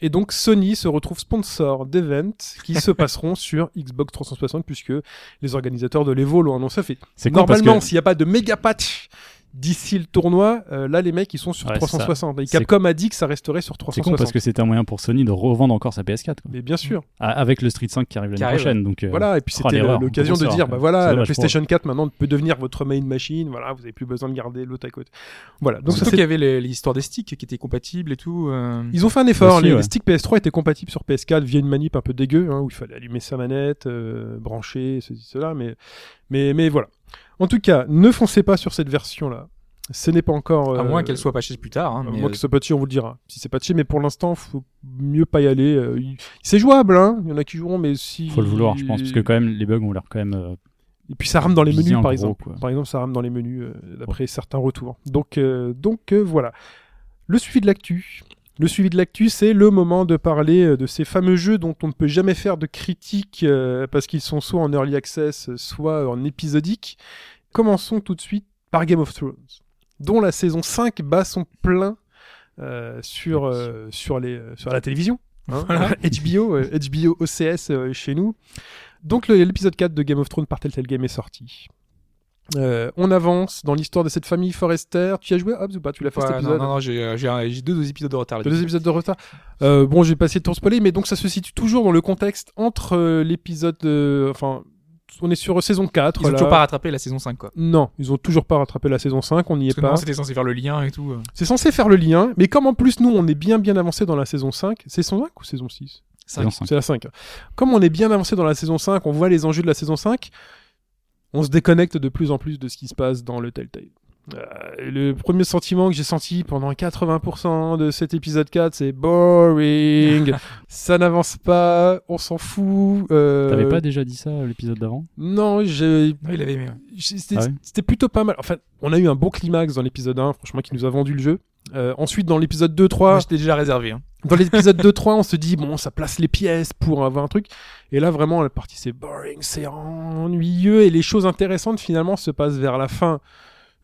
Et donc Sony se retrouve sponsor d'events qui se passeront sur Xbox 360 puisque les organisateurs de l'Evo l'ont annoncé. Fait Normalement, s'il n'y a pas de méga patch d'ici le tournoi, euh, là les mecs ils sont sur Ouais, c'est 360. Et C'est- Capcom a dit que ça resterait sur c'est 360. con parce que c'était un moyen pour Sony de revendre encore sa PS4. quoi. Mais bien sûr. Ah, Avec le Street 5 qui arrive l'année prochaine. Donc, euh, Voilà, et puis oh, c'était l'occasion de dire, bah voilà, C'est la PlayStation 4 maintenant peut devenir votre main machine, voilà, vous avez plus besoin de garder l'autre à côté. Voilà, donc ça Surtout c'est qu'il y avait les- l'histoire des sticks qui étaient compatibles et tout. euh, Ils ont fait un effort. Aussi, les, ouais. les sticks PS3 étaient compatibles sur PS4 via une manip un peu dégueu, hein, où il fallait allumer sa manette, euh, brancher, ceci, cela. Mais, mais, mais voilà. En tout cas, ne foncez pas sur cette version-là. Ce n'est pas encore. À euh, moins qu'elle soit patchée plus tard. Hein, à mais, moins euh, que ce soit patché, on vous le dira. Si c'est patché, mais pour l'instant, faut mieux pas y aller. euh, il- C'est jouable, hein. Il y en a qui joueront, mais si. faut le vouloir, je pense, parce que quand même les bugs ont l'air quand même. euh, Et puis ça rame dans les menus, par gros, exemple. quoi. Par exemple, ça rame dans les menus, euh, d'après certains retours. Donc, euh, donc euh, voilà. Le suivi de l'actu. Le suivi de l'actu, c'est le moment de parler euh, de ces fameux jeux dont on ne peut jamais faire de critique euh, parce qu'ils sont soit en early access, soit en épisodique. Commençons tout de suite par Game of Thrones, dont la saison 5 bat son plein euh, sur, euh, sur, les, euh, sur la télévision. hein. HBO, HBO OCS chez nous. Donc l'épisode 4 de Game of Thrones par Telltale Game est sorti. Euh, on avance dans l'histoire de cette famille Forrester. Tu y as joué Hobbs ou pas? Tu l'as fait ouais, cet non, épisode? non, non, j'ai euh, j'ai j'ai deux épisodes de retard. Deux épisodes de retard. Euh, bon, je vais passer de tour spoiler, mais donc ça se situe toujours dans le contexte entre euh, l'épisode, euh, enfin, on est sur saison 4. Ils ont là. toujours pas rattrapé la saison 5 quoi. Non, ils ont toujours pas rattrapé la saison 5, on n'y est Parce pas. non, c'était censé faire le lien et tout. euh. C'est censé faire le lien, mais comme en plus nous on est bien bien avancé dans la saison 5, c'est saison 5 ou saison 6 saison 5. C'est la 5. Comme on est bien avancé dans la saison 5, on voit les enjeux de la saison 5, on se déconnecte de plus en plus de ce qui se passe dans le Telltale. Euh, et le premier sentiment que j'ai senti pendant 80% de cet épisode 4, c'est boring, ça n'avance pas, on s'en fout. euh, T'avais pas déjà dit ça à l'épisode d'avant? Non, j'ai il avait aimé. ouais. c'était Ah ouais c'était plutôt pas mal. Enfin, on a eu un bon climax dans l'épisode 1, franchement, qui nous a vendu le jeu. Euh, ensuite, dans l'épisode 2-3, Moi, J'étais déjà réservé. hein. Dans l'épisode 2-3, on se dit, bon, ça place les pièces pour avoir un truc. Et là, vraiment, la partie, c'est boring, c'est ennuyeux. Et les choses intéressantes, finalement, se passent vers la fin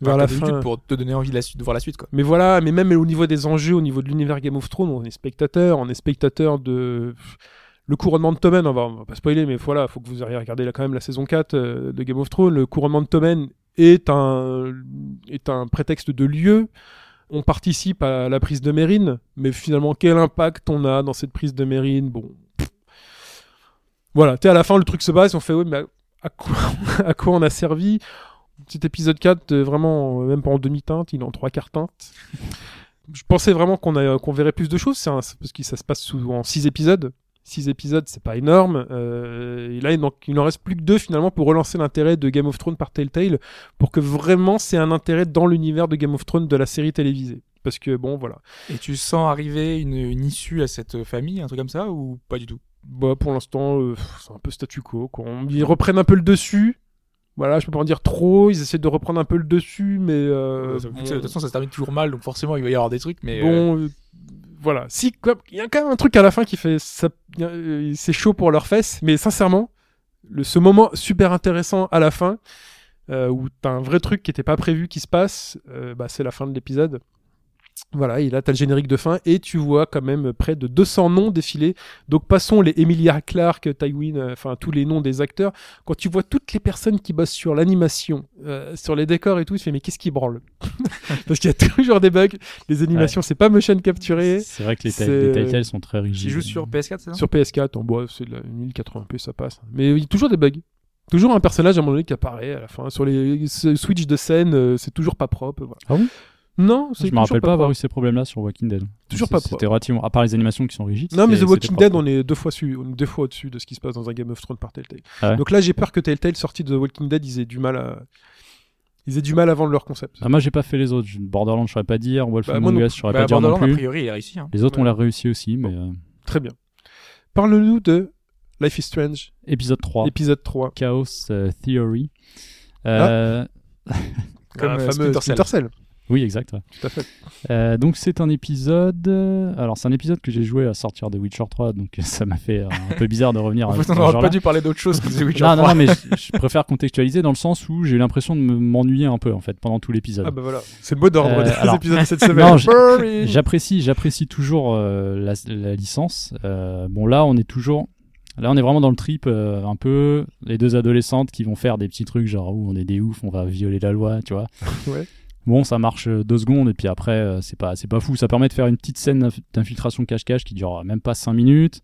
vers Enfin, la fin. pour te donner envie de, la suite, de voir la suite quoi. Mais voilà, mais même au niveau des enjeux, au niveau de l'univers Game of Thrones, on est spectateur, on est spectateur de le couronnement de Tommen, on va, on va pas spoiler, mais voilà, faut que vous ayez regardé là quand même la saison 4 euh, de Game of Thrones. Le couronnement de Tommen est un, est un prétexte de lieu. On participe à la prise de Mérine, mais finalement, quel impact on a dans cette prise de Mérine? Bon. Voilà, tu à la fin, le truc se passe, on fait, ouais, mais à, quoi, on a servi? Cet épisode 4, euh, vraiment, euh, même pas en demi-teinte, il est en trois quarts teinte. Je pensais vraiment qu'on verrait plus de choses, parce que ça se passe sous, en six épisodes. Six épisodes, c'est pas énorme. Euh, et là, il n'en il n'en reste plus que deux finalement pour relancer l'intérêt de Game of Thrones par Telltale, pour que vraiment c'est un intérêt dans l'univers de Game of Thrones de la série télévisée. Parce que bon, voilà. Et tu sens arriver une, une issue à cette famille, un truc comme ça, ou pas du tout? Bah, pour l'instant, euh, c'est un peu statu quo. Quoi. Ils reprennent un peu le dessus. Voilà, je peux pas en dire trop. Ils essaient de reprendre un peu le dessus, mais euh, bon, De toute façon, ça se termine toujours mal, donc forcément, il va y avoir des trucs, mais. bon, euh, voilà. Si, il y a quand même un truc à la fin qui fait, euh, c'est chaud pour leurs fesses, mais sincèrement, ce moment super intéressant à la fin, euh, où t'as un vrai truc qui était pas prévu qui se passe, euh, bah, c'est la fin de l'épisode. Voilà, et là t'as le générique de fin et tu vois quand même près de 200 noms défiler. Donc passons les Emilia Clarke, Tywin, euh, enfin tous les noms des acteurs. Quand tu vois toutes les personnes qui bossent sur l'animation, euh, sur les décors et tout, tu fais mais qu'est-ce qui branle? Parce qu'il y a toujours des bugs. Les animations c'est pas motion capturé. C'est vrai que les, les Telltale sont très rigides. J'y joue sur PS4, c'est ça? Sur PS4, en bois, c'est de la 1080p, ça passe. Mais il y a toujours des bugs. Toujours un personnage à un moment donné qui apparaît à la fin. Sur les ce switch de scène, euh, c'est toujours pas propre. voilà. Ah bon Non, c'est Je me toujours rappelle pas avoir eu ces problèmes-là sur Walking Dead. Toujours pas C'était relativement. À part les animations qui sont rigides. Non, mais The Walking Dead, on est deux fois, su- on est deux fois au-dessus de ce qui se passe dans un Game of Thrones par Telltale. Ah ouais Donc là, j'ai peur que Telltale, sorti de The Walking Dead, ils aient du mal à. Ils aient du mal à vendre leur concept. Ah, moi, j'ai pas fait les autres. Je- Borderlands, je saurais pas dire. Wolf Bah, Among Us, je saurais Bah, pas dire non Borderlands, a plus. priori, il a réussi. hein. Les autres ont Ouais. l'air réussi aussi, mais euh, Très bien. Parle-nous de Life is Strange, épisode 3, épisode 3. Chaos euh, Theory. Euh, Comme, Ah, euh, fameux Splinter Cell. Oui, exact. ouais. Tout à fait. Euh, donc c'est un épisode. euh, Alors c'est un épisode que j'ai joué à sortir de Witcher 3, donc ça m'a fait euh, un peu bizarre de revenir. En fait, on n'aurait pas dû parler d'autre chose que The Witcher Non, non, 3. non, mais je, préfère contextualiser dans le sens où j'ai eu l'impression de me- m'ennuyer un peu en fait pendant tout l'épisode. Ah bah voilà, c'est le mot d'ordre Euh, des alors- épisodes de cette semaine. J'apprécie, j'apprécie toujours euh, la, la licence. Euh, bon là, on est toujours, là, on est vraiment dans le trip euh, un peu les deux adolescentes qui vont faire des petits trucs genre où on est des oufs, on va violer la loi, tu vois. Ouais. Bon, ça marche euh, deux secondes et puis après, euh, c'est pas, c'est pas fou. Ça permet de faire une petite scène d'inf- d'infiltration cache-cache qui dure même pas cinq minutes.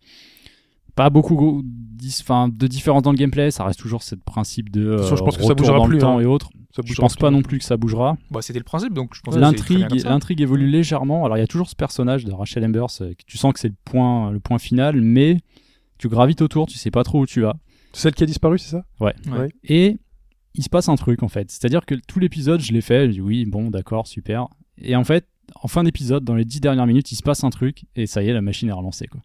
Pas beaucoup de différence dans le gameplay. Ça reste toujours ce principe de façon, je euh, pense que ça bougera dans plus, le temps hein. et autres. Ça Je pense plus. pas non plus que ça bougera. Bah, c'était le principe, donc je pense L'intrigue, l'intrigue évolue légèrement. Alors il y a toujours ce personnage de Rachel Embers. tu sens que c'est le point, le point final, mais tu gravites autour, tu sais pas trop où tu vas. Celle qui a disparu, c'est ça? Ouais. Ouais. Et il se passe un truc en fait. C'est-à-dire que tout l'épisode, je l'ai fait. Je dis oui, bon, d'accord, super. Et en fait, en fin d'épisode, dans les dix dernières minutes, il se passe un truc et ça y est, la machine est relancée quoi.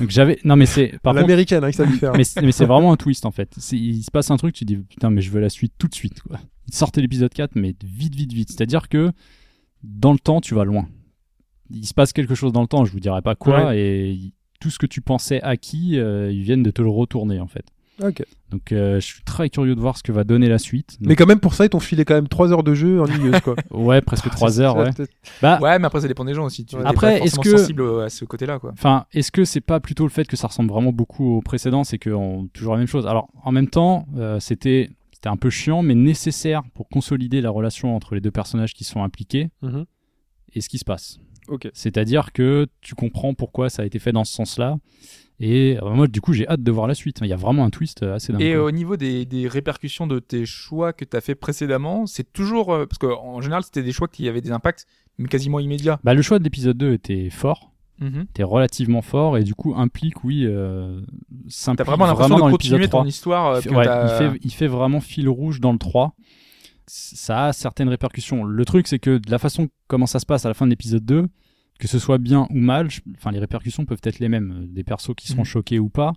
Donc j'avais, non mais c'est par contre, L'américaine, hein, que ça mais c'est, mais c'est vraiment un twist en fait. Il se passe un truc, tu dis putain, mais je veux la suite tout de suite. Quoi. Sortez l'épisode 4, mais vite, vite, vite. C'est-à-dire que dans le temps, tu vas loin. Il se passe quelque chose dans le temps, je vous dirai pas quoi, et il- tout ce que tu pensais acquis, euh, ils viennent de te le retourner en fait. Ok. Donc euh, je suis très curieux de voir ce que va donner la suite. Mais quand même, pour ça, ils t'ont filé quand même 3 heures de jeu ennuyeuse, quoi. ouais, presque 3 heures, ouais. Bah, Ouais, mais après, ça dépend des gens aussi. Tu Après, est-ce que- sensible à ce côté-là, quoi. Enfin, est-ce que c'est pas plutôt le fait que ça ressemble vraiment beaucoup au précédent, c'est qu'on toujours la même chose. Alors, en même temps, euh, c'était c'était un peu chiant, mais nécessaire pour consolider la relation entre les deux personnages qui sont impliqués Mhm. et ce qui se passe. Ok. C'est-à-dire que tu comprends pourquoi ça a été fait dans ce sens-là. Et euh, moi, du coup, j'ai hâte de voir la suite. Il y a vraiment un twist euh, assez dingue. Et au niveau des, des répercussions de tes choix que tu as fait précédemment, c'est toujours. euh, parce qu'en général, c'était des choix qui avaient des impacts mais quasiment immédiats. Bah, le choix de l'épisode 2 était fort, Mhm. était relativement fort, et du coup implique, oui, euh, T'as vraiment l'impression de continuer 3. ton histoire. que Ouais, il, fait, il fait vraiment fil rouge dans le 3. Ça a certaines répercussions. Le truc, c'est que de la façon comment ça se passe à la fin de l'épisode 2, que ce soit bien ou mal, je- enfin, les répercussions peuvent être les mêmes. euh, Des persos qui seront Mhm. choqués ou pas.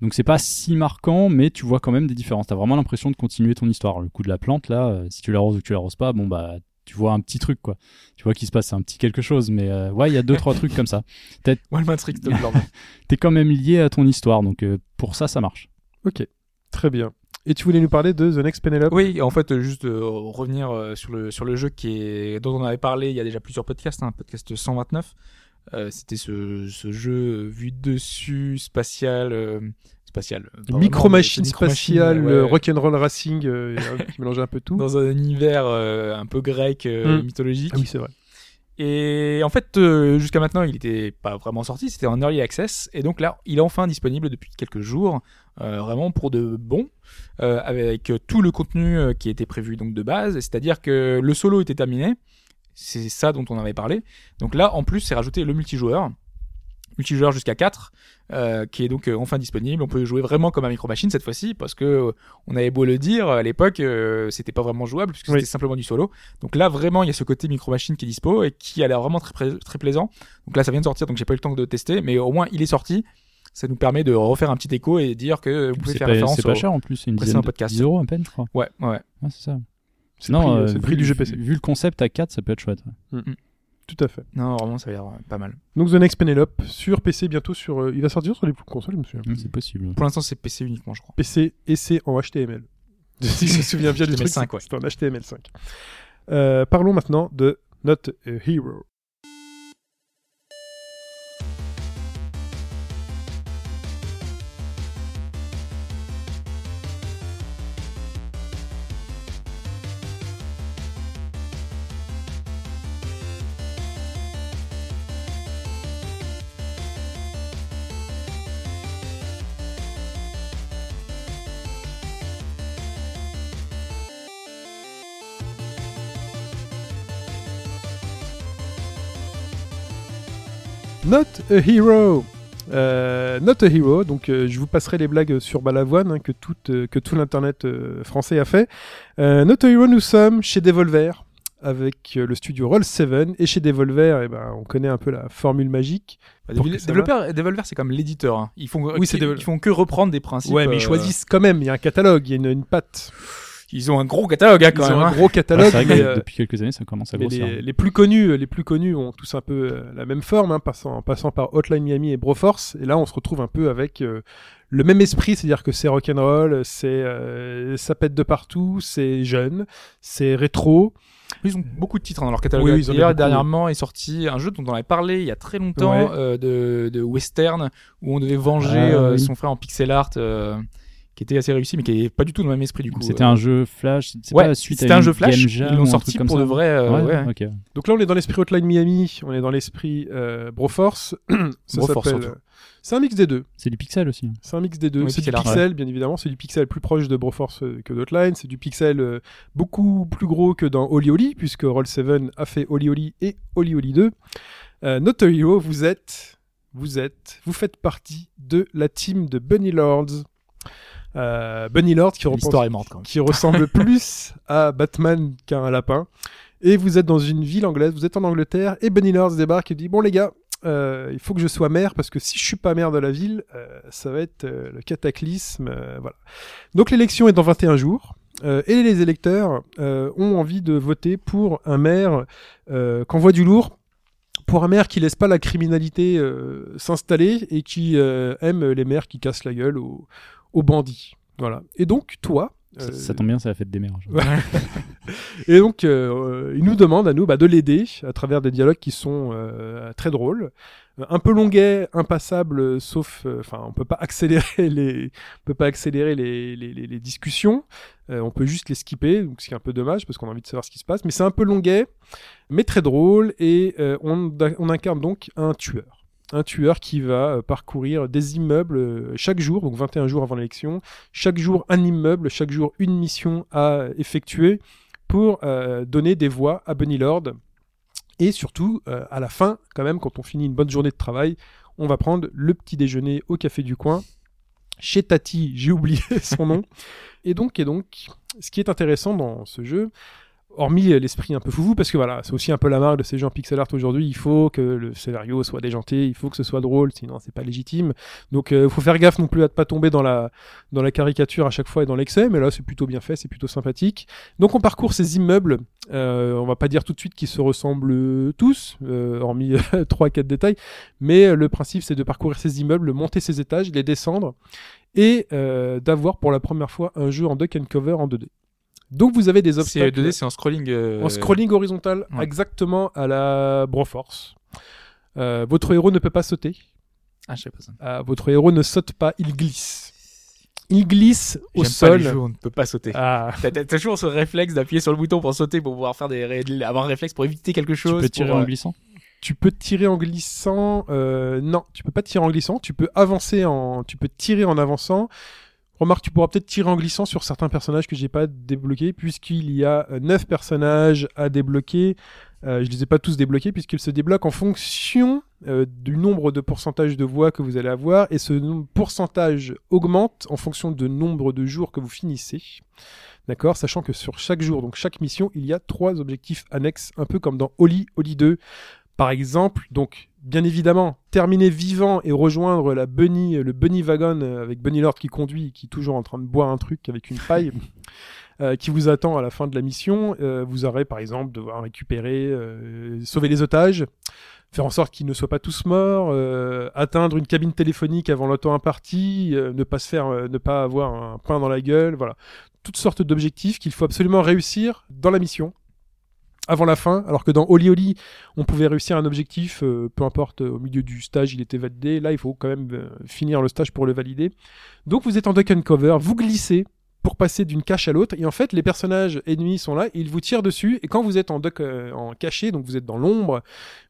Donc c'est pas si marquant, mais tu vois quand même des différences. T'as vraiment l'impression de continuer ton histoire. Le coup de la plante, là, euh, si tu l'arroses ou que tu l'arroses pas, bon bah tu vois un petit truc quoi. Tu vois qu'il se passe un petit quelque chose, mais euh, ouais, il y a deux trois trucs comme ça. Ouais, de. T'es quand même lié à ton histoire, donc euh, pour ça, ça marche. Ok. Très bien. Et tu voulais nous parler de The Next Penelope? Oui, en fait, euh, juste euh, revenir euh, sur le sur le jeu qui est dont on avait parlé il y a déjà plusieurs podcasts, hein, podcast 129. Euh, C'était ce, ce jeu vu de dessus spatial. spatial. Micro-machine micro-machine, spatiale, ouais, rock'n'roll racing, qui mélangeait un peu tout. dans un univers un peu grec Mm. mythologique. Ah oui, c'est vrai. Et en fait, euh, jusqu'à maintenant, il n'était pas vraiment sorti, c'était en early access. Et donc là, il est enfin disponible depuis quelques jours, euh, vraiment pour de bon, euh, avec tout le contenu euh, qui était prévu donc de base. C'est-à-dire que le solo était terminé, c'est ça dont on avait parlé. Donc là, en plus, c'est rajouté le multijoueur, multijoueur jusqu'à 4, euh, qui est donc euh, enfin disponible. On peut jouer vraiment comme un micro machine cette fois-ci, parce que euh, on avait beau le dire à l'époque, euh, c'était pas vraiment jouable puisque Oui. c'était simplement du solo. Donc là, vraiment, il y a ce côté micro machine qui est dispo et qui a l'air vraiment très, très plaisant. Donc là, ça vient de sortir, donc j'ai pas eu le temps de tester, mais au moins il est sorti. Ça nous permet de refaire un petit écho et dire que vous pouvez faire pas, référence c'est pas au- cher en plus, c'est une dizaine de podcast. 10 euros à peine, je crois. Ouais, ouais. Ouais, c'est ça. C'est le prix, euh, le vu- prix du jeu vu- PC. Vu le concept à 4, ça peut être chouette. ouais. Tout à fait. Non, vraiment, ça a l'air euh, pas mal. Donc The Next Penelope sur PC bientôt sur. euh, il va sortir sur les consoles, je me souviens. Mm, C'est possible. Pour l'instant, c'est PC uniquement, je crois. PC et c'est en HTML. si je me souviens bien du truc, HTML5, ouais. c'est en HTML5. Euh, parlons maintenant de Not a Hero. Not a Hero. Euh, Not a Hero, donc euh, je vous passerai les blagues sur Balavoine hein, que, tout, euh, que tout l'internet français a fait. Not a Hero, nous sommes chez Devolver avec le studio Roll7 et chez Devolver, eh ben, on connaît un peu la formule magique. Bah, Devolver, c'est comme l'éditeur. hein. Ils font, Oui, ils, font que reprendre des principes. ouais, mais ils choisissent quand même. Il y a un catalogue, il y a une, une patte. Ils ont un gros catalogue, hein, Ils quand ont même. un hein. gros Ouais, catalogue. c'est vrai que mais, euh, depuis quelques années, ça commence à grossir. les, les plus connus, les plus connus ont tous un peu euh, la même forme, hein, passant, en passant par Hotline Miami et Broforce. Et là, on se retrouve un peu avec euh, le même esprit, c'est-à-dire que c'est rock'n'roll, c'est euh, ça pète de partout, c'est jeune, c'est rétro. Ils ont beaucoup de titres hein, dans leur catalogue. Oui, ils ont dernièrement est sorti un jeu dont on avait parlé il y a très longtemps Ouais. euh, de, de western où on devait venger Ah, euh, oui. son frère en pixel art, euh, qui était assez réussi, mais qui est pas du tout dans le même esprit du coup. C'était Euh, un jeu flash. c'est Ouais, pas suite à c'était un une jeu flash. Game Ils l'ont sorti pour ça. de vrai. euh, Ouais. Donc là, on est dans l'esprit Hotline Miami, on est dans l'esprit euh, Broforce. ça Broforce, s'appelle- surtout. C'est un mix des deux. C'est du pixel aussi. C'est un mix des deux. Oui, c'est du pixel art, pixel, bien évidemment. C'est du pixel plus proche de Broforce euh, que d'Hotline. C'est du pixel euh, beaucoup plus gros que dans Oli Oli, puisque Roll7 a fait Oli Oli et Oli Oli 2. Euh, Not a Hero, vous êtes, vous êtes, vous faites partie de la team de Bunny Lords. Euh, Bunny Lords qui, repense- L'histoire est morte quand même. qui ressemble plus à Batman qu'à un lapin. Et vous êtes dans une ville anglaise, vous êtes en Angleterre, et Bunny Lords débarque et dit Bon, les gars, euh, il faut que je sois maire parce que si je suis pas maire de la ville, euh, ça va être le cataclysme. voilà. Donc l'élection est dans 21 jours. euh, et les électeurs euh, ont envie de voter pour un maire euh, qu'envoie du lourd, pour un maire qui laisse pas la criminalité s'installer et qui aime les maires qui cassent la gueule aux, aux bandits. Voilà. Et donc toi, Ça, euh, ça tombe bien, c'est la fête des mères. Et donc, euh, il nous demande à nous bah, de l'aider à travers des dialogues qui sont euh, très drôles, un peu longuets, impassables, euh, sauf, enfin, on peut pas accélérer les, on peut pas accélérer les, les, les, les discussions. Euh, on peut juste les skipper, donc ce qui est un peu dommage parce qu'on a envie de savoir ce qui se passe. Mais c'est un peu longuet, mais très drôle, et euh, on, on incarne donc un tueur. Un tueur qui va euh, parcourir des immeubles euh, chaque jour, donc 21 jours avant l'élection, chaque jour un immeuble, chaque jour une mission à effectuer pour euh, donner des voix à Bunny Lord. Et surtout, euh, à la fin, quand même, quand on finit une bonne journée de travail, on va prendre le petit déjeuner au café du coin. Chez Tati, j'ai oublié son nom. Et donc, et donc, ce qui est intéressant dans ce jeu, hormis euh, l'esprit un peu foufou, parce que voilà, c'est aussi un peu la marque de ces en pixel art aujourd'hui. Il faut que le scénario soit déjanté, il faut que ce soit drôle, sinon c'est pas légitime. Donc, il faut faire gaffe non plus à ne pas tomber dans la dans la caricature à chaque fois et dans l'excès. Mais là, c'est plutôt bien fait, c'est plutôt sympathique. Donc, on parcourt ces immeubles. Euh, on va pas dire tout de suite qu'ils se ressemblent tous, euh, hormis trois quatre détails. Mais euh, le principe, c'est de parcourir ces immeubles, monter ces étages, les descendre et euh, d'avoir pour la première fois un jeu en duck and cover en 2D. Donc vous avez des C'est obstacles 2D, c'est en scrolling. euh, en scrolling horizontal, ouais. exactement à la Broforce. Euh, votre héros ne peut pas sauter. Ah, je sais pas ça. Euh, votre héros ne saute pas, il glisse. Il glisse au J'aime pas sol. les jeux où on ne peut pas sauter. Ah, T'as toujours ce réflexe d'appuyer sur le bouton pour sauter, pour pouvoir faire des, ré- avoir un réflexe pour éviter quelque Tu chose. peux tirer pour, en euh, glissant tu peux tirer en glissant. euh, non, tu peux pas tirer en glissant. Tu peux avancer en. Tu peux tirer en avançant. Remarque, tu pourras peut-être tirer en glissant sur certains personnages que j'ai pas débloqués, puisqu'il y a euh, neuf personnages à débloquer. Euh, je les ai pas tous débloqués puisqu'ils se débloquent en fonction euh, du nombre de pourcentage de voix que vous allez avoir et ce pourcentage augmente en fonction du nombre de jours que vous finissez. D'accord? Sachant que sur chaque jour, donc chaque mission, il y a trois objectifs annexes, un peu comme dans Oli, Oli 2. Par exemple, donc, bien évidemment, terminer vivant et rejoindre la Bunny, le Bunny Wagon euh, avec Bunny Lord qui conduit, qui est toujours en train de boire un truc avec une paille, euh, qui vous attend à la fin de la mission. Euh, vous aurez, par exemple, devoir récupérer, euh, sauver les otages, faire en sorte qu'ils ne soient pas tous morts, euh, atteindre une cabine téléphonique avant le temps imparti, euh, ne pas se faire, euh, ne pas avoir un pain dans la gueule, voilà. Toutes sortes d'objectifs qu'il faut absolument réussir dans la mission avant la fin, alors que dans Oli Oli, on pouvait réussir un objectif, euh, peu importe, euh, au milieu du stage, il était validé. Là, il faut quand même euh, finir le stage pour le valider. Donc, vous êtes en duck and cover, vous glissez pour passer d'une cache à l'autre, et en fait, les personnages ennemis sont là, ils vous tirent dessus, et quand vous êtes en duck, euh, en caché, donc vous êtes dans l'ombre,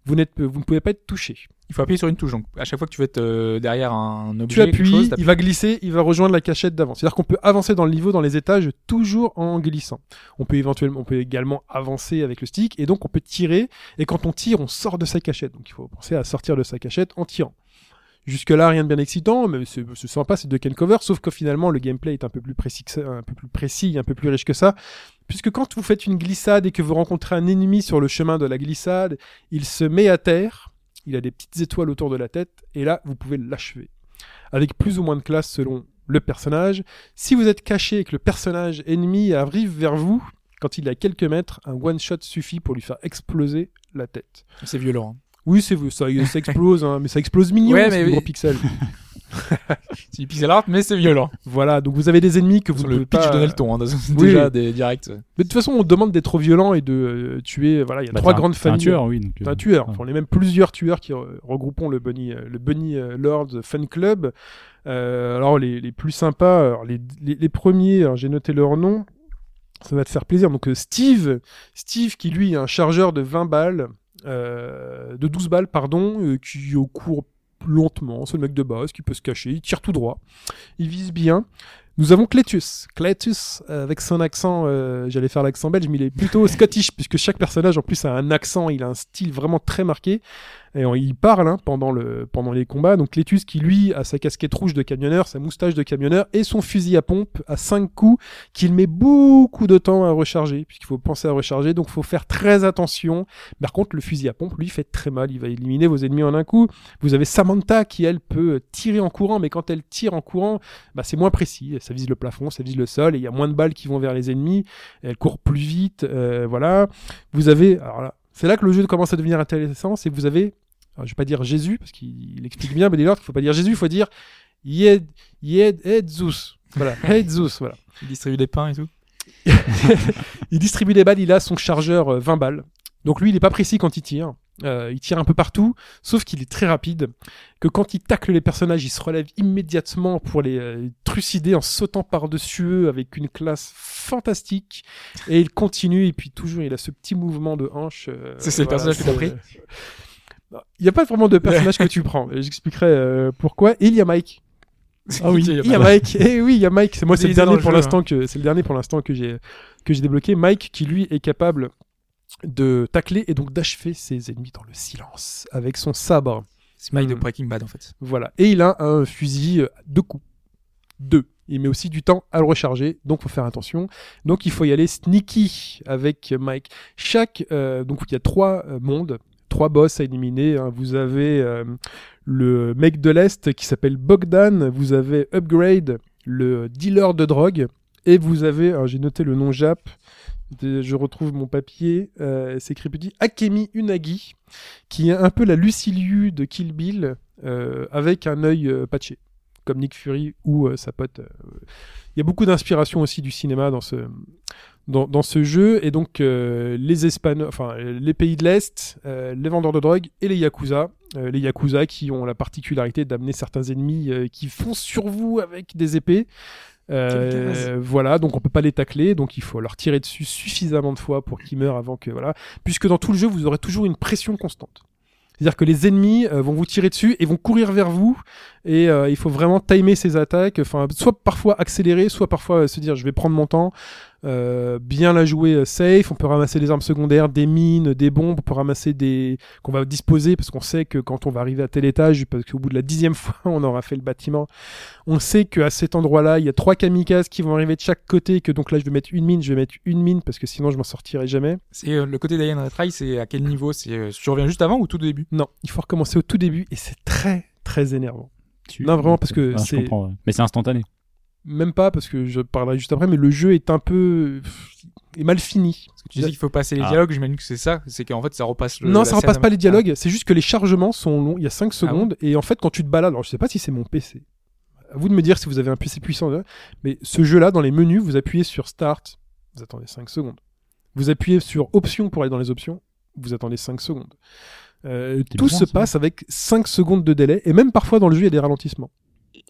vous n'êtes, vous ne pouvez pas être touché. Il faut appuyer sur une touche. Donc, à chaque fois que tu veux être euh, derrière un Tu objet, quelque appuies, il va glisser, il va rejoindre la cachette d'avant. C'est-à-dire qu'on peut avancer dans le niveau, dans les étages, toujours en glissant. On peut éventuellement, on peut également avancer avec le stick, et donc on peut tirer, et quand on tire, on sort de sa cachette. Donc il faut penser à sortir de sa cachette en tirant. Jusque-là, rien de bien excitant, mais c'est sympa, c'est de Ken Cover, sauf que finalement, le gameplay est un peu plus précis, un peu plus précis, un peu plus riche que ça, puisque quand vous faites une glissade et que vous rencontrez un ennemi sur le chemin de la glissade, il se met à terre, il a des petites étoiles autour de la tête, et là, vous pouvez l'achever. Avec plus ou moins de classe selon le personnage. Si vous êtes caché et que le personnage ennemi arrive vers vous, quand il est à quelques mètres, un one-shot suffit pour lui faire exploser la tête. C'est violent. hein. Oui, c'est ça, ça explose, hein, mais ça explose mignon, Ouais, c'est mais gros pixel. C'est du pixel art, mais c'est violent. Voilà, donc vous avez des ennemis que vous ne le pitch pas... donnait le ton, hein, Oui. déjà des directs. Mais de toute façon, on demande d'être trop violent et de euh, tuer. Voilà, il y a Bah, trois un- grandes t'es un familles. tueur, oui. donc, C'est euh, un tueur. Enfin, on est même plusieurs tueurs qui re- regroupons le Bunny, euh, le Bunny Lords Fan Club. Euh, alors les, les plus sympas, alors, les, les, les premiers, j'ai noté leur nom. Ça va te faire plaisir. Donc Steve, Steve qui lui est un chargeur de 20 balles, de 12 balles pardon, euh, qui au cours lentement, c'est le mec de base qui peut se cacher, il tire tout droit, il vise bien. Nous avons Cletus, Cletus euh, avec son accent, euh, j'allais faire l'accent belge, mais il est plutôt scottish puisque chaque personnage en plus a un accent, il a un style vraiment très marqué et on- il parle hein, pendant le pendant les combats. Donc Cletus qui lui a sa casquette rouge de camionneur, sa moustache de camionneur et son fusil à pompe à 5 coups qu'il met beaucoup de temps à recharger puisqu'il faut penser à recharger, donc faut faire très attention. Par contre le fusil à pompe lui fait très mal, il va éliminer vos ennemis en un coup. Vous avez Samantha qui elle peut tirer en courant, mais quand elle tire en courant, bah, c'est moins précis. Ça vise le plafond, ça vise le sol, et il y a moins de balles qui vont vers les ennemis. Elle court plus vite, euh, voilà. Vous avez, alors là, c'est là que le jeu commence à devenir intéressant, c'est que vous avez, alors, je vais pas dire Jésus parce qu'il il explique bien, mais dès lors qu'il faut pas dire Jésus, il faut dire Yed, Yed, Edzus. Voilà, voilà. Il distribue des pains et tout. Il distribue des balles, il a son chargeur euh, 20 balles. Donc lui, il est pas précis quand il tire. Euh, il tire un peu partout, sauf qu'il est très rapide. Que quand il tacle les personnages, il se relève immédiatement pour les euh, trucider en sautant par-dessus eux avec une classe fantastique. Et il continue, et puis toujours, il a ce petit mouvement de hanche. euh, C'est- c'est le personnage que t'as pris Il n'y a pas vraiment de personnage que tu prends. J'expliquerai euh, pourquoi. Et il y a Mike. Ah oui. Il y a Mike. Eh oui, il y a Mike. C'est moi, c'est le dans dernier le pour l'instant que c'est le dernier pour l'instant que j'ai que j'ai débloqué. Mike qui lui est capable de tacler et donc d'achever ses ennemis dans le silence avec son sabre. C'est Mike de Hmm. Breaking Bad en fait. Voilà. Et il a un fusil euh, deux coups. Deux. il met aussi du temps à le recharger, donc faut faire attention. Donc il faut y aller sneaky avec Mike. Chaque euh, donc il y a trois euh, mondes, trois boss à éliminer. hein. Vous avez euh, le mec de l'est qui s'appelle Bogdan, vous avez Upgrade, le dealer de drogue, et vous avez, alors j'ai noté le nom Jap. Je retrouve mon papier, euh, c'est petit Akemi Unagi, qui est un peu la Luciliu de Kill Bill, euh, avec un œil euh, patché, comme Nick Fury ou euh, sa pote. Il y a beaucoup d'inspiration aussi du cinéma dans ce, dans, ce jeu, et donc les Espagnols, enfin les pays de l'Est, les vendeurs de drogue et les Yakuza. Les Yakuza qui ont la particularité d'amener certains ennemis qui foncent sur vous avec des épées. Euh, voilà, donc on peut pas les tacler, donc il faut leur tirer dessus suffisamment de fois pour qu'ils meurent avant que voilà. Puisque dans tout le jeu, vous aurez toujours une pression constante. C'est-à-dire que les ennemis euh, vont vous tirer dessus et vont courir vers vous et euh, il faut vraiment timer ces attaques, enfin soit parfois accélérer, soit parfois euh, se dire je vais prendre mon temps, euh, bien la jouer euh, safe, on peut ramasser des armes secondaires, des mines, des bombes, on peut ramasser des qu'on va disposer parce qu'on sait que quand on va arriver à tel étage, parce qu'au bout de la dixième fois on aura fait le bâtiment, on sait qu'à cet endroit-là il y a trois kamikazes qui vont arriver de chaque côté, et que donc là je vais mettre une mine, je vais mettre une mine parce que sinon je m'en sortirai jamais. C'est euh, le côté d'Alien Retry, c'est à quel niveau? C'est euh, tu reviens juste avant ou tout au début? Non, il faut recommencer au tout début et c'est très très énervant. Tu- Non, vraiment, parce que Ah, je c'est- ouais. Mais c'est instantané. Même pas parce que je parlerai juste après, mais le jeu est un peu est mal fini. Parce que tu dis qu'il faut passer les Ah. dialogues, j'imagine que c'est ça, c'est qu'en fait ça repasse le non, ça repasse pas les dialogues, c'est juste que les chargements sont longs, il y a 5 Ah secondes, et en fait quand tu te balades, alors je sais pas si c'est mon PC, à vous de me dire si vous avez un PC puissant, là, mais ce jeu-là, dans les menus, vous appuyez sur Start, vous attendez 5 secondes. Vous appuyez sur Options pour aller dans les options, vous attendez 5 secondes. Euh, tout se passe avec 5 secondes de délai, et même parfois dans le jeu, il y a des ralentissements.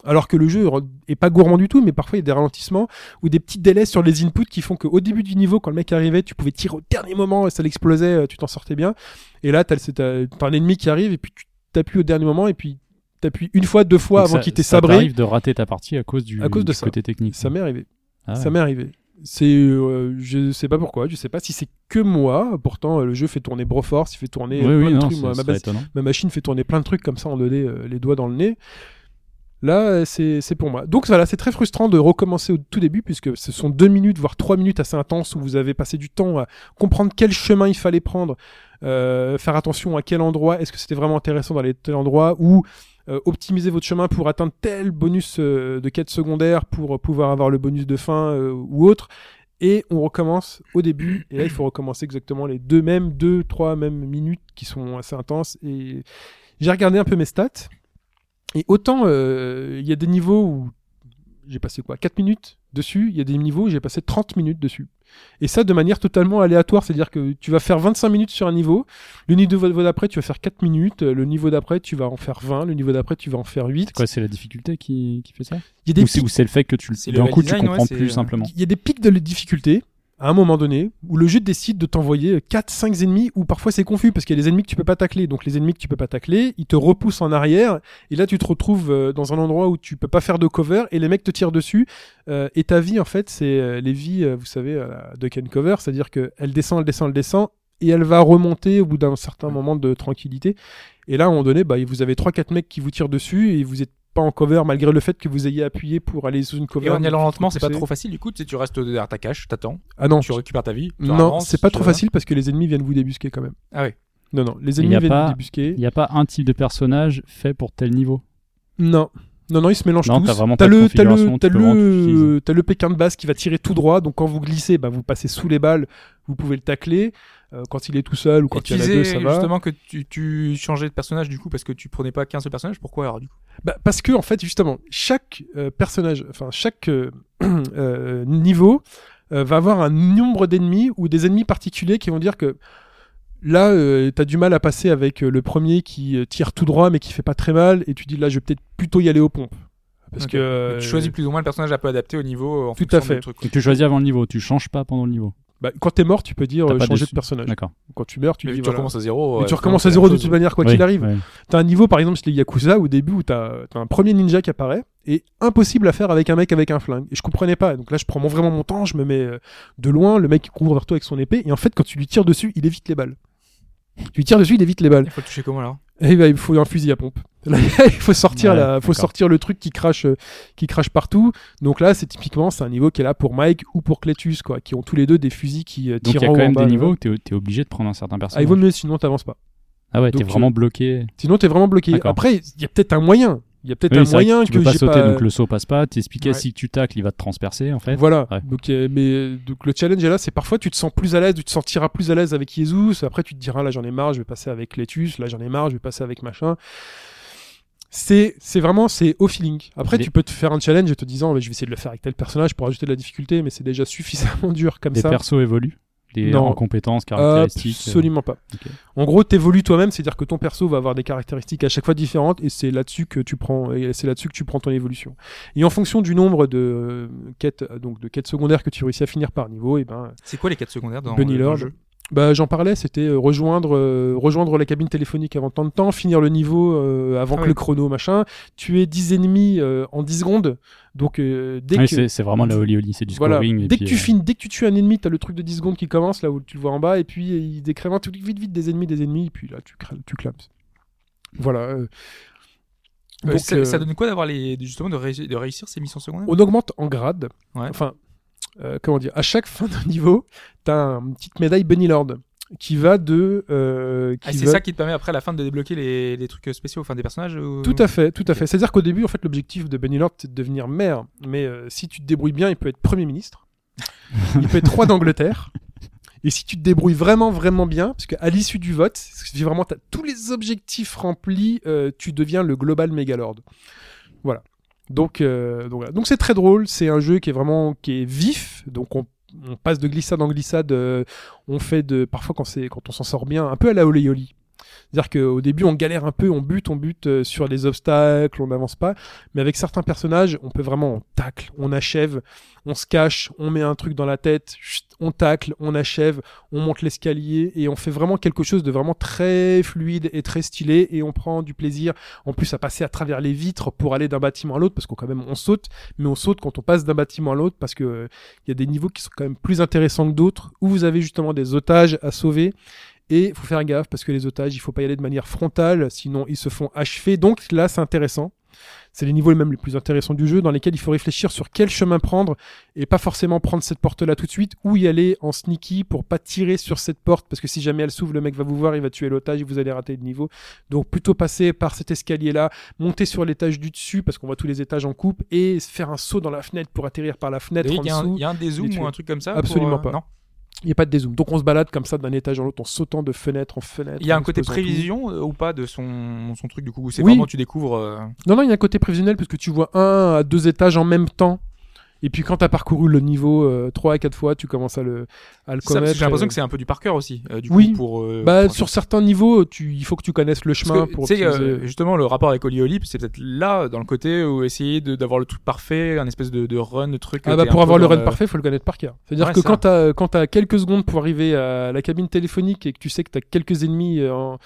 Alors que le jeu est pas gourmand du tout, mais parfois il y a des ralentissements ou des petits délais sur les inputs qui font qu'au début du niveau, quand le mec arrivait, tu pouvais tirer au dernier moment et ça l'explosait, euh, tu t'en sortais bien. Et là, t'as le- t'as un ennemi qui arrive et puis tu t'appuies au dernier moment et puis t'appuies une fois, deux fois Donc avant ça- qu'il t'ait ça sabré. t'arrive de rater ta partie à cause du, À cause de du ça. côté technique. Ça m'est arrivé. Ah ouais. Ça m'est arrivé. C'est, euh, je sais pas pourquoi, je sais pas si c'est que moi. Pourtant, euh, le jeu fait tourner Broforce, il fait tourner Oui, plein oui, de non, trucs. Moi, ça ma, base- machine fait tourner plein de trucs comme ça en 2D, euh, les doigts dans le nez. Là, euh, c'est pour moi. Donc voilà, c'est très frustrant de recommencer au tout début, puisque ce sont deux minutes, voire trois minutes assez intenses où vous avez passé du temps à comprendre quel chemin il fallait prendre, euh, faire attention à quel endroit, est-ce que c'était vraiment intéressant d'aller tel endroit, ou euh, optimiser votre chemin pour atteindre tel bonus euh, de quête secondaire pour pouvoir avoir le bonus de fin ou autre. Et on recommence au début, et là il faut recommencer exactement les deux mêmes, deux, trois mêmes minutes qui sont assez intenses. Et j'ai regardé un peu mes stats, et autant euh, il y a des niveaux où j'ai passé quoi 4 minutes dessus, il y a des niveaux où j'ai passé 30 minutes dessus. Et ça de manière totalement aléatoire, c'est-à-dire que tu vas faire 25 minutes sur un niveau, le niveau d'après tu vas faire 4 minutes, le niveau d'après tu vas en faire 20, le niveau d'après tu vas en faire 8. Quoi, c'est la difficulté qui, qui fait ça? Il y a des Ou c'est c'est le fait que tu C'est d'un coup tu design, ouais, comprends c'est, plus euh, simplement. Il y a des pics de difficulté à un moment donné où le jeu décide de t'envoyer 4 5 ennemis ou parfois c'est confus parce qu'il y a des ennemis que tu peux pas tacler. Donc les ennemis que tu peux pas tacler, ils te repoussent en arrière et là tu te retrouves euh, dans un endroit où tu peux pas faire de cover et les mecs te tirent dessus Euh, et ta vie en fait, c'est euh, les vies euh, vous savez euh, la duck and cover, c'est-à-dire que elle descend, elle descend, elle descend et elle va remonter au bout d'un certain moment de tranquillité. Et là à un moment donné, bah vous avez 3 4 mecs qui vous tirent dessus et vous êtes pas en cover malgré le fait que vous ayez appuyé pour aller sous une cover. Et en y allant lentement, c'est pas trop facile. Du coup, tu sais, tu restes derrière ta cache, t'attends, Ah non, tu récupères ta vie. Non, c'est pas trop facile parce que les ennemis viennent vous débusquer quand même. Ah ouais. Non, non, les ennemis viennent vous débusquer. Il n'y a pas un type de personnage fait pour tel niveau. Non. Non, non, ils se mélangent Non, tous. t'as le, le, le, le pékin de base qui va tirer tout droit. Donc quand vous glissez, bah, vous passez sous les balles, vous pouvez le tacler. Euh, quand il est tout seul ou quand tu il y en a deux, ça va. justement que tu, tu changeais de personnage du coup parce que tu prenais pas qu'un seul personnage. Pourquoi alors du coup? Bah, parce que en fait, justement, chaque euh, personnage, enfin chaque euh, euh, niveau euh, va avoir un nombre d'ennemis ou des ennemis particuliers qui vont dire que là, euh, t'as du mal à passer avec euh, le premier qui euh, tire tout droit mais qui fait pas très mal, et tu dis là, je vais peut-être plutôt y aller aux pompes. Parce que euh, Tu choisis plus ou moins le personnage un peu adapté au niveau en Tout à fait. du truc. Et tu choisis avant le niveau, tu changes pas pendant le niveau. Bah, quand t'es mort, tu peux dire euh, changer de- de personnage. D'accord. Quand tu meurs, tu dis tu voilà. recommences à zéro. Mais tu recommences c'est à zéro de toute manière, quoi Oui, qu'il arrive. ouais. T'as un niveau, par exemple, chez les Yakuza, au début, où t'as t'as un premier ninja qui apparaît, et impossible à faire avec un mec avec un flingue. Et je comprenais pas. Donc là, je prends mon- vraiment mon temps, je me mets euh, de loin, le mec court vers toi avec son épée, et en fait, quand tu lui tires dessus, il évite les balles. Tu lui tires dessus, il évite les balles. Il faut le toucher comment alors? Et bah, il faut un fusil à pompe. Il faut sortir, Ouais, la, faut sortir le truc qui crache, euh, qui crache partout. Donc là, c'est typiquement, c'est un niveau qui est là pour Mike ou pour Cletus, quoi, qui ont tous les deux des fusils qui euh, Donc il y a quand même bas, des niveaux où t'es es obligé de prendre un certain Ah, il personnage. vaut mieux, sinon t'avances pas. Ah ouais, t'es vraiment bloqué. Sinon, t'es vraiment bloqué. Après, il y a peut-être un moyen. Il y a peut-être Oui, un moyen tu que peux pas sauter, pas. donc le saut passe pas. T'expliquais Ouais. si tu tacles, il va te transpercer en fait. Voilà. Ouais. Donc, euh, mais euh, donc le challenge est là, c'est parfois tu te sens plus à l'aise, tu te sentiras plus à l'aise avec Jesus. Après, tu te diras là, j'en ai marre, je vais passer avec Letus. Là, j'en ai marre, je vais passer avec machin. C'est c'est vraiment c'est au feeling. Après, Les- tu peux te faire un challenge en te disant, je vais essayer de le faire avec tel personnage pour ajouter de la difficulté, mais c'est déjà suffisamment dur comme Les ça. persos évoluent. Les Non. en compétences, caractéristiques. euh, Absolument pas. En gros, t'évolues toi-même, c'est-à-dire que ton perso va avoir des caractéristiques à chaque fois différentes, et c'est là-dessus que tu prends, et c'est là-dessus que tu prends ton évolution. Et en fonction du nombre de euh, quêtes, euh, donc de quêtes secondaires que tu réussis à finir par niveau, et ben, C'est quoi les quêtes secondaires dans, Bunny dans le Lord. jeu? Bah, j'en parlais, c'était euh, rejoindre, euh, rejoindre la cabine téléphonique avant tant de temps, finir le niveau euh, avant Ah que oui. le chrono, machin, tuer 10 ennemis euh, en 10 secondes. Donc, euh, dès Oui, que, c'est c'est vraiment la Oli Oli, c'est du voilà, scoring. et dès puis, que tu euh, finis, dès que tu tues un ennemi, t'as le truc de 10 secondes qui commence là où tu le vois en bas, et puis il décrève tout vite, vite des ennemis, des ennemis, et puis là tu, cra- tu clames. Voilà. euh. Euh, Donc, ça, euh, ça donne quoi d'avoir les justement de, réussir- de réussir ces missions secondaires? On augmente en grade. Ouais. Enfin, euh, comment dire, à chaque fin de niveau, t'as une petite médaille Bunny Lord qui va de. euh, Ah, c'est va- ça qui te permet après à la fin de débloquer les, les trucs spéciaux, enfin des personnages ou- Tout à fait, tout à fait. C'est-à-dire qu'au début, en fait, l'objectif de Bunny Lord, c'est de devenir maire. Mais euh, si tu te débrouilles bien, il peut être Premier ministre. il peut être roi d'Angleterre. Et si tu te débrouilles vraiment, vraiment bien, parce qu'à l'issue du vote, si vraiment tu as tous les objectifs remplis, euh, tu deviens le Global Megalord. Voilà. Donc, euh, donc, voilà. donc c'est très drôle. C'est un jeu qui est vraiment qui est vif. Donc on, on passe de glissade en glissade. euh, on fait de parfois quand c'est quand on s'en sort bien, un peu à la Oli Oli. C'est-à-dire qu'au début, on galère un peu, on bute, on bute euh, sur des obstacles, on n'avance pas. Mais avec certains personnages, on peut vraiment, on tacle, on achève, on se cache, on met un truc dans la tête, on tacle, on achève, on monte l'escalier et on fait vraiment quelque chose de vraiment très fluide et très stylé et on prend du plaisir en plus à passer à travers les vitres pour aller d'un bâtiment à l'autre parce qu'on quand même on saute, mais on saute quand on passe d'un bâtiment à l'autre parce que euh, il y a des niveaux qui sont quand même plus intéressants que d'autres où vous avez justement des otages à sauver et il faut faire gaffe parce que les otages, il faut pas y aller de manière frontale, sinon ils se font achever. Donc là, c'est intéressant. C'est les niveaux même les plus intéressants du jeu dans lesquels il faut réfléchir sur quel chemin prendre et pas forcément prendre cette porte-là tout de suite ou y aller en sneaky pour pas tirer sur cette porte parce que si jamais elle s'ouvre, le mec va vous voir, il va tuer l'otage et vous allez rater le niveau. Donc plutôt passer par cet escalier-là, monter sur l'étage du dessus parce qu'on voit tous les étages en coupe et faire un saut dans la fenêtre pour atterrir par la fenêtre Il y, a un- dessous. il y a un des zooms ou un truc comme ça Absolument pour, euh, pas. Non. Il n'y a pas de dézoom. Donc on se balade comme ça d'un étage en l'autre en sautant de fenêtre en fenêtre. Il y a un côté prévision euh, ou pas de son, son truc du coup C'est Oui. vraiment tu découvres. euh, Non, non, il y a un côté prévisionnel parce que tu vois un à deux étages en même temps. Et puis quand tu as parcouru le niveau euh, trois à quatre fois, tu commences à le, à le connaître. J'ai l'impression que c'est un peu du par cœur aussi. euh, du Oui. coup, pour. euh, Bah, pour- sur certains niveaux, tu, il faut que tu connaisses le chemin que, pour euh, optimiser. justement, le rapport avec Oli Oli, c'est peut-être là, dans le côté où essayer d'avoir le truc parfait, un espèce de, de run, de truc. Ah euh, bah pour avoir le run parfait, faut le connaître par cœur. C'est-à-dire Ouais, que quand t'as quand t'as quelques secondes pour arriver à la cabine téléphonique et que tu sais que t'as quelques ennemis, euh, en-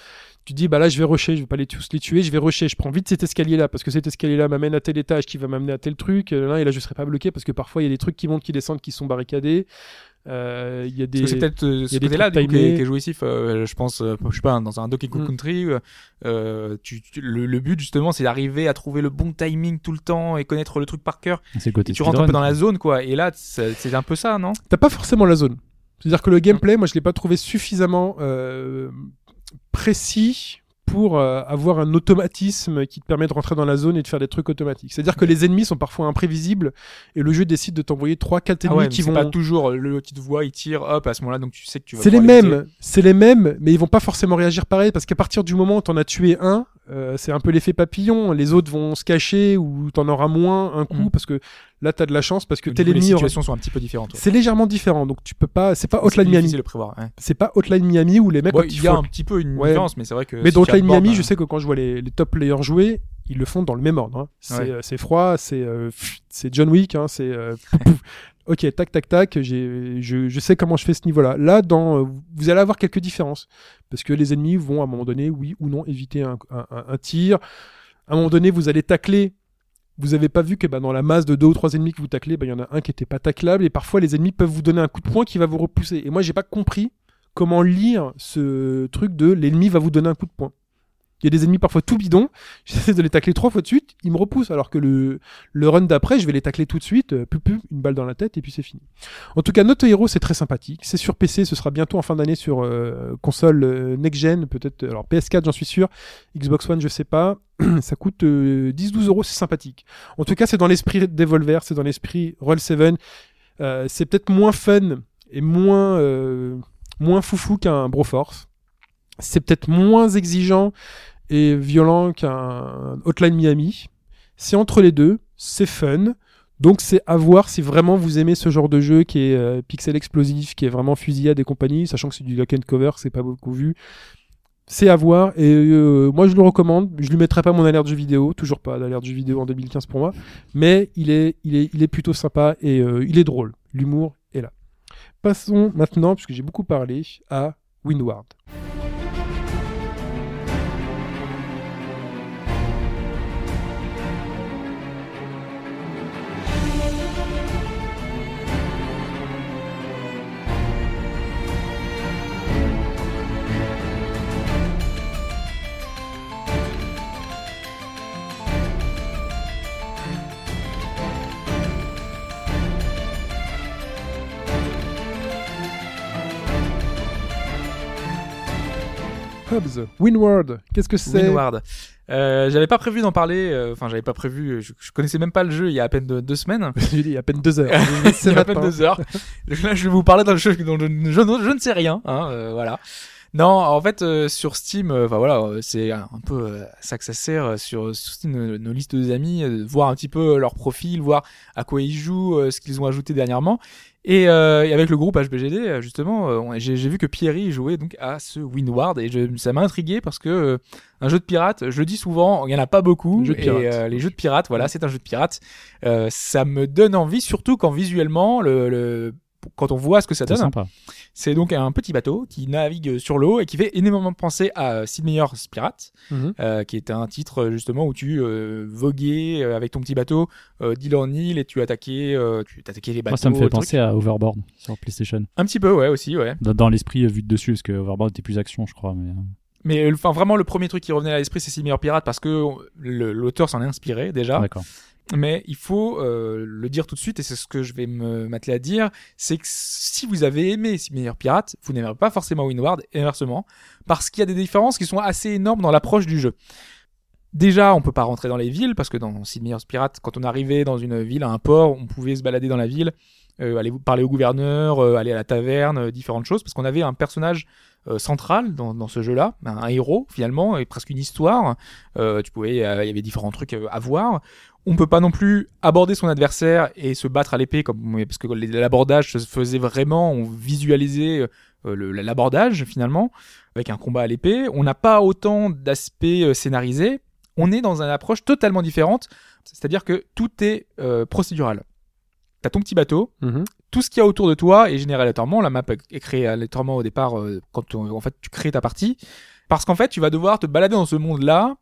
tu dis bah là je vais rusher, je vais pas les tous les tuer, je vais rusher, je prends vite cet escalier là parce que cet escalier là m'amène à tel étage qui va m'amener à tel truc. euh, Là et là je serai pas bloqué parce que parfois il y a des trucs qui montent, qui descendent, qui sont barricadés. Euh, Il y a des c'est peut-être euh, ce y a des côté-là qui, qui est jouissif. euh, je pense, euh, je sais pas, dans un Donkey Kong Mm. Country, tu, tu- le, le but justement, c'est d'arriver à trouver le bon timing tout le temps et connaître le truc par cœur. C'est le côté Et tu rentres un peu dans la zone, quoi. Et là, c'est c'est un peu ça, non? T'as pas forcément la zone. C'est-à-dire que le gameplay, moi, je l'ai pas trouvé suffisamment euh, précis pour euh, avoir un automatisme qui te permet de rentrer dans la zone et de faire des trucs automatiques. C'est-à-dire que les ennemis sont parfois imprévisibles et le jeu décide de t'envoyer trois, quatre Ah ennemis ouais, mais qui vont. pas toujours le petit voix, il tire, hop, à ce moment-là, donc tu sais que tu vas. C'est les mêmes, c'est les mêmes, mais ils vont pas forcément réagir pareil parce qu'à partir du moment où t'en as tué un, euh, c'est un peu l'effet papillon. Les autres vont se cacher ou t'en auras moins un coup Mm. parce que là t'as de la chance parce que coup, les situations sont un petit peu différentes. ouais. C'est légèrement différent, donc tu peux pas. C'est pas Hotline Miami. prévoir. ouais. C'est pas Hotline Miami où les mecs. Ouais, il y a un petit peu une différence, mais c'est vrai que. Mais si dans Hotline Miami, je sais que quand je vois les, les top players jouer, ils le font dans le même ordre. hein. C'est euh, c'est froid, c'est euh, c'est John Wick, hein, c'est euh. ok tac tac tac. Je, sais comment je fais ce niveau-là. Là, dans euh, vous allez avoir quelques différences parce que les ennemis vont à un moment donné, oui ou non, éviter un, tir. À un moment donné, vous allez tacler. Vous avez pas vu que bah, dans la masse de deux ou trois ennemis que vous taclez, bah, il y en a un qui était pas taclable et parfois les ennemis peuvent vous donner un coup de poing qui va vous repousser. Et moi, j'ai pas compris comment lire ce truc de l'ennemi va vous donner un coup de poing. Il y a des ennemis parfois tout bidons. J'essaie de les tacler trois fois de suite, ils me repoussent. Alors que le, run d'après, je vais les tacler tout de suite, euh, une balle dans la tête et puis c'est fini. En tout cas, Note Hero, c'est très sympathique. C'est sur PC, ce sera bientôt en fin d'année sur euh, console euh, next-gen, peut-être. Alors PS4, j'en suis sûr. Xbox One, je sais pas. ça coûte euh, 10-12 euros, c'est sympathique. En tout cas, c'est dans l'esprit Devolver, c'est dans l'esprit Roll 7. Euh, c'est peut-être moins fun et moins, moins foufou qu'un Broforce. C'est peut-être moins exigeant et violent qu'un Hotline Miami. C'est entre les deux, c'est fun. Donc c'est à voir si vraiment vous aimez ce genre de jeu qui est euh, pixel explosif, qui est vraiment fusillade et compagnie, sachant que c'est du lock and cover, c'est pas beaucoup vu. C'est à voir et euh, moi je le recommande. Je lui mettrai pas mon alerte vidéo, toujours pas d'alerte vidéo en 2015 pour moi, mais il est, il est, il est plutôt sympa et euh, il est drôle. L'humour est là. Passons maintenant, puisque j'ai beaucoup parlé, à Windward. Hubs, Windward, qu'est-ce que c'est? Windward. Euh, j'avais pas prévu d'en parler. euh, Enfin, j'avais pas prévu. Je, je connaissais même pas le jeu il y a à peine de- deux semaines. J'ai dit il y a à peine deux heures. a à peine deux heures. Là, je vais vous parler d'un jeu dont je, je, je ne sais rien. Hein, euh, voilà. Non, en fait, sur Steam, enfin voilà, c'est un peu ça que ça sert sur, sur Steam, nos, nos listes des amis, euh, voir un petit peu leur profil, voir à quoi ils jouent, ce qu'ils ont ajouté dernièrement. Et, euh, et avec le groupe HBGD, euh, justement, euh, j'ai vu que Pierry jouait donc à ce Windward et je, ça m'a intrigué parce que euh, un jeu de pirate, je le dis souvent, il y en a pas beaucoup. Jeu et euh, les jeux de pirates, voilà, c'est un jeu de pirate. Euh, ça me donne envie, surtout quand visuellement, le, le quand on voit ce que ça donne. sympa. C'est donc un petit bateau qui navigue sur l'eau et qui fait énormément penser à Sid Meier's Pirate, Mhm. euh, qui est un titre euh, justement où tu euh, voguais euh, avec ton petit bateau euh, d'île en île et tu attaquais, euh, tu attaquais les bateaux. Moi, ça me fait penser à Overboard sur PlayStation. Un petit peu, ouais, aussi, ouais. Dans, dans l'esprit euh, vu de dessus, parce que Overboard était plus action, je crois. Mais, euh, Mais euh, enfin, vraiment, le premier truc qui revenait à l'esprit, c'est Sid Meier's Pirate parce que l'auteur s'en est inspiré déjà. D'accord. Mais il faut euh, le dire tout de suite, et c'est ce que je vais me m'atteler à dire, c'est que si vous avez aimé Six Meilleurs Pirates, vous n'aimerez pas forcément Windward, inversement, parce qu'il y a des différences qui sont assez énormes dans l'approche du jeu. Déjà, on peut pas rentrer dans les villes, parce que dans Six Meilleurs Pirates, quand on arrivait dans une ville, à un port, on pouvait se balader dans la ville, euh, aller parler au gouverneur, euh, aller à la taverne, euh, différentes choses, parce qu'on avait un personnage euh, central dans, dans ce jeu-là, un, un héros finalement, et presque une histoire. Euh, tu pouvais, euh, il y avait différents trucs à voir. On peut pas non plus aborder son adversaire et se battre à l'épée comme parce que l'abordage se faisait vraiment, on visualisait euh, l'abordage finalement avec un combat à l'épée. On n'a pas autant d'aspects euh, scénarisés. On est dans une approche totalement différente, c'est-à-dire que tout est euh, procédural. T'as ton petit bateau, Mhm. tout ce qu'il y a autour de toi est généré aléatoirement. La map est créée aléatoirement au départ euh, quand en fait tu crées ta partie, parce qu'en fait tu vas devoir te balader dans ce monde-là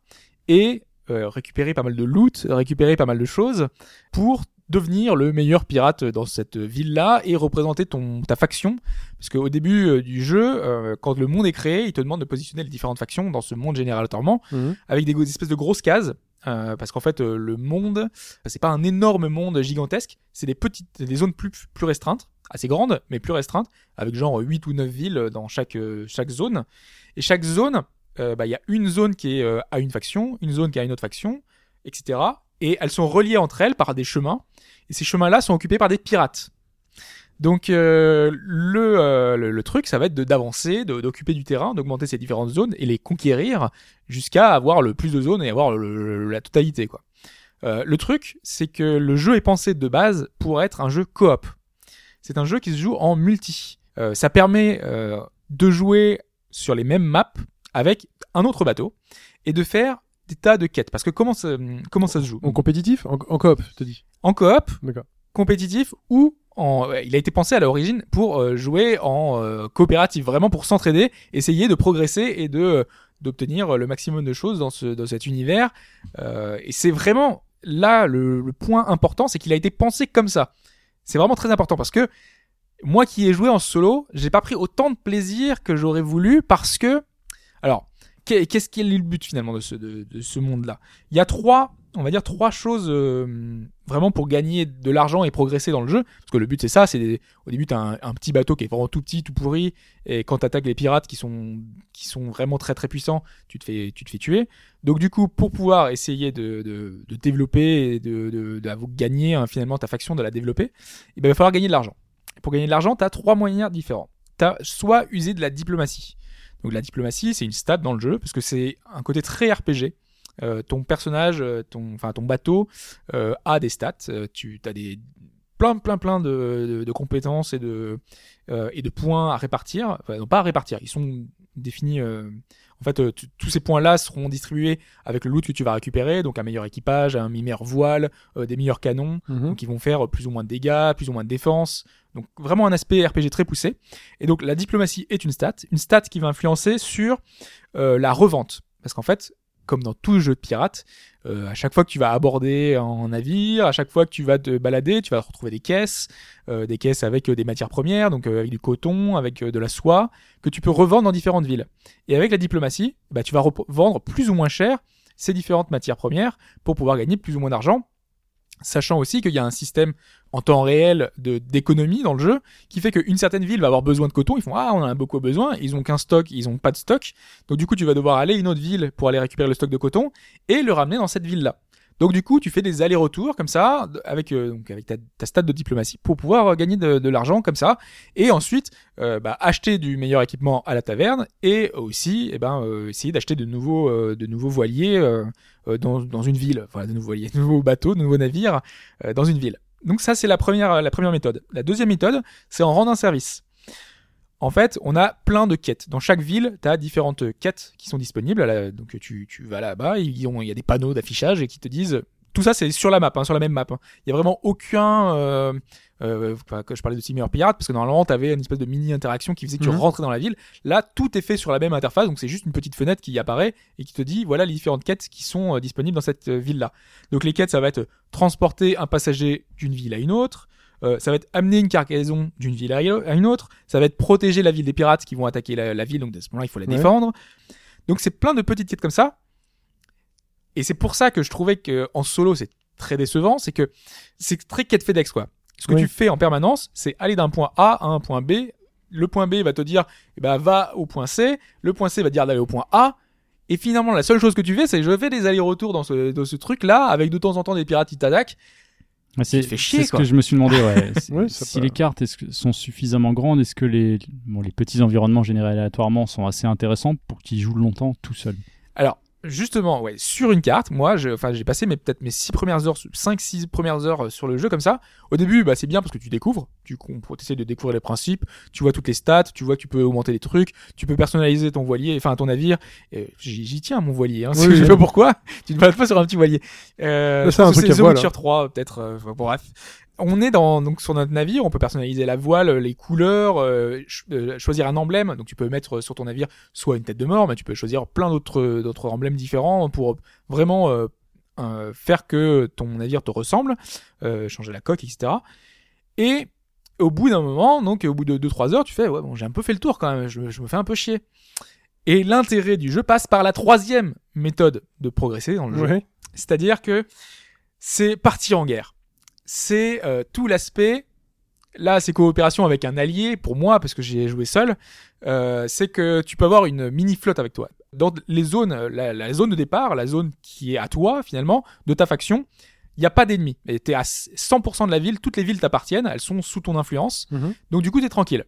et euh, récupérer pas mal de loot, récupérer pas mal de choses pour devenir le meilleur pirate dans cette ville-là et représenter ton ta faction. Parce qu'au début euh, du jeu, euh, quand le monde est créé, il te demande de positionner les différentes factions dans ce monde général aléatoirement Mhm. avec des, espèces de grosses cases. euh, parce qu'en fait, le monde, c'est pas un énorme monde gigantesque, c'est des petites, des zones plus, plus restreintes, assez grandes, mais plus restreintes, avec genre 8 ou 9 villes dans chaque, chaque zone. Et chaque zone, euh, bah, il y a une zone qui est euh, à une faction, une zone qui est à une autre faction, etc. Et elles sont reliées entre elles par des chemins. Et ces chemins-là sont occupés par des pirates. Donc euh, le, truc, ça va être d'avancer, d'occuper du terrain, d'augmenter ces différentes zones et les conquérir jusqu'à avoir le plus de zones et avoir la totalité. quoi. Le truc, c'est que le jeu est pensé de base pour être un jeu coop. C'est un jeu qui se joue en multi. Ça permet de jouer sur les mêmes maps avec un autre bateau et de faire des tas de quêtes. Parce que comment ça, comment ça se joue? En compétitif? En, en coop, je te dis. En coop, D'accord. compétitif ou en, il a été pensé à l'origine pour euh, jouer en euh, coopératif, vraiment pour s'entraider, essayer de progresser et de euh, d'obtenir le maximum de choses dans ce dans cet univers. Euh, et c'est vraiment là le, le point important, c'est qu'il a été pensé comme ça. C'est vraiment très important parce que moi qui ai joué en solo, j'ai pas pris autant de plaisir que j'aurais voulu parce que alors qu'est- qu'est-ce qui est le but finalement de ce, de, de ce monde-là? Il y a trois, on va dire trois choses euh, vraiment pour gagner de l'argent et progresser dans le jeu. Parce que le but c'est ça, c'est au début t'as un, un petit bateau qui est vraiment tout petit, tout pourri, et quand t'attaques les pirates qui sont qui sont vraiment très très puissants, tu te fais tu te tuer. Donc du coup, pour pouvoir essayer de, développer et de, gagner hein, finalement ta faction, de la développer, eh ben, il va falloir gagner de l'argent. Pour gagner de l'argent, tu as trois moyens différents. Tu as soit user de la diplomatie. Donc la diplomatie, c'est une stat dans le jeu, parce que c'est un côté très RPG. Euh, ton personnage, euh, ton, enfin ton bateau euh, a des stats. Tu as des plein plein plein de, compétences et de et de points à répartir. Enfin, non pas à répartir, ils sont définis. Euh, en fait, euh, tu- tous ces points-là seront distribués avec le loot que tu vas récupérer, donc un meilleur équipage, un meilleur voile, euh, des meilleurs canons, Mhm. donc ils vont faire plus ou moins de dégâts, plus ou moins de défense. Donc vraiment un aspect RPG très poussé. Et donc la diplomatie est une stat, une stat qui va influencer sur euh, la revente. Parce qu'en fait, comme dans tout jeu de pirate, euh, à chaque fois que tu vas aborder un navire, à chaque fois que tu vas te balader, tu vas retrouver des caisses, euh, des caisses avec euh, des matières premières, donc avec du coton, avec de la soie, que tu peux revendre dans différentes villes. Et avec la diplomatie, bah, tu vas vendre plus ou moins cher ces différentes matières premières pour pouvoir gagner plus ou moins d'argent sachant aussi qu'il y a un système en temps réel d'économie dans le jeu qui fait qu'une certaine ville va avoir besoin de coton, ils font ah on en a beaucoup besoin, ils ont qu'un stock, ils ont pas de stock, donc du coup tu vas devoir aller à une autre ville pour aller récupérer le stock de coton et le ramener dans cette ville là. Donc du coup tu fais des allers-retours comme ça avec euh, donc avec ta, ta stat de diplomatie pour pouvoir euh, gagner de, de l'argent comme ça. Et ensuite euh, bah, acheter du meilleur équipement à la taverne et aussi eh ben essayer d'acheter de nouveaux de nouveaux voiliers dans, dans une ville, enfin de nouveaux bateaux, de nouveaux navires euh, dans une ville. Donc ça c'est la première la première méthode. La deuxième méthode, c'est en rendre un service. En fait, on a plein de quêtes. Dans chaque ville, tu as différentes quêtes qui sont disponibles. Donc tu, tu vas là-bas, il y a des panneaux d'affichage et qui te disent... Tout ça, c'est sur la map, hein, sur la même map. hein. Il y a vraiment aucun... Euh, euh, que je parlais de Simulator Pirate, parce que normalement, tu avais une espèce de mini-interaction qui faisait que tu Mhm. rentrais dans la ville. Là, tout est fait sur la même interface, donc c'est juste une petite fenêtre qui apparaît et qui te dit, voilà les différentes quêtes qui sont euh, disponibles dans cette euh, ville-là. Donc les quêtes, ça va être transporter un passager d'une ville à une autre, euh, ça va être amener une cargaison d'une ville à à une autre, ça va être protéger la ville des pirates qui vont attaquer la, la ville, donc à ce moment-là, il faut la Ouais. défendre. Donc c'est plein de petites quêtes comme ça. Et c'est pour ça que je trouvais que en solo, c'est très décevant, c'est que c'est très quête FedEx, quoi. Ce que Oui. tu fais en permanence, c'est aller d'un point A à un point B. Le point B va te dire, eh ben, va au point C. Le point C va te dire d'aller au point A. Et finalement, la seule chose que tu fais, c'est je fais des allers-retours dans ce, dans ce truc-là, avec de temps en temps des pirates qui t'attaquent. C'est te fais chier, c'est ce quoi. que je me suis demandé. Ouais. Oui, si peut- les cartes sont suffisamment grandes, est-ce que les, bon, les petits environnements générés aléatoirement sont assez intéressants pour qu'ils jouent longtemps tout seuls Alors, justement, ouais, sur une carte, moi, je, enfin, j'ai passé mes, peut-être mes 6 premières heures, 5-6 premières heures euh, sur le jeu comme ça. Au début, bah, c'est bien parce que tu découvres, tu essaies de découvrir les principes, tu vois toutes les stats, tu vois que tu peux augmenter des trucs, tu peux personnaliser ton voilier, enfin, ton navire. Et J'y tiens, mon voilier, hein, Oui, je sais oui. pas pourquoi. Tu te balades pas sur un petit voilier. Euh, c'est un truc à Witcher hein. 3, peut-être, euh, bon, bref. On est dans, donc, sur notre navire, on peut personnaliser la voile, les couleurs, euh, ch- euh, choisir un emblème. Donc, tu peux mettre sur ton navire soit une tête de mort, mais tu peux choisir plein d'autres d'autres emblèmes différents pour vraiment euh, euh, faire que ton navire te ressemble, euh, changer la coque, etc. Et au bout d'un moment, donc au bout de 2-3 heures, tu fais ouais bon j'ai un peu fait le tour quand même, je, je me fais un peu chier. Et l'intérêt du jeu passe par la troisième méthode de progresser dans le jeu, Ouais. c'est-à-dire que c'est partir en guerre. C'est euh, tout l'aspect. Là, c'est coopération avec un allié pour moi parce que j'ai joué seul. Euh, c'est que tu peux avoir une mini flotte avec toi. Dans les zones, euh, la, la zone de départ, la zone qui est à toi finalement de ta faction, il n'y a pas d'ennemis. Et t'es à 100% de la ville, toutes les villes t'appartiennent, elles sont sous ton influence. Mhm. Donc du coup, t'es tranquille.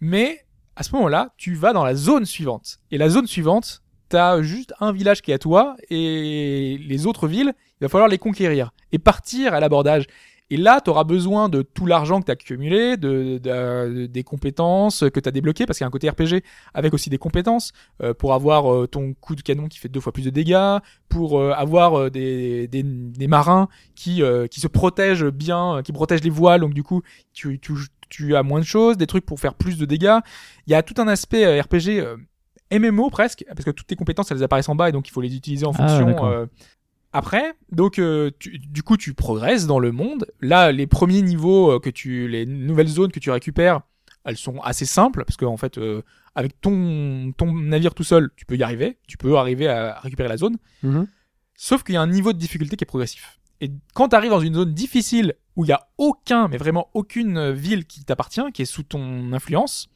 Mais à ce moment-là, tu vas dans la zone suivante. Et la zone suivante, t'as juste un village qui est à toi et les autres villes, il va falloir les conquérir et partir à l'abordage. Et là, tu auras besoin de tout l'argent que tu as accumulé, de, de- des compétences que tu as débloquées, parce qu'il y a un côté RPG avec aussi des compétences, euh, pour avoir euh, ton coup de canon qui fait deux fois plus de dégâts, pour euh, avoir euh, des, des, des marins qui, euh, qui se protègent bien, euh, qui protègent les voiles, donc du coup, tu, tu, tu as moins de choses, des trucs pour faire plus de dégâts. Il y a tout un aspect euh, RPG euh, MMO presque, parce que toutes tes compétences, elles apparaissent en bas, et donc il faut les utiliser en Ah, fonction... euh, après, donc euh, tu- du coup tu progresses dans le monde. Là, les premiers niveaux euh, que tu, les nouvelles zones que tu récupères, elles sont assez simples parce que en fait, euh, avec ton ton navire tout seul, tu peux y arriver, tu peux arriver à récupérer la zone. Mhm. Sauf qu'il y a un niveau de difficulté qui est progressif. Et quand tu arrives dans une zone difficile où il y a aucun, mais vraiment aucune euh, ville qui t'appartient, qui est sous ton influence,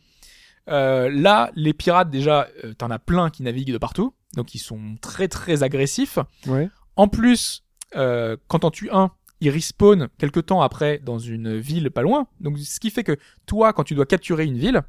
euh, là, les pirates déjà, euh, t'en as plein qui naviguent de partout, donc ils sont très très agressifs. Ouais. En plus, euh, quand t'en tues un, il respawn quelque temps après dans une ville pas loin. Donc ce qui fait que toi, quand tu dois capturer une ville,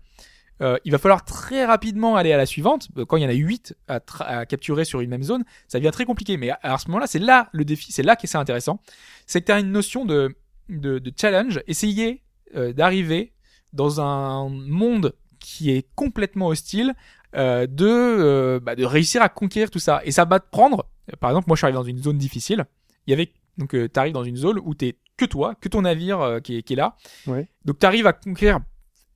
euh, il va falloir très rapidement aller à la suivante. Euh, Quand il y en a 8 à, à capturer sur une même zone, ça devient très compliqué. Mais à, ce moment-là, c'est là le défi, c'est là que c'est intéressant. C'est que tu as une notion de, de, de challenge. Essayer euh, d'arriver dans un monde qui est complètement hostile, euh, de, euh, bah, de réussir à conquérir tout ça. Et ça va te prendre, par exemple, moi je suis arrivé dans une zone difficile. Il y avait, donc tu arrives dans une zone où t'es que toi, que ton navire euh, qui, est, qui est là. Ouais. Donc tu arrives à conquérir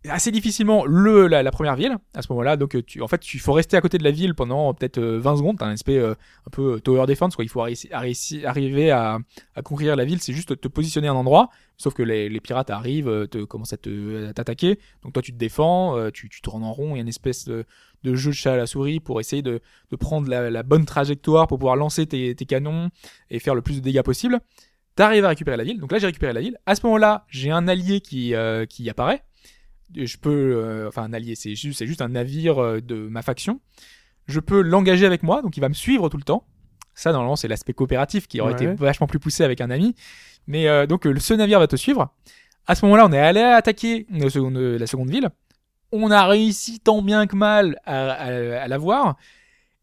assez difficilement le la, la première ville à ce moment-là. Donc euh, tu en fait il faut rester à côté de la ville pendant euh, peut-être euh, 20 secondes. T'as un aspect euh, un peu euh, tower defense quoi. Il faut arri- arri- arriver à, à conquérir la ville. C'est juste te positionner à un endroit. Sauf que les, les pirates arrivent euh, te commencent à te t'attaquer. Donc toi tu te défends euh, tu tu tournes en rond. Il y a une espèce de, de jeu de chat à la souris pour essayer de, de prendre la, la bonne trajectoire pour pouvoir lancer tes, tes canons et faire le plus de dégâts possible. T'arrives à récupérer la ville. Donc là j'ai récupéré la ville. À ce moment-là j'ai un allié qui euh, qui apparaît je peux euh, enfin un allié c'est juste c'est juste un navire euh, de ma faction. Je peux l'engager avec moi donc il va me suivre tout le temps. Ça normalement c'est l'aspect coopératif qui aurait Ouais. été vachement plus poussé avec un ami. Mais euh, donc euh, ce navire va te suivre. À ce moment-là on est allé attaquer la seconde, la seconde ville. On a réussi tant bien que mal à, à, à l'avoir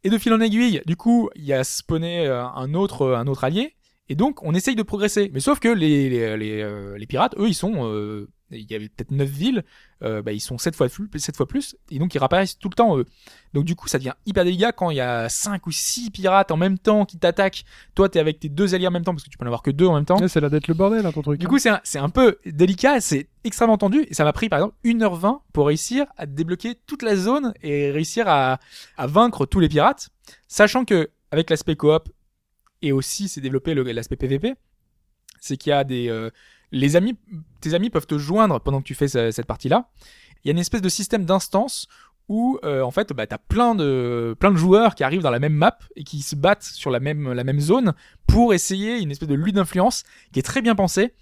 et de fil en aiguille du coup il y a spawné euh, un autre un autre allié. Et donc on essaye de progresser. Mais sauf que les les, les, euh, les pirates eux ils sont euh, il y avait peut-être 9 villes, euh, bah, ils sont 7 fois, plus, 7 fois plus, et donc ils réapparaissent tout le temps eux. Donc du coup ça devient hyper délicat quand il y a 5 ou 6 pirates en même temps qui t'attaquent, toi t'es avec tes deux alliés en même temps, parce que tu peux en avoir que deux en même temps. Ouais, c'est là d'être le bordel, hein, ton truc. Du coup, c'est un, c'est un peu délicat, c'est extrêmement tendu, et ça m'a pris par exemple 1h20 pour réussir à débloquer toute la zone et réussir à, à vaincre tous les pirates, sachant que avec l'aspect coop, et aussi c'est développé l'aspect PVP, c'est qu'il y a des... euh, les amis, tes amis peuvent te joindre pendant que tu fais ce- cette partie-là. Il y a une espèce de système d'instance où euh, en fait bah, t'as plein de plein de joueurs qui arrivent dans la même map et qui se battent sur la même la même zone pour essayer une espèce de lutte d'influence qui est très bien pensée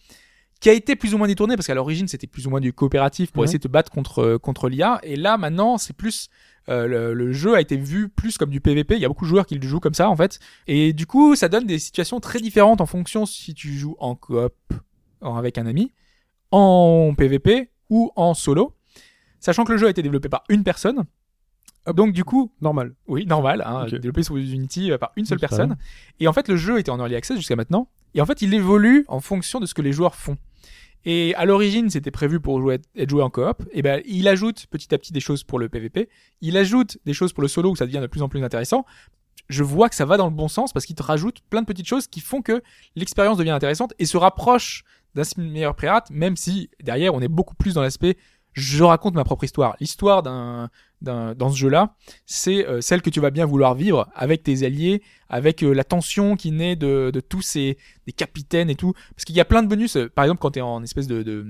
qui a été plus ou moins détourné parce qu'à l'origine c'était plus ou moins du coopératif pour essayer de te battre contre contre l'IA et là maintenant c'est plus euh, le, le jeu a été vu plus comme du PVP il y a beaucoup de joueurs qui le jouent comme ça en fait. Et du coup ça donne des situations très différentes en fonction si tu joues en coop avec un ami en PVP ou en solo sachant que le jeu a été développé par une personne donc du coup Normal. oui, normal, hein, développé sur Unity euh, par une seule personne. Et en fait, le jeu était en early access jusqu'à maintenant. Et en fait, il évolue en fonction de ce que les joueurs font. Et à l'origine, c'était prévu pour jouer, être joué en coop. Et ben, il ajoute petit à petit des choses pour le PVP. Il ajoute des choses pour le solo où ça devient de plus en plus intéressant. Je vois que ça va dans le bon sens parce qu'il te rajoute plein de petites choses qui font que l'expérience devient intéressante et se rapproche d'un meilleur pirate, même si derrière on est beaucoup plus dans l'aspect je raconte ma propre histoire. L'histoire d'un, dans ce jeu-là, c'est euh, celle que tu vas bien vouloir vivre avec tes alliés, avec euh, la tension qui naît de, de tous ces des capitaines et tout. Parce qu'il y a plein de bonus. euh, par exemple, quand tu es en espèce de, de,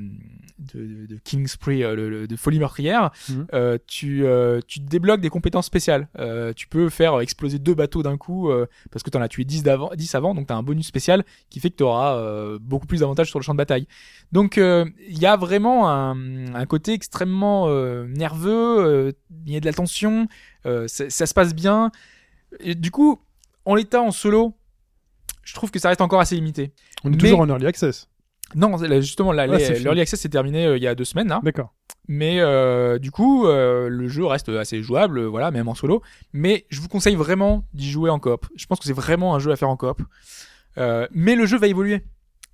de, de King's euh, le- le- de folie meurtrière, Mhm. euh, tu, euh, tu débloques des compétences spéciales. Euh, tu peux faire exploser deux bateaux d'un coup euh, parce que tu en as tué 10, d'avant, 10 avant, donc tu as un bonus spécial qui fait que tu auras beaucoup plus d'avantages sur le champ de bataille. Donc euh, il y a vraiment un, un côté extrêmement euh, nerveux, euh, il y a de la tension, euh, ça, se passe bien. Et du coup, en l'état en solo, je trouve que ça reste encore assez limité. On est Mais- toujours en early access. Non, justement, Ouais, l'early access s'est terminé euh, il y a deux semaines. D'accord. Mais euh, du coup, euh, le jeu reste assez jouable, euh, voilà, même en solo. Mais je vous conseille vraiment d'y jouer en coop. Je pense que c'est vraiment un jeu à faire en coop. Euh, mais le jeu va évoluer.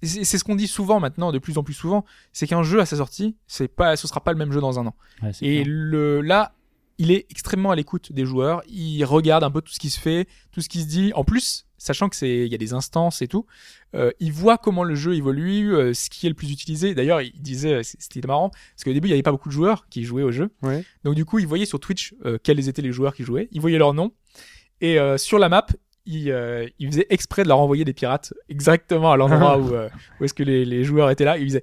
C'est ce qu'on dit souvent maintenant, de plus en plus souvent, c'est qu'un jeu à sa sortie, c'est pas, ce sera pas le même jeu dans un an. Ouais, Et clair. le là, il est extrêmement à l'écoute des joueurs. Il regarde un peu tout ce qui se fait, tout ce qui se dit. En plus, sachant que c'est, il y a des instances et tout, euh, il voit comment le jeu évolue, euh, ce qui est le plus utilisé. D'ailleurs, il disait, c'était marrant, parce qu'au début, il y avait pas beaucoup de joueurs qui jouaient au jeu. Ouais. Donc du coup, il voyait sur Twitch euh, quels étaient les joueurs qui jouaient. Il voyait leur nom et euh, sur la map. Il, euh, il faisait exprès de leur envoyer des pirates exactement à l'endroit où, euh, où est-ce que les, les joueurs étaient là. Il disait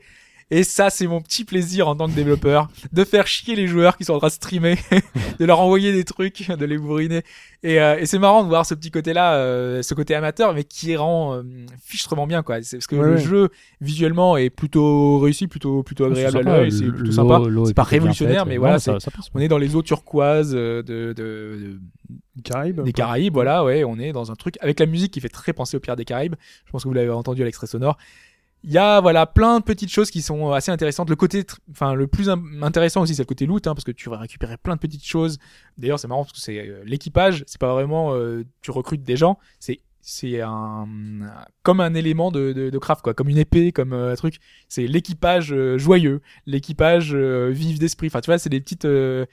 Et ça, c'est mon petit plaisir en tant que développeur, de faire chier les joueurs qui sont en train de streamer, de leur envoyer des trucs, de les bourriner. Et, euh, et c'est marrant de voir ce petit côté-là, euh, ce côté amateur, mais qui rend euh, fichtrement bien, quoi. C'est parce que Ouais, le ouais. jeu visuellement est plutôt réussi, plutôt plutôt agréable à l'œil, c'est plutôt sympa. C'est est pas révolutionnaire, mais voilà, ça, ça on est dans les eaux turquoises euh, de, de, de, Caraïbes. des Caraïbes, voilà, ouais, on est dans un truc avec la musique qui fait très penser aux Pirates des Caraïbes. Je pense que vous l'avez entendu à l'extrait sonore. Il y a voilà plein de petites choses qui sont assez intéressantes. Le côté, enfin le plus intéressant aussi, c'est le côté loot, hein, parce que tu vas récupérer plein de petites choses. D'ailleurs, c'est marrant parce que c'est euh, l'équipage, c'est pas vraiment euh, tu recrutes des gens, c'est c'est un comme un élément de, de, de craft quoi, comme une épée, comme euh, un truc. C'est l'équipage euh, joyeux, l'équipage euh, vif d'esprit. Enfin, tu vois, c'est des petites euh,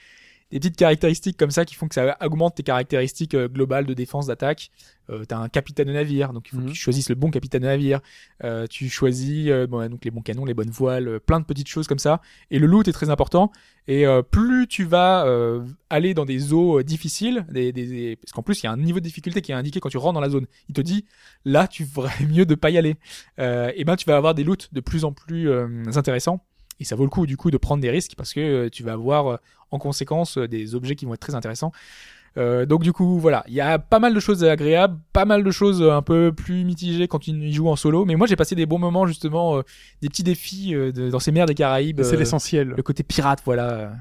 des petites caractéristiques comme ça qui font que ça augmente tes caractéristiques euh, globales de défense, d'attaque. Euh, t'as un capitaine de navire, donc il faut Mhm. que tu choisisses le bon capitaine de navire. Euh, tu choisis euh, bon, donc les bons canons, les bonnes voiles, plein de petites choses comme ça. Et le loot est très important. Et euh, plus tu vas euh, aller dans des eaux difficiles, des, des, des- parce qu'en plus il y a un niveau de difficulté qui est indiqué quand tu rentres dans la zone. Il te dit là tu ferais mieux de pas y aller. Euh, et ben tu vas avoir des loots de plus en plus euh, intéressants. Et ça vaut le coup du coup de prendre des risques parce que euh, tu vas avoir euh, en conséquence euh, des objets qui vont être très intéressants. Euh, donc du coup voilà, il y a pas mal de choses agréables, pas mal de choses un peu plus mitigées quand tu y joues en solo. Mais moi j'ai passé des bons moments justement, euh, des petits défis euh, de- dans ces mers des Caraïbes. C'est l'essentiel. le côté pirate, voilà.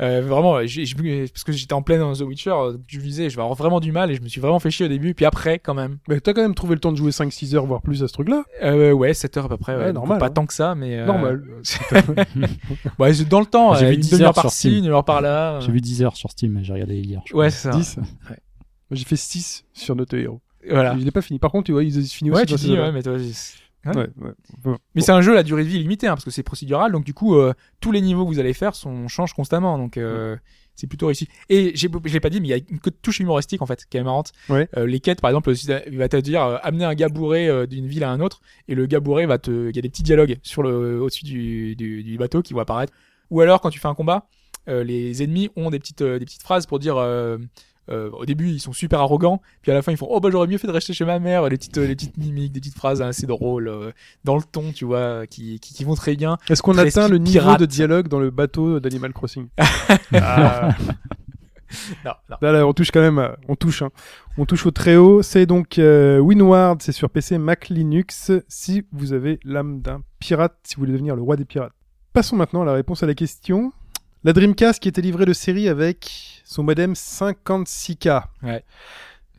Euh, vraiment, j'ai, j'ai- parce que j'étais en plein dans The Witcher, euh, je me disais, je vais avoir vraiment du mal et je me suis vraiment fait chier au début. Puis après, quand même, Mais t'as quand même trouvé le temps de jouer 5-6 heures, voire plus à ce truc-là. euh, ouais, 7 heures à peu près. Ouais, Ouais, normal, Pas hein. tant que ça, mais. euh, Normal. Ouais, c'est dans le temps. J'ai euh, vu une 10 demi-heure heures par-ci, Steam. une heure par-là. J'ai vu 10 heures sur Steam, j'ai regardé hier. Ouais, c'est ça. 10. Moi, J'ai fait 6 sur Note Hero. Voilà. Je l'ai pas fini. Par contre, tu vois, ils ont fini aussi. Ouais, tu dans dis, ouais, mais toi, Ouais. Ouais. Mais c'est un jeu à la durée de vie limitée, hein, parce que c'est procédural, donc du coup, euh, tous les niveaux que vous allez faire sont, changent constamment, donc euh, c'est plutôt réussi. Et j'ai, je l'ai pas dit, mais il y a une touche humoristique en fait, qui est marrante. Ouais. Euh, les quêtes, par exemple, il va te dire euh, amener un gars bourré euh, d'une ville à un autre, et le gars bourré va te, il y a des petits dialogues sur le, au-dessus du, du, du bateau qui vont apparaître. Ou alors, quand tu fais un combat, les ennemis ont des petites, des petites phrases pour dire. Euh, euh, au début, ils sont super arrogants, puis à la fin, ils font Oh, bah j'aurais mieux fait de rester chez ma mère. Les petites, euh, les petites mimiques, des petites phrases assez drôles, euh, dans le ton, tu vois, qui, qui, qui vont très bien. Est-ce qu'on atteint le niveau pirate. de dialogue dans le bateau d'Animal Crossing? Ah. Non, non. Là, là, on touche quand même, on touche, hein. on touche au très haut. C'est donc euh, Winward, c'est sur PC, Mac, Linux. Si vous avez l'âme d'un pirate, si vous voulez devenir le roi des pirates. Passons maintenant à la réponse à la question. La Dreamcast qui était livrée de série avec son modem 56K. Ouais.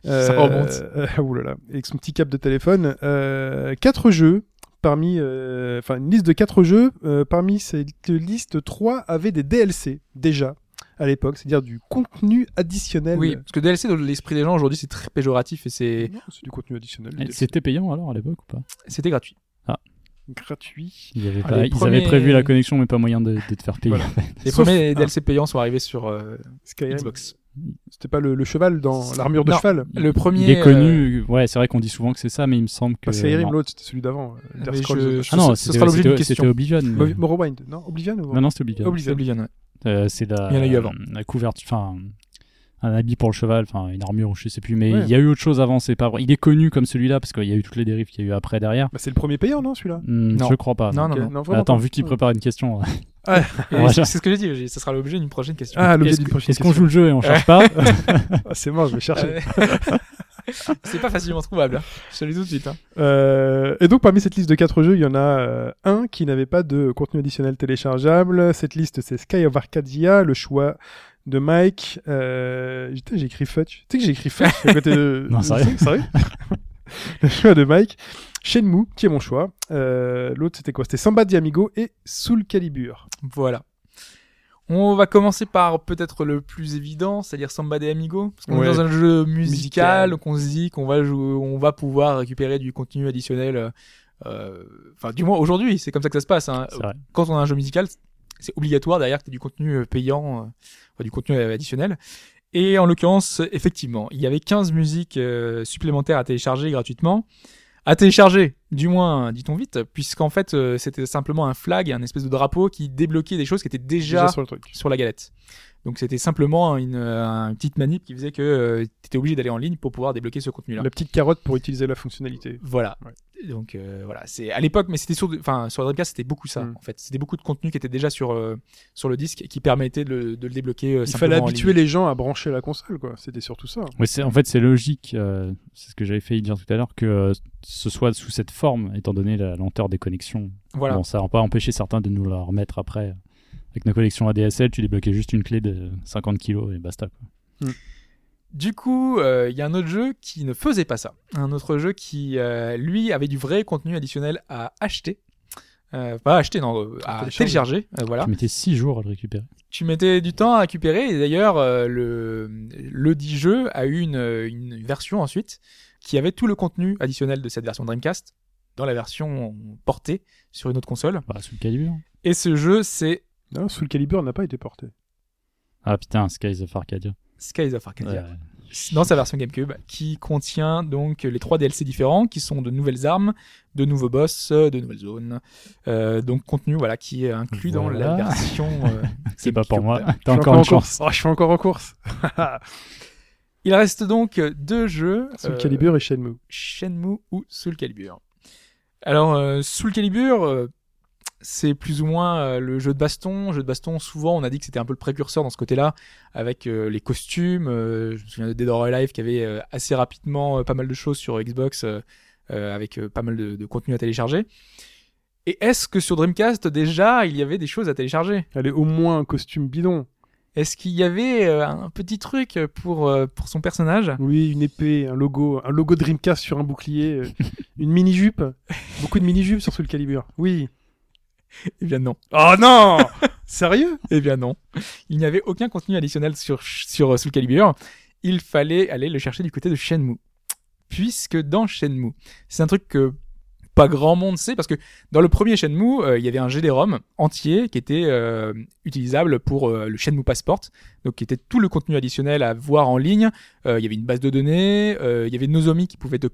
Euh, Ça remonte. euh, oulala, avec son petit cap de téléphone. Euh, quatre jeux. Parmi, euh, enfin, une liste de quatre jeux. Euh, parmi cette liste, trois avaient des DLC déjà à l'époque, c'est-à-dire du contenu additionnel. Oui, parce que DLC, dans l'esprit des gens aujourd'hui, c'est très péjoratif et c'est, c'est du contenu additionnel. C'était payant alors à l'époque ou pas? C'était gratuit. Gratuit. Ils avaient, Ah, pas- les ils premiers- avaient prévu la connexion, mais pas moyen de, de te faire payer. Voilà. Les Sauf- premiers. DLC payants sont arrivés sur euh, Skyrim. Xbox. C'était pas le, le cheval dans l'armure de Non. cheval. Le premier. Il est euh, connu, ouais, c'est vrai qu'on dit souvent que c'est ça, mais il me semble que. Pas Skyrim, l'autre, c'était celui d'avant. euh, je- euh, Ah non, Ce- sera l'objet d'une question. c'était Oblivion. mais- Mo- Morrowind. Non, Oblivion ou Non, non, c'était Oblivion. Oblivion. C'est Oblivion, ouais. Euh, c'est la, Il y en a eu avant. la couverture, enfin, un habit pour le cheval, enfin, une armure, je sais plus, mais Ouais. il y a eu autre chose avant, c'est pas vrai. Il est connu comme celui-là parce qu'il y a eu toutes les dérives qu'il y a eu après derrière. Bah, c'est le premier payant, non, celui-là? Non. Je crois pas. Non, donc, non, Ok, non. vraiment Attends, pas. vu qu'il prépare une question. Et Ouais. c'est ce que j'ai dit, ça sera l'objet d'une prochaine question. Ah, l'objet Est-ce d'une prochaine Est-ce qu'on question. joue le jeu et on cherche pas Ah, C'est mort, je vais chercher. Euh, c'est pas facilement trouvable. hein. Je te le dis tout de suite. hein. Euh, et donc parmi cette liste de quatre jeux, il y en a euh, un qui n'avait pas de contenu additionnel téléchargeable. Cette liste, c'est Sky of Arcadia, le choix de Mike. Euh... J'ai écrit Fudge. Tu sais que j'ai écrit Fudge à côté de... Non, sérieux Sérieux Le choix de Mike. Shenmue, qui est mon choix. Euh, L'autre, c'était quoi? C'était Samba de Amigo et Soul Calibur. Voilà. On va commencer par peut-être le plus évident, c'est-à-dire Samba de Amigo, parce qu'on Ouais. est dans un jeu musical, Musical. donc on se dit qu'on va jouer, on va pouvoir récupérer du contenu additionnel. euh, euh, Enfin, du moins aujourd'hui, c'est comme ça que ça se passe. hein. Quand on a un jeu musical, c'est obligatoire derrière que tu du contenu euh, payant, euh, enfin, du contenu euh, additionnel. Et en l'occurrence, effectivement, il y avait 15 musiques euh, supplémentaires à télécharger gratuitement. À télécharger, du moins, dit-on vite, puisqu'en fait, euh, c'était simplement un flag, un espèce de drapeau qui débloquait des choses qui étaient déjà, Déjà sur le truc. sur la galette. Donc c'était simplement une, euh, une petite manip qui faisait que tu étais obligé d'aller en ligne pour pouvoir débloquer ce contenu-là. La petite carotte pour utiliser la fonctionnalité. Voilà. Ouais. Donc euh, voilà, c'est à l'époque, mais c'était sur, enfin sur Dreamcast, c'était beaucoup ça Mm. en fait. C'était beaucoup de contenu qui était déjà sur euh, sur le disque et qui permettait de le, de le débloquer. euh, Il fallait habituer les gens à brancher la console, quoi. C'était surtout ça. Ouais, c'est- en fait, c'est logique, euh, c'est ce que j'avais fait dire tout à l'heure, que euh, ce soit sous cette forme, étant donné la lenteur des connexions. Voilà. Bon, ça n'a pas empêché certains de nous la remettre après. Avec nos collections ADSL, tu débloquais juste une clé de 50 kilos et basta. Quoi. Du coup, euh, il y a un autre jeu qui ne faisait pas ça. Un autre jeu qui, euh, lui, avait du vrai contenu additionnel à acheter. Euh, pas à acheter, non, euh, à télécharger. télécharger. euh, voilà. Tu mettais 6 jours à le récupérer. Tu mettais du temps à récupérer. Et d'ailleurs, euh, le, le dit jeu a eu une, une version ensuite qui avait tout le contenu additionnel de cette version Dreamcast dans la version portée sur une autre console. Bah, sous le calibre. Et ce jeu, c'est Non, Soul Calibur n'a pas été porté. Ah putain, Skies of Arcadia. Skies of Arcadia. Ouais. dans sa version GameCube, qui contient donc les trois DLC différents, qui sont de nouvelles armes, de nouveaux boss, euh, de nouvelles zones. Euh, donc contenu voilà qui est inclus dans la version. euh, C'est pas pour moi. Suis encore en course. Oh, je suis encore en course. Il reste donc deux jeux. Soul euh, Calibur et Shenmue. Shenmue ou Soul Calibur. Alors, euh, Soul Calibur, euh, c'est plus ou moins euh, le jeu de baston. Jeu de baston, souvent, on a dit que c'était un peu le précurseur dans ce côté-là, avec euh, les costumes. euh, je me souviens de Dead or Alive qui avait euh, assez rapidement pas mal de choses sur Xbox, avec pas mal de, de contenu à télécharger. Et est-ce que sur Dreamcast, déjà, il y avait des choses à télécharger? Allez, au moins un costume bidon. Est-ce qu'il y avait un petit truc pour, pour son personnage? Oui, une épée, un logo, un logo Dreamcast sur un bouclier, une mini jupe, beaucoup de mini jupes sur Soul Calibur. Oui. Eh bien non. Oh non Sérieux? Eh bien non. Il n'y avait aucun contenu additionnel sur, sur euh, Soul Calibur. Il fallait aller le chercher du côté de Shenmue. Puisque dans Shenmue, c'est un truc que pas grand monde sait, parce que dans le premier Shenmue, euh, il y avait un GD-ROM entier qui était euh, utilisable pour euh, le Shenmue Passport, donc qui était tout le contenu additionnel à voir en ligne. Il y avait une base de données, il y avait Nozomi qui pouvait te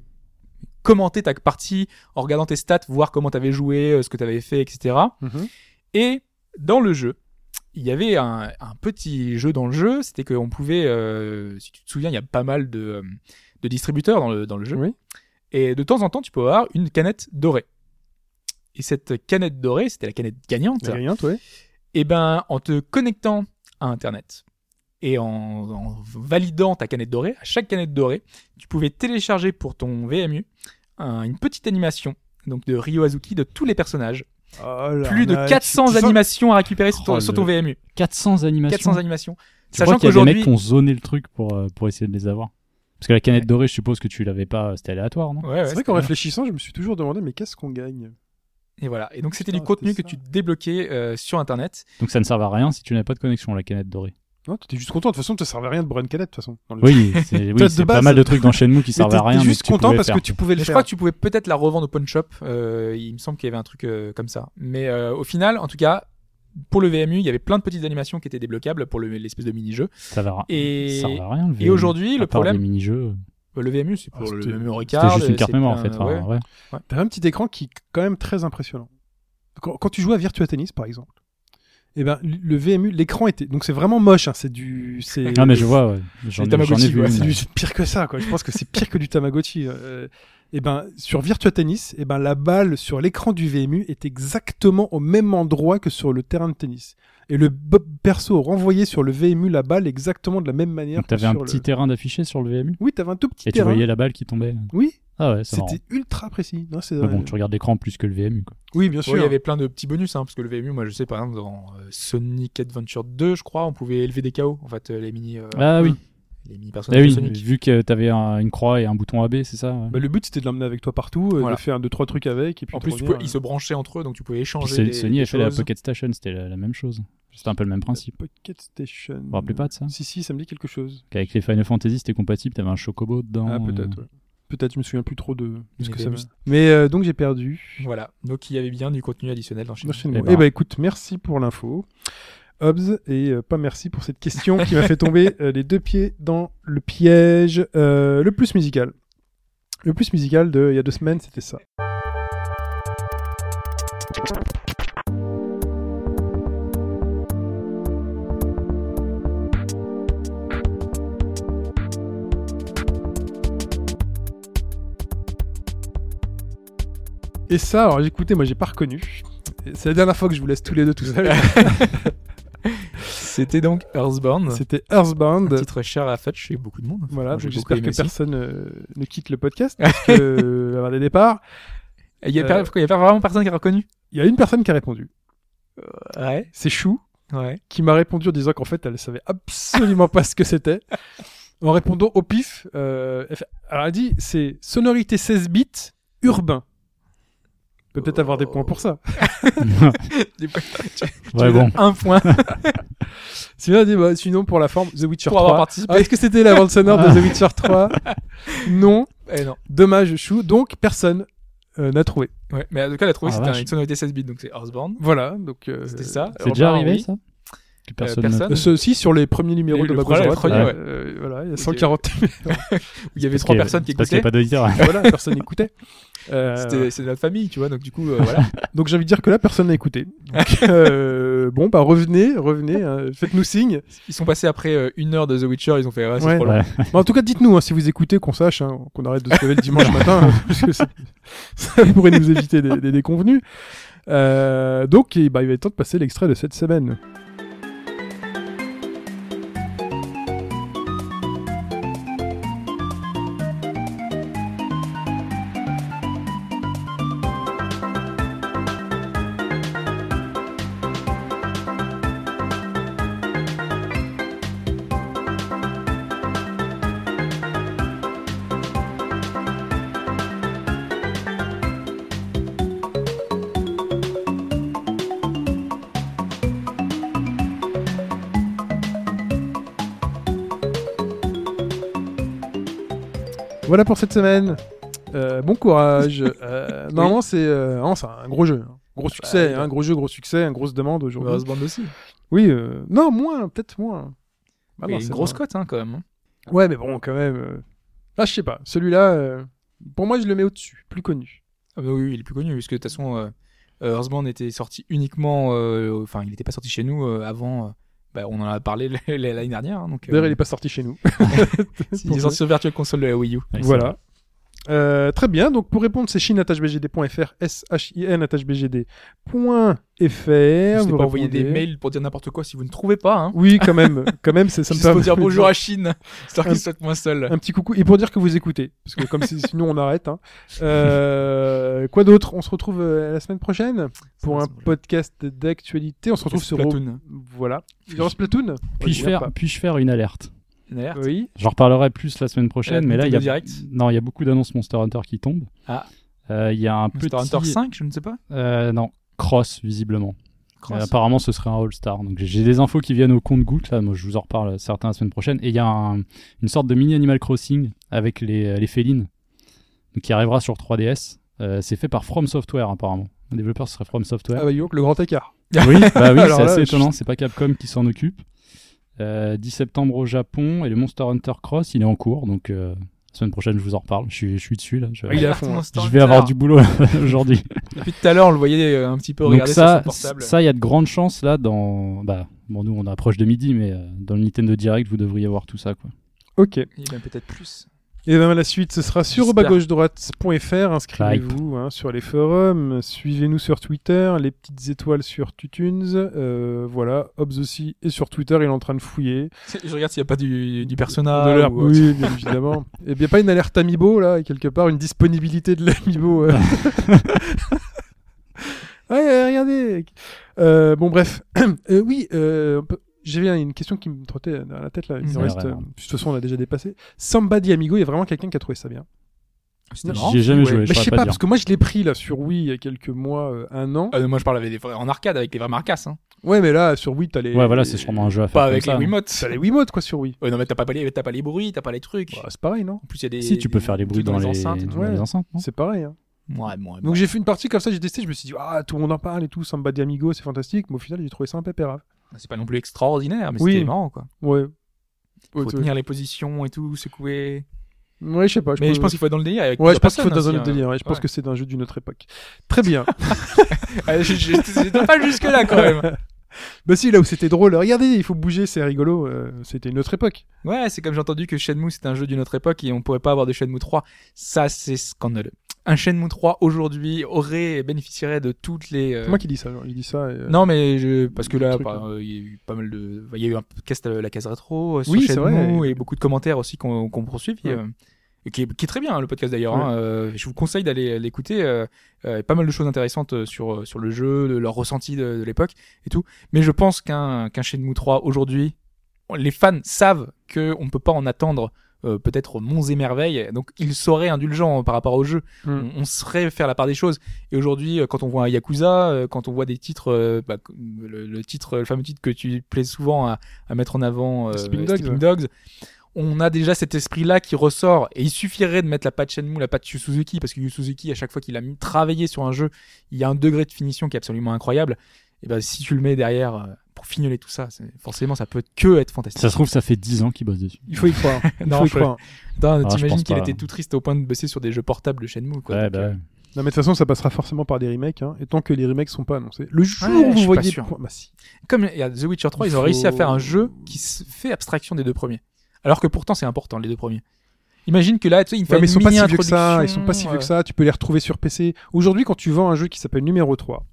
commenter ta partie en regardant tes stats, voir comment tu avais joué, euh, ce que tu avais fait, etc. Mhm. Et dans le jeu, il y avait un, un petit jeu dans le jeu, c'était qu'on pouvait, euh, si tu te souviens, il y a pas mal de, euh, de distributeurs dans le, dans le jeu. Oui. Et de temps en temps, tu peux avoir une canette dorée. Et cette canette dorée, c'était la canette gagnante. La gagnante, ouais. Et ben, en te connectant à Internet et en, en validant ta canette dorée, à chaque canette dorée, tu pouvais télécharger pour ton VMU un- une petite animation donc de Ryo Azuki de tous les personnages. Oh là Plus de là, 400 tu sens- animations à récupérer sur ton, Oh, sur ton VMU. 400 animations. 400 animations. Je Sachant crois qu'il y a des qu'aujourd'hui, mecs qui ont zoné le truc pour, euh, pour essayer de les avoir? Parce que la canette dorée, je suppose que tu l'avais pas, c'était aléatoire, non? Ouais, ouais, C'est vrai c'était qu'en réfléchissant, je me suis toujours demandé, mais qu'est-ce qu'on gagne? Et voilà. Et donc c'était Putain, du contenu que tu débloquais euh, sur Internet. Donc ça ne servait à rien si tu n'avais pas de connexion, la canette dorée. Non, t'étais juste content. De toute façon, ça servait à rien de boire une canette, de toute façon. dans le. Oui, c'est oui, c'est pas mal de trucs dans Shenmue qui Mais servaient à rien. Juste content parce faire. que tu pouvais le Mais je faire. crois que tu pouvais peut-être la revendre au pawn shop. Euh, il me semble qu'il y avait un truc euh, comme ça. Mais euh, au final, en tout cas, pour le VMU, il y avait plein de petites animations qui étaient débloquables pour le- l'espèce de mini-jeu. Ça à- Et- ça servait à rien. le Et VMU. aujourd'hui, À le problème, des mini-jeux. Le VMU, c'est pour Ah, le c'était- memory C'était card. juste une carte mémoire en fait. Enfin, ouais. ouais. T'avais un petit écran qui est quand même très impressionnant. Quand, quand tu jouais à Virtua Tennis, par exemple, eh ben, le VMU, l'écran était. Donc c'est vraiment moche, hein, c'est du. c'est- Ah, mais je vois, ouais. J'en ai, ai vu. une, C'est ouais. du pire que ça, quoi. Je pense que c'est pire que du Tamagotchi. Euh, et ben, sur Virtua Tennis, et ben, la balle sur l'écran du VMU est exactement au même endroit que sur le terrain de tennis. Et le perso renvoyait sur le VMU la balle exactement de la même manière. T'avais un petit le- terrain d'affiché sur le VMU Oui, t'avais un tout petit et tu terrain. voyais la balle qui tombait. Oui, Ah ouais, c'était ultra précis. Non, c'est- Mais bon, tu regardes l'écran plus que le VMU. Quoi. Oui, bien Ouais, sûr. il y avait plein de petits bonus, hein, parce que le VMU, moi je sais par exemple dans euh, Sonic Adventure 2, je crois, on pouvait élever des KO, en fait, euh, les mini, euh, Ah oui, les mini ah personnages oui de Sonic. vu que t'avais un- une croix et un bouton AB, c'est ça ouais. Bah, le but c'était de l'emmener avec toi partout, euh, Voilà. de faire deux trois trucs avec et puis En plus, revenir, ils se branchaient entre eux, donc tu pouvais échanger. Sony des, Sony des a fait la. Pocket Station, c'était la, la même chose. C'était un peu le même principe. Pocket Station. Vous vous rappelez pas de ça? Si si, ça me dit quelque chose. Qu'avec les Final Fantasy, c'était compatible, t'avais un chocobo dedans. Ah euh, peut-être. ouais. Peut-être, je me souviens plus trop de, de ce Mais que ça Mais euh, donc j'ai perdu. Voilà, donc il y avait bien du contenu additionnel dans Shenmue. Enchaînement. Eh bah écoute, merci pour l'info. Hobbs, et euh, pas merci pour cette question qui m'a fait tomber euh, les deux pieds dans le piège. Euh, le plus musical. Le plus musical de il y a deux semaines, c'était ça. Et ça, alors écoutez, moi j'ai pas reconnu. C'est la dernière fois que je vous laisse tous les deux tout seuls. C'était donc Earthbound. C'était Earthbound. Un titre cher à Fetch chez beaucoup de monde. Voilà, j'espère que aussi. personne euh, ne quitte le podcast parce que euh, il va y avoir des départs. Il y a, Euh, il y a vraiment personne qui a reconnu? Il y a une personne qui a répondu. Ouais. C'est Chou Ouais. qui m'a répondu en disant qu'en fait elle savait absolument pas ce que c'était. En répondant au pif, euh, elle fait- alors elle a dit c'est sonorité 16 bits urbain. Peut peut-être avoir des points pour ça. Ouais, bon. Un point Sinon, elle dit, bah, sinon pour la forme The Witcher pour 3. avoir participé. Ah, Est-ce que c'était la bande sonore de The Witcher 3 Non. Eh non. Dommage Chou. Donc personne euh, n'a trouvé. Ouais. Mais en tout cas, elle a trouvé Ah, c'était une sonorité 16 bits, donc c'est Earthbound. Voilà. Donc euh, C'était ça. C'est déjà arrivé, oui. ça? Que personne personne. ne- Euh, Ceux-ci sur les premiers numéros Le- de le droite. premier, ouais. Euh, voilà, il y a Ok. 140 Il y avait trois personnes qui Parce qu'il n'y a écoutaient. pas d'auditeurs. voilà, personne n'écoutait. Euh, C'était c'est notre famille, tu vois, donc du coup, euh, voilà. donc j'ai envie de dire que là, personne n'a écouté. Donc, euh, bon, bah revenez, revenez, hein, faites-nous signe. Ils sont passés après euh, une heure de The Witcher, ils ont fait, c'est Ouais. trop long. Ouais. Bon, en tout cas, dites-nous hein, si vous écoutez, qu'on sache, hein, qu'on arrête de se lever le dimanche matin, hein, parce que ça pourrait nous éviter des, des déconvenus. Euh, donc, ben, il va être temps de passer l'extrait de cette semaine. Voilà pour cette semaine. Euh, bon courage. Euh, normalement, c'est euh, non, c'est un gros jeu. hein. Gros succès, Bah, un gros jeu, gros succès, une grosse demande aujourd'hui. Earthbound aussi. Oui, euh, non, moins, peut-être moins. Ah non, une grosse cote, hein, quand même. Ouais, mais bon, quand même. euh, Là, je sais pas. Celui-là, euh, pour moi, je le mets au-dessus, plus connu. Ah bah oui, il est plus connu, puisque de toute façon, euh, euh, Earthbound était sorti uniquement, euh, enfin, il n'était pas sorti chez nous euh, avant. euh, bah, on en a parlé l'année dernière. hein, donc, euh, D'ailleurs, il est pas sorti chez nous. il est sorti sur Virtual Console de la Wii U. Ouais, voilà. Euh, très bien. Donc, pour répondre, c'est chine.bgd.fr, s-h-i-n.bgd.fr. N'hésitez Vous pas envoyer des mails pour dire n'importe quoi si vous ne trouvez pas. Hein. Oui, quand même. quand même, c'est ça me Juste pour permet dire bonjour à Chine, histoire qu'il soit moins seul. Un petit coucou. Et pour dire que vous écoutez. Parce que comme si- sinon on arrête. hein. Euh, quoi d'autre? On se retrouve euh, la semaine prochaine pour un podcast d'actualité. On se retrouve sur... Splatoon. Voilà. Aura Splatoon? Puis-je faire, puis faire une alerte? Une alerte. Oui. J'en reparlerai plus la semaine prochaine, La mais là, il y a, non, il y a beaucoup d'annonces Monster Hunter qui tombent. Ah. Euh, Il y a un Monster petit... Hunter 5, je ne sais pas. Euh, non, Cross, visiblement. Cross. Euh, apparemment, ce serait un All-Star. Donc, j'ai- des infos qui viennent au compte-goutte. Là, moi, je vous en reparle euh, certains la semaine prochaine. Et il y a un- une sorte de mini Animal Crossing avec les, les félines qui arrivera sur 3DS. Euh, c'est fait par From Software, apparemment. Le développeur, ce serait From Software. Ah bah, le grand écart. Oui, bah oui, c'est là, assez je- étonnant. C'est pas Capcom qui s'en occupe. Euh, 10 septembre au Japon et le Monster Hunter Cross, il est en cours. Donc, euh, la semaine prochaine, je vous en reparle. Je suis, je suis dessus là. Je, il est à Alerte fond, hein. Je vais Hunter. avoir du boulot aujourd'hui. Depuis tout à l'heure, on le voyait euh, un petit peu Donc regarder ça, sur son portable. ça, il y a de grandes chances là dans. Bah, bon, nous on approche de midi, mais euh, dans le Nintendo Direct, vous devriez voir tout ça quoi. Ok. Et bien peut-être plus. Et ben la suite, ce sera sur bas-gauche-droite.fr. Inscrivez-vous hein, sur les forums. Suivez-nous sur Twitter. Les petites étoiles sur Tutunes. Euh, voilà. Hobbs aussi est sur Twitter. Il est en train de fouiller. Je regarde s'il n'y a pas du, du personnage. Ou- oui, bien évidemment. Et bien pas une alerte Amiibo là, quelque part, une disponibilité de l'Amiibo. euh. ouais, regardez. Euh, bon, bref. Euh, oui, on peut- j'avais une question qui me trottait dans la tête là. Il reste, euh, de toute façon, on l'a déjà dépassé. Samba di Amigo, il y a vraiment quelqu'un qui a trouvé ça bien. C'était Non, marrant. J'y ai jamais Ouais. joué, Mais je sais pas parce que moi je l'ai pris là sur Wii il y a quelques mois, euh, un an. Ah, moi je parle avec en arcade avec les vrais marcasses. Hein. Ouais, mais là sur Wii t'as les. Ouais, voilà, c'est sûrement un jeu à faire. Pas avec ça, les hein. Wiimotes. T'as les Wiimotes quoi sur Wii. Ouais, non, mais t'as pas, les- t'as pas les bruits, t'as pas les trucs. Bah, c'est pareil, non? En plus, il y a des. Si tu peux des- faire les bruits dans les, enceintes et tout. dans Ouais. les enceintes. non? C'est pareil. Hein. Ouais, ouais, Donc j'ai fait une partie comme ça, j'ai testé, je me suis dit, ah, tout le monde en parle et tout, Samba Amigo, c'est fantastique. Mais au final, j'ai trouvé ça un peu pérave. C'est pas non plus extraordinaire, mais Oui. c'était marrant quoi. Ouais. Faut Ouais, tenir les positions et tout, secouer. ouais, je sais pas. mais peux- je pense qu'il faut être dans le délire avec Ouais, je pense qu'il faut personnes dans un aussi, autre hein. délire. ouais, je pense que c'est un jeu d'une autre époque. Très bien. Ah, je- je- J'étais pas jusque là quand même. Bah si, là où c'était drôle, regardez, il faut bouger, c'est rigolo. euh, c'était une autre époque. Ouais, c'est comme j'ai entendu que Shenmue c'était un jeu d'une autre époque et on pourrait pas avoir de Shenmue 3. Ça, c'est scandaleux. un Shenmue 3 aujourd'hui aurait bénéficierait de toutes les. euh, C'est moi qui dis ça, genre, il dit ça. et, euh, Non, mais je, parce que là, bah, euh, il y a eu pas mal de, il y a eu un podcast la case rétro sur Oui, Shenmue vrai. et beaucoup de commentaires aussi qu'on qu'on poursuit. Ouais. Euh, qui, est, qui est très bien hein, le podcast d'ailleurs. Ouais. hein, euh, je vous conseille d'aller l'écouter. Euh, euh, pas mal de choses intéressantes euh, sur sur le jeu, de leur ressenti de, de l'époque et tout. Mais je pense qu'un qu'un Shenmue 3 aujourd'hui, les fans savent que on peut pas en attendre. euh, peut-être monts et merveilles donc ils seraient indulgents par rapport au jeu Mm. on, on serait faire la part des choses et aujourd'hui euh, quand on voit un Yakuza euh, quand on voit des titres euh, bah, le, le titre le fameux titre que tu plais souvent à, à mettre en avant euh, Sleeping. Dogs on a déjà cet esprit là qui ressort et il suffirait de mettre la patte Shenmue la patte Yu Suzuki parce que Yu Suzuki à chaque fois qu'il a mis, travaillé sur un jeu il y a un degré de finition qui est absolument incroyable et ben si tu le mets derrière euh, pour fignoler tout ça c'est- forcément ça peut que être fantastique Ça se trouve, ça fait 10 ans qu'ils bossent dessus. Il faut y croire. Il Non, faut y croire. Je t'imagines qu'il était tout triste au point de bosser sur des jeux portables de Shenmue quoi Ouais, Donc, bah euh. Non, mais de toute façon, ça passera forcément par des remakes, hein, et tant que les remakes sont pas annoncés. Le jour Ouais, où vous voyez. sûr. Bah si. comme il y a The Witcher 3, Il ils ont réussi à faire un jeu qui se fait abstraction des deux premiers. Alors que pourtant c'est important les deux premiers. Imagine que là, tu sais, il fait Ouais, mais ils une sont pas si vieux que ça. Ils sont pas si vieux que ça. Tu peux les retrouver sur PC. Aujourd'hui, quand tu vends un jeu qui s'appelle numéro 3,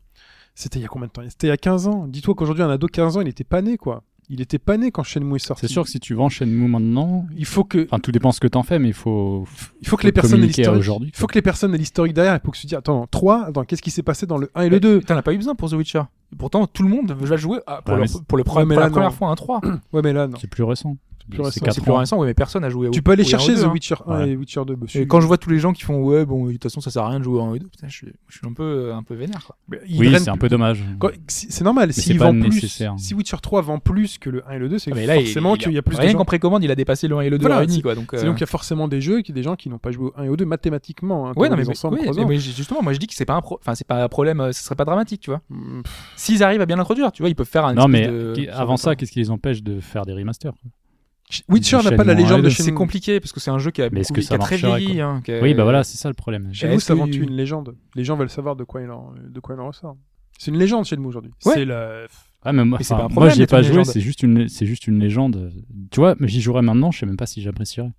c'était il y a combien de temps? C'était il y a 15 ans. Dis-toi qu'aujourd'hui, un ado de 15 ans, il était pas né, quoi. Il était pas né quand Shenmue est sorti. C'est sûr que si tu vends Shenmue maintenant, Il faut que, enfin tout dépend ce que t'en fais, mais il faut. il faut que les personnes aient l'historique. Il faut que les personnes aient l'historique derrière. Il faut que tu te dises, attends, 3, attends, qu'est-ce qui s'est passé dans le 1 et le 2 T'en as pas eu besoin pour The Witcher. Pourtant, tout le monde va jouer ah, pour, Ouais, le, pour, le, pour la première non. fois un 3. Ouais, mais là, non. C'est plus récent. Plus récent. C'est C'est 4 C'est plus récent, ouais, mais personne a joué au Tu peux aller chercher 1 et The au 2, hein. Witcher 1 Ouais. et Witcher 2 dessus. Et quand je vois tous les gens qui font ouais bon de toute façon ça sert à rien de jouer au 1 et 2, putain, je, suis- je suis un peu un peu vénère quoi. Oui, c'est un peu dommage. C'est normal, si Witcher 3 vend plus que le 1 et le 2, c'est Ah, forcément il, qu'il y a plus de rien gens. qu'en précommande, il a dépassé le 1 et le 2 Voilà, réunis c'est- quoi. Donc C'est euh, donc il y a forcément des jeux, qui des gens qui n'ont pas joué au 1 et au 2 mathématiquement. Hein, Ouais, non, on mais, justement, moi je dis que c'est pas un, pro- enfin c'est pas un problème, euh, ce serait pas dramatique, tu vois. Mm, S'ils arrivent à bien l'introduire, tu vois, ils peuvent faire un. Non, mais avant ça, qu'est-ce qui les empêche de faire des remasters Witcher n'a pas la en légende de L2, Shenmue. c'est compliqué parce que c'est un jeu qui a, Mais est-ce beaucoup- que ça qui a très vieilli. hein, qui a- Oui, bah voilà, c'est ça le problème. C'est que- avant tout une légende. Les gens veulent savoir de quoi il en, de quoi il en ressort. C'est une légende Shenmue aujourd'hui. Ouais. C'est la... Ouais, mais moi, Mais c'est enfin, pas un moi j'y ai pas une joué, c'est juste une, c'est juste une légende. Tu vois, mais j'y jouerais maintenant, je sais même pas si j'apprécierais.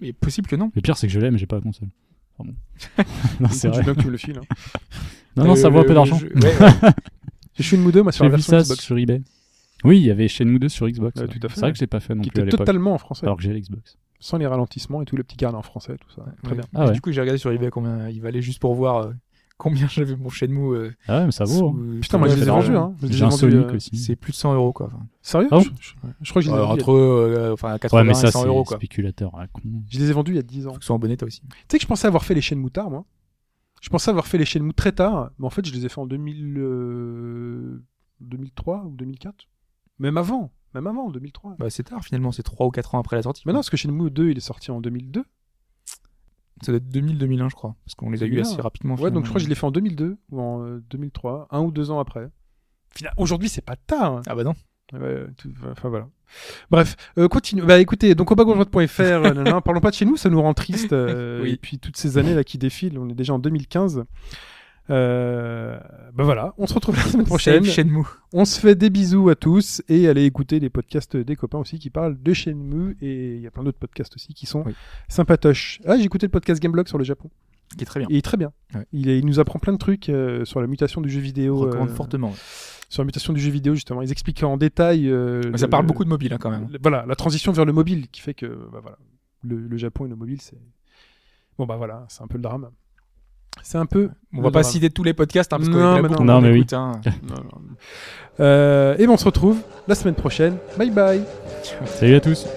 Mais possible que non. Le pire, c'est que je l'ai, mais j'ai pas la console. Pardon. non, c'est je vrai. bien que tu me le files. Hein. Non, non, Euh, ça vaut un peu le d'argent. ouais. J'ai Shenmue 2, moi, sur J'ai la vu version ça Xbox. sur eBay. Oui, il y avait Shenmue 2 sur Xbox. Ouais, C'est vrai que je l'ai pas fait non Qui plus à était l'époque. totalement en français. Alors que j'ai l'Xbox. Sans les ralentissements et tout, le petit garde en français, tout ça. Très Ouais. bien. Ah. Du coup, j'ai regardé sur eBay combien il valait juste pour voir euh, combien j'avais mon Shenmue. euh, Ah ouais, mais ça vaut. hein. sous- Putain, moi, je les ai vendus, hein. Les J'ai un Sonic euh, aussi. C'est plus de 100 euros quoi. Enfin, Sérieux? Ah je, je- je crois que je les ai euh, entre enfin 80 Ouais, mais ça, et 100 c'est euros quoi. spéculateur. con. Je les ai vendus il y a 10 ans. Faut que ce soit en bon état aussi. Tu sais que je pensais avoir fait les Shenmue tard, moi. Je pensais avoir fait les Shenmue très tard, mais en fait, je les ai fait en 2000, euh, 2003 ou 2004. Même avant, même avant, 2003. Bah, c'est tard finalement, c'est 3 ou 4 ans après la sortie. Mais non, parce que Shenmue 2, il est sorti en 2002. Ça doit être 2000-2001, je crois. Parce qu'on les a eu 2001. assez rapidement. Ouais, donc je crois que je l'ai fait en 2002 ou en euh, 2003, un ou deux ans après. Aujourd'hui, c'est pas tard. hein. Ah bah non. Tout- Enfin voilà. Bref, euh, continue. Bah écoutez, donc au bagouroute.fr, euh, parlons pas de chez nous, ça nous rend triste. euh, Oui. Et puis toutes ces années là qui défilent, on est déjà en 2015. Euh, bah voilà, on se retrouve la semaine prochaine. Shenmue. On se fait des bisous à tous et allez écouter les podcasts des copains aussi qui parlent de Shenmue et il y a plein d'autres podcasts aussi qui sont Oui. sympatoches. Ah, j'ai écouté le podcast Gameblog sur le Japon. Qui est très bien. Il est très bien. Ouais. Il, est- il nous apprend plein de trucs euh, sur la mutation du jeu Je vidéo. recommande euh, fortement. ouais. sur la mutation du jeu vidéo justement. Ils expliquent en détail. euh, Mais ça le- parle beaucoup de mobile hein, quand même. le- Voilà, la transition vers le mobile qui fait que bah, voilà, le, le Japon et le mobile, c'est bon bah voilà, c'est un peu le drame. C'est un peu. On va pas drame. citer tous les podcasts hein, parce Non, mais non. on Non, mais oui. hein. Euh, et ben on se retrouve la semaine prochaine. Bye bye. Salut à tous.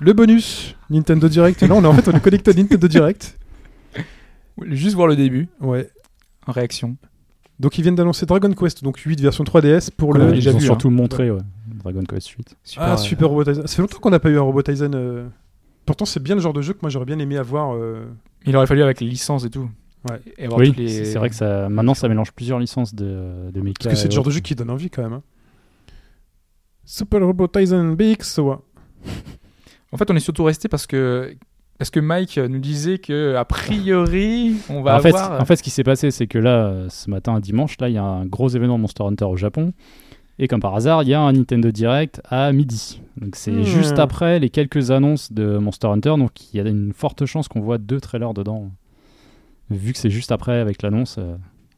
Le bonus Nintendo Direct. Là on est en fait on est connecté à Nintendo Direct. Juste voir le début Ouais. en réaction. Donc ils viennent d'annoncer Dragon Quest donc 8 version 3DS pour le. Ils ont vu, surtout montré ouais. Dragon Quest 8. Ah super Robot Tyson. Ça fait longtemps qu'on n'a pas eu un Robot Tyson. euh, Pourtant c'est bien le genre de jeu que moi j'aurais bien aimé avoir. euh, Il aurait fallu avec les licences et tout. Ouais. Et avoir Oui, les... c'est c'est vrai que ça, maintenant ça mélange plusieurs licences de, de mecha. Parce que c'est le et genre de jeu qui donne envie quand même. hein. Super Robot Tyson BX, ouais. En fait, on est surtout resté parce que parce que Mike nous disait que a priori, on va en, fait, avoir. en fait, ce qui s'est passé, c'est que là, ce matin, dimanche, là, il y a un gros événement Monster Hunter au Japon. Et comme par hasard, il y a un Nintendo Direct à midi. Donc c'est Hmm. juste après les quelques annonces de Monster Hunter. Donc il y a une forte chance qu'on voit deux trailers dedans. Vu que c'est juste après avec l'annonce, euh,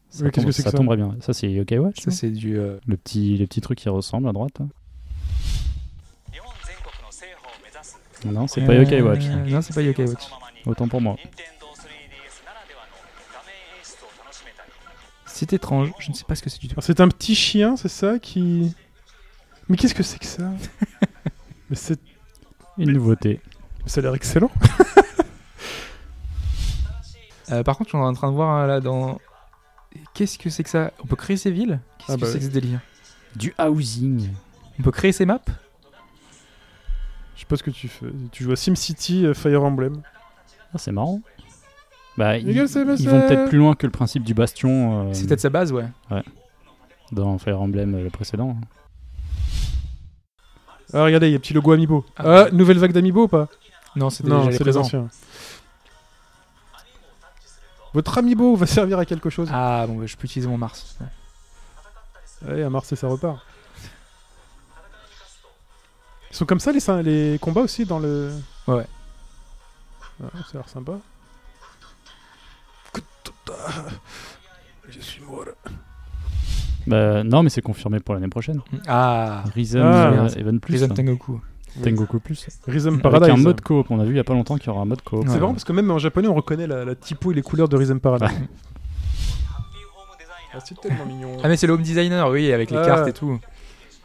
ça, Oui, qu'est-ce tombe- que c'est ça que ça tomberait bien. Ça, c'est Yokai Watch. ça c'est du. euh, le, petit, les petits trucs qui ressemblent à droite. hein. Non, c'est pas euh, Yokai Watch. Non, c'est pas Yokai Watch. Autant pour moi. C'est étrange. Je ne sais pas ce que c'est du tout. C'est un petit chien, c'est ça qui. Mais qu'est-ce que c'est que ça Mais c'est- Une nouveauté. ça a l'air excellent. Euh, par contre, on est en train de voir hein, là dans. Qu'est-ce que c'est que ça? On peut créer ces villes? Qu'est-ce Ah que bah c'est que ce délire? Du housing. On peut créer ces maps? Je sais pas ce que tu fais. Tu joues à SimCity euh, Fire Emblem. Ah, c'est marrant. Bah, ils, vont peut-être plus loin que le principe du bastion euh, C'est peut-être sa base, ouais. dans Fire Emblem euh, le précédent. Ah, regardez, il y a un petit logo Amiibo. Ah. Nouvelle vague d'Amiibo ou pas? Non, déjà les c'est les présents. anciens. Votre Amiibo va servir à quelque chose. Ah bon, bah, je peux utiliser mon Mars. Allez, à Mars, et ça repart. Ils sont comme ça les, combats aussi dans le. Ouais. Ah, ça a l'air sympa. Je suis mort. Bah, non, mais c'est confirmé pour l'année prochaine. Ah, Rhythm Ah, euh, Even Plus. Prison là. Tengoku. Tengoku Plus. Rhythm Avec Paradise. un mode coop. On a vu il y a pas longtemps qu'il y aura un mode coop. C'est Ouais. marrant parce que même en japonais, on reconnaît la, la typo et les couleurs de Rhythm Paradise. Ah, c'est tellement mignon. Ah mais c'est le home designer, oui, avec les Ah. cartes et tout.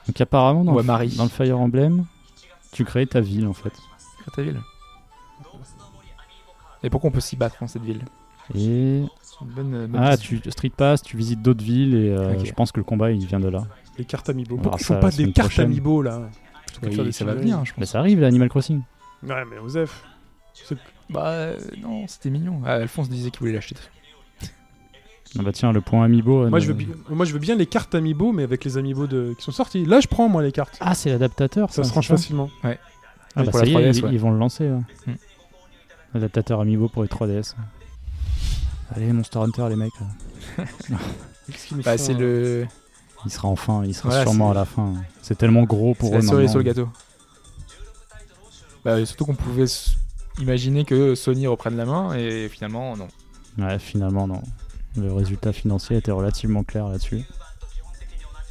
Donc apparemment, dans, Ouais, le- Marie. dans le Fire Emblem, tu crées ta ville en fait. Crée ta ville. Et pourquoi on peut s'y battre dans cette ville? Et C'est une bonne, bonne ah, tu Street Pass, tu visites d'autres villes et euh, je pense que le combat il vient de là. Les cartes Amiibo. Pourquoi ils font ça pas des cartes prochaine. Amiibo là Oui, des ça va figurines. venir, je Mais pense. ça arrive, l'Animal Crossing. Ouais, mais Osef. Bah euh, non, c'était mignon. Ah, Alphonse disait qu'il voulait l'acheter. Ah bah tiens, le point Amiibo. euh, Moi, je veux bien, moi, je veux bien les cartes Amiibo, mais avec les Amiibo de... qui sont sortis. Là, je prends, moi, les cartes. Ah, c'est l'adaptateur. Ça se c'est range ça facilement. Ah Oui, bah pour ça la y est, 3DS, ils, ouais. ils vont le lancer. là. Hmm. Adaptateur Amiibo pour les 3DS. Allez, Monster Hunter, les mecs. Bah c'est hein le Il sera enfin, il sera Voilà, sûrement à la fin. C'est tellement gros pour eux sur le gâteau. Bah surtout qu'on pouvait s- imaginer que Sony reprenne la main et finalement non. Ouais, finalement, non. Le résultat financier était relativement clair là-dessus.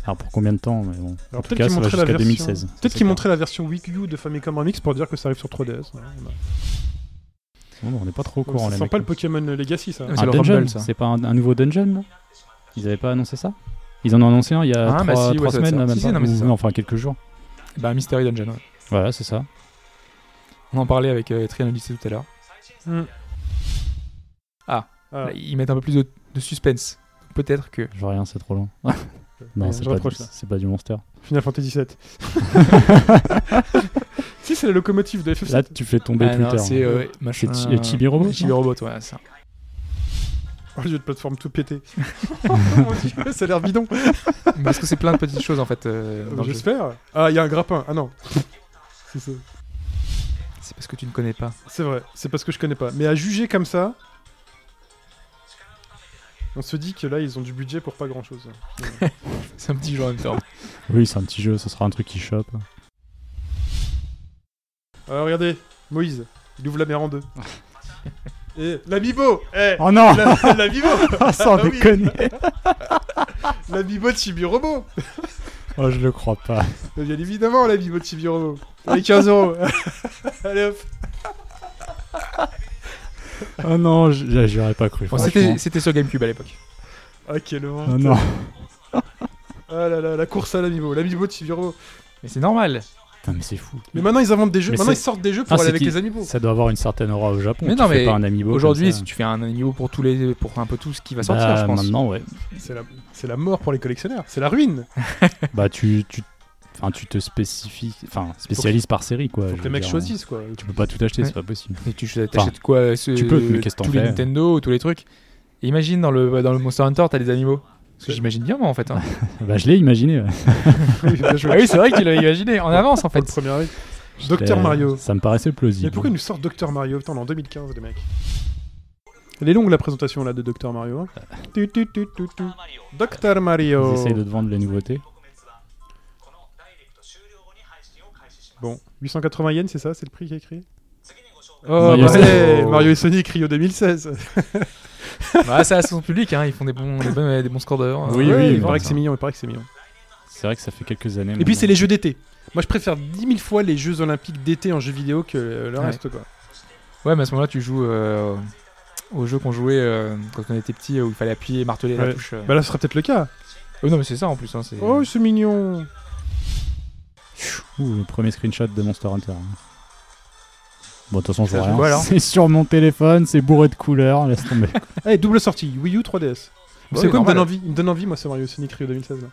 Alors pour combien de temps mais bon. Alors, En tout peut-être cas, qu'ils ça va montraient la jusqu'à version... 2016. Peut-être qu'ils c'est montraient la version Wii U de Famicom Remix pour dire que ça arrive sur 3DS. ouais. On a- Bon, on n'est pas trop au courant, mecs. pas le Pokémon Legacy, ça. Ah, c'est Un dungeon, c'est pas un, un nouveau dungeon là Ils avaient pas annoncé ça? Ils en ont annoncé un il y a Ah, trois, bah si, ouais, semaines, là, même Si, pas. si, non, mais c'est Ou- ça. enfin quelques jours. Bah Mystery Dungeon. ouais. Voilà, c'est ça. On en parlait avec euh, Trian Odyssey tout à l'heure. Hmm. Ah. Ah. Là, ils mettent un peu plus de, de suspense. Peut-être que. Je vois rien, c'est trop long. Non, c'est pas, du- pas du monster. Final Fantasy VII. si, c'est la locomotive de FF7. Là, tu fais tomber Ah, Twitter. c'est hein. euh, Chibi Robot, Chibi Robot, ouais, ça. Oh, le jeu de plateforme tout pété. Oh mon Dieu, ça a l'air bidon. Parce que c'est plein de petites choses en fait. euh, jeu. J'espère. Ah, il y a un grappin. Ah non. C'est ça. C'est parce que tu ne connais pas. C'est vrai, c'est parce que je connais pas. Mais à juger comme ça, on se dit que là, ils ont du budget pour pas grand chose. C'est un petit jeu en même temps. Oui, c'est un petit jeu, ce sera un truc qui chope. Alors regardez, Moïse, il ouvre la mer en deux. Et la Bibo Eh Oh non La, la Bibo Sans Ah oui. déconner La Bibo de Chibi Robo Oh, je le crois pas. Bien évidemment, la Bibo de Chibi Robo Allez, 15 euros Allez hop Oh non, j'aurais pas cru. Bon, c'était sur GameCube à l'époque. Ah, quelle honte Oh non. Ah là là, la course à la Bibo, la Bibo de Chibi Robo Mais c'est normal. Putain, mais c'est fou. Mais maintenant, ils inventent des jeux, Mais maintenant, ils c'est- sortent des jeux pour Ah, aller avec les Amiibo. Ça doit avoir une certaine aura au Japon. Mais tu non, fais mais pas un amiibo. Aujourd'hui, si tu fais un amiibo pour tous les, pour un peu tout ce qui va sortir, Bah, je pense. Maintenant, ouais. C'est la, c'est la mort pour les collectionneurs, c'est la ruine Bah, tu, tu, enfin, tu te spécifies, enfin, spécialises par série, quoi. Faut que les mecs choisissent, quoi. Tu peux pas tout acheter, Ouais. c'est pas possible. Et tu t'achètes quoi ce- tu peux, mais qu'est-ce que t'en Tous les fais Nintendo, tous les trucs? Imagine dans le, dans le Monster Hunter, t'as des amiibo. Parce que j'imagine bien, moi, en fait. hein. Bah, je l'ai imaginé. ouais. Ah oui, c'est vrai que tu l'avais imaginé. En avance, en fait. premier avis. Docteur Euh, Mario. Ça me paraissait plausible. Mais pourquoi ils nous sortent Docteur Mario? Putain, on est en 2015, les mecs. Elle est longue la présentation là de Docteur Mario. hein. Tu, tu, tu, tu, tu. Docteur Mario. Ils essayent de te vendre les nouveautés. Bon, 880 yens, c'est ça C'est le prix qui est écrit? Oh, Mario bah, Sonic. hey, Mario et Sonic Rio 2016. Bah, c'est à son public, hein, ils font des bons, des bons, des bons scores d'heure. Oui, Ouais, oui, il paraît que c'est mignon, il paraît que c'est mignon. C'est vrai que ça fait quelques années. Et puis c'est les jeux d'été. Moi je préfère 10 000 fois les jeux olympiques d'été en jeux vidéo que le Ouais. reste quoi. Ouais, mais à ce moment-là, tu joues euh, au jeu qu'on jouait euh, quand on était petit, où il fallait appuyer et marteler la Ouais. touche. euh. Bah là ce sera peut-être le cas. Oh, non, mais c'est ça en plus. Hein, c'est... Oh c'est mignon. Ouh, le premier screenshot de Monster Hunter. Bon, de toute façon, je vois rien. quoi, alors c'est sur mon téléphone, c'est bourré de couleurs, laisse tomber. Allez double sortie, Wii U 3DS. Bah c'est oui, quoi il me normal. donne envie Il me donne envie moi ce Mario Sonic Rio 2016 là.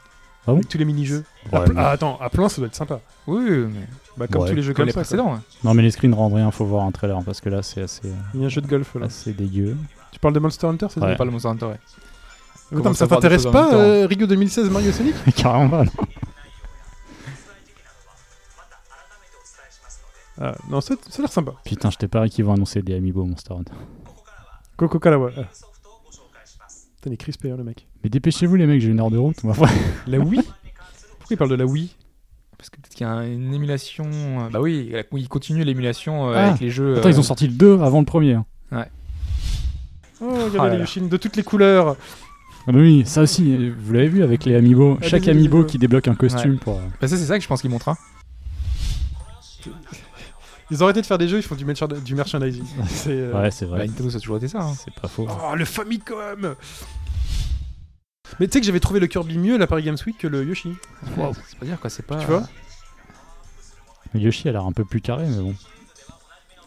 Ah bon Avec tous les mini-jeux. Ouais, à pl- mais- ah, attends, à plein ça doit être sympa. Oui, oui, mais Bah comme Ouais. tous les jeux comme comme les ça. quoi. précédents. hein. Non, mais les screens rendent rien, faut voir un trailer parce que là, c'est assez, Il y a un jeu de golf là. assez dégueu. Tu parles de Monster Hunter c'est Ouais. Parle de Monster Hunter, ouais. mais ça des t'intéresse choses en même pas temps euh, Rio 2016 Mario Sonic Carrément pas, non. Ah, Non ça, ça a l'air sympa. Putain, je t'ai pas qu'ils vont annoncer des Amiibo Monster Hunter. Coco Kalawa. Ah. Putain il est crispé hein, le mec. Mais dépêchez-vous, les mecs, j'ai une heure de route. va- La Wii Pourquoi il parle de la Wii Parce que peut-être qu'il y a une émulation. euh, Bah oui, la- oui, ils continuent l'émulation euh, Ah. avec les jeux. Attends, euh, ils ont sorti le 2 avant le premier. hein. Oh regardez Oh là les là. Yoshine de toutes les couleurs. Ah bah oui, ça aussi, euh, vous l'avez vu avec les Amiibo. Ah, Chaque des Amiibo Amiibo. qui débloque un costume pour. euh, Bah ça, c'est ça que je pense qu'ils montrent. Ils ont arrêté de faire des jeux, ils font du, merchand- du merchandising. C'est, euh, Ouais, c'est Bah, vrai. Nintendo, ça a toujours été ça. hein. C'est pas faux. Oh, le Famicom Mais tu sais que j'avais trouvé le Kirby mieux à la Paris Games Week que le Yoshi. C'est pas dire quoi, c'est pas. Tu vois? Mais Yoshi a l'air un peu plus carré, mais bon.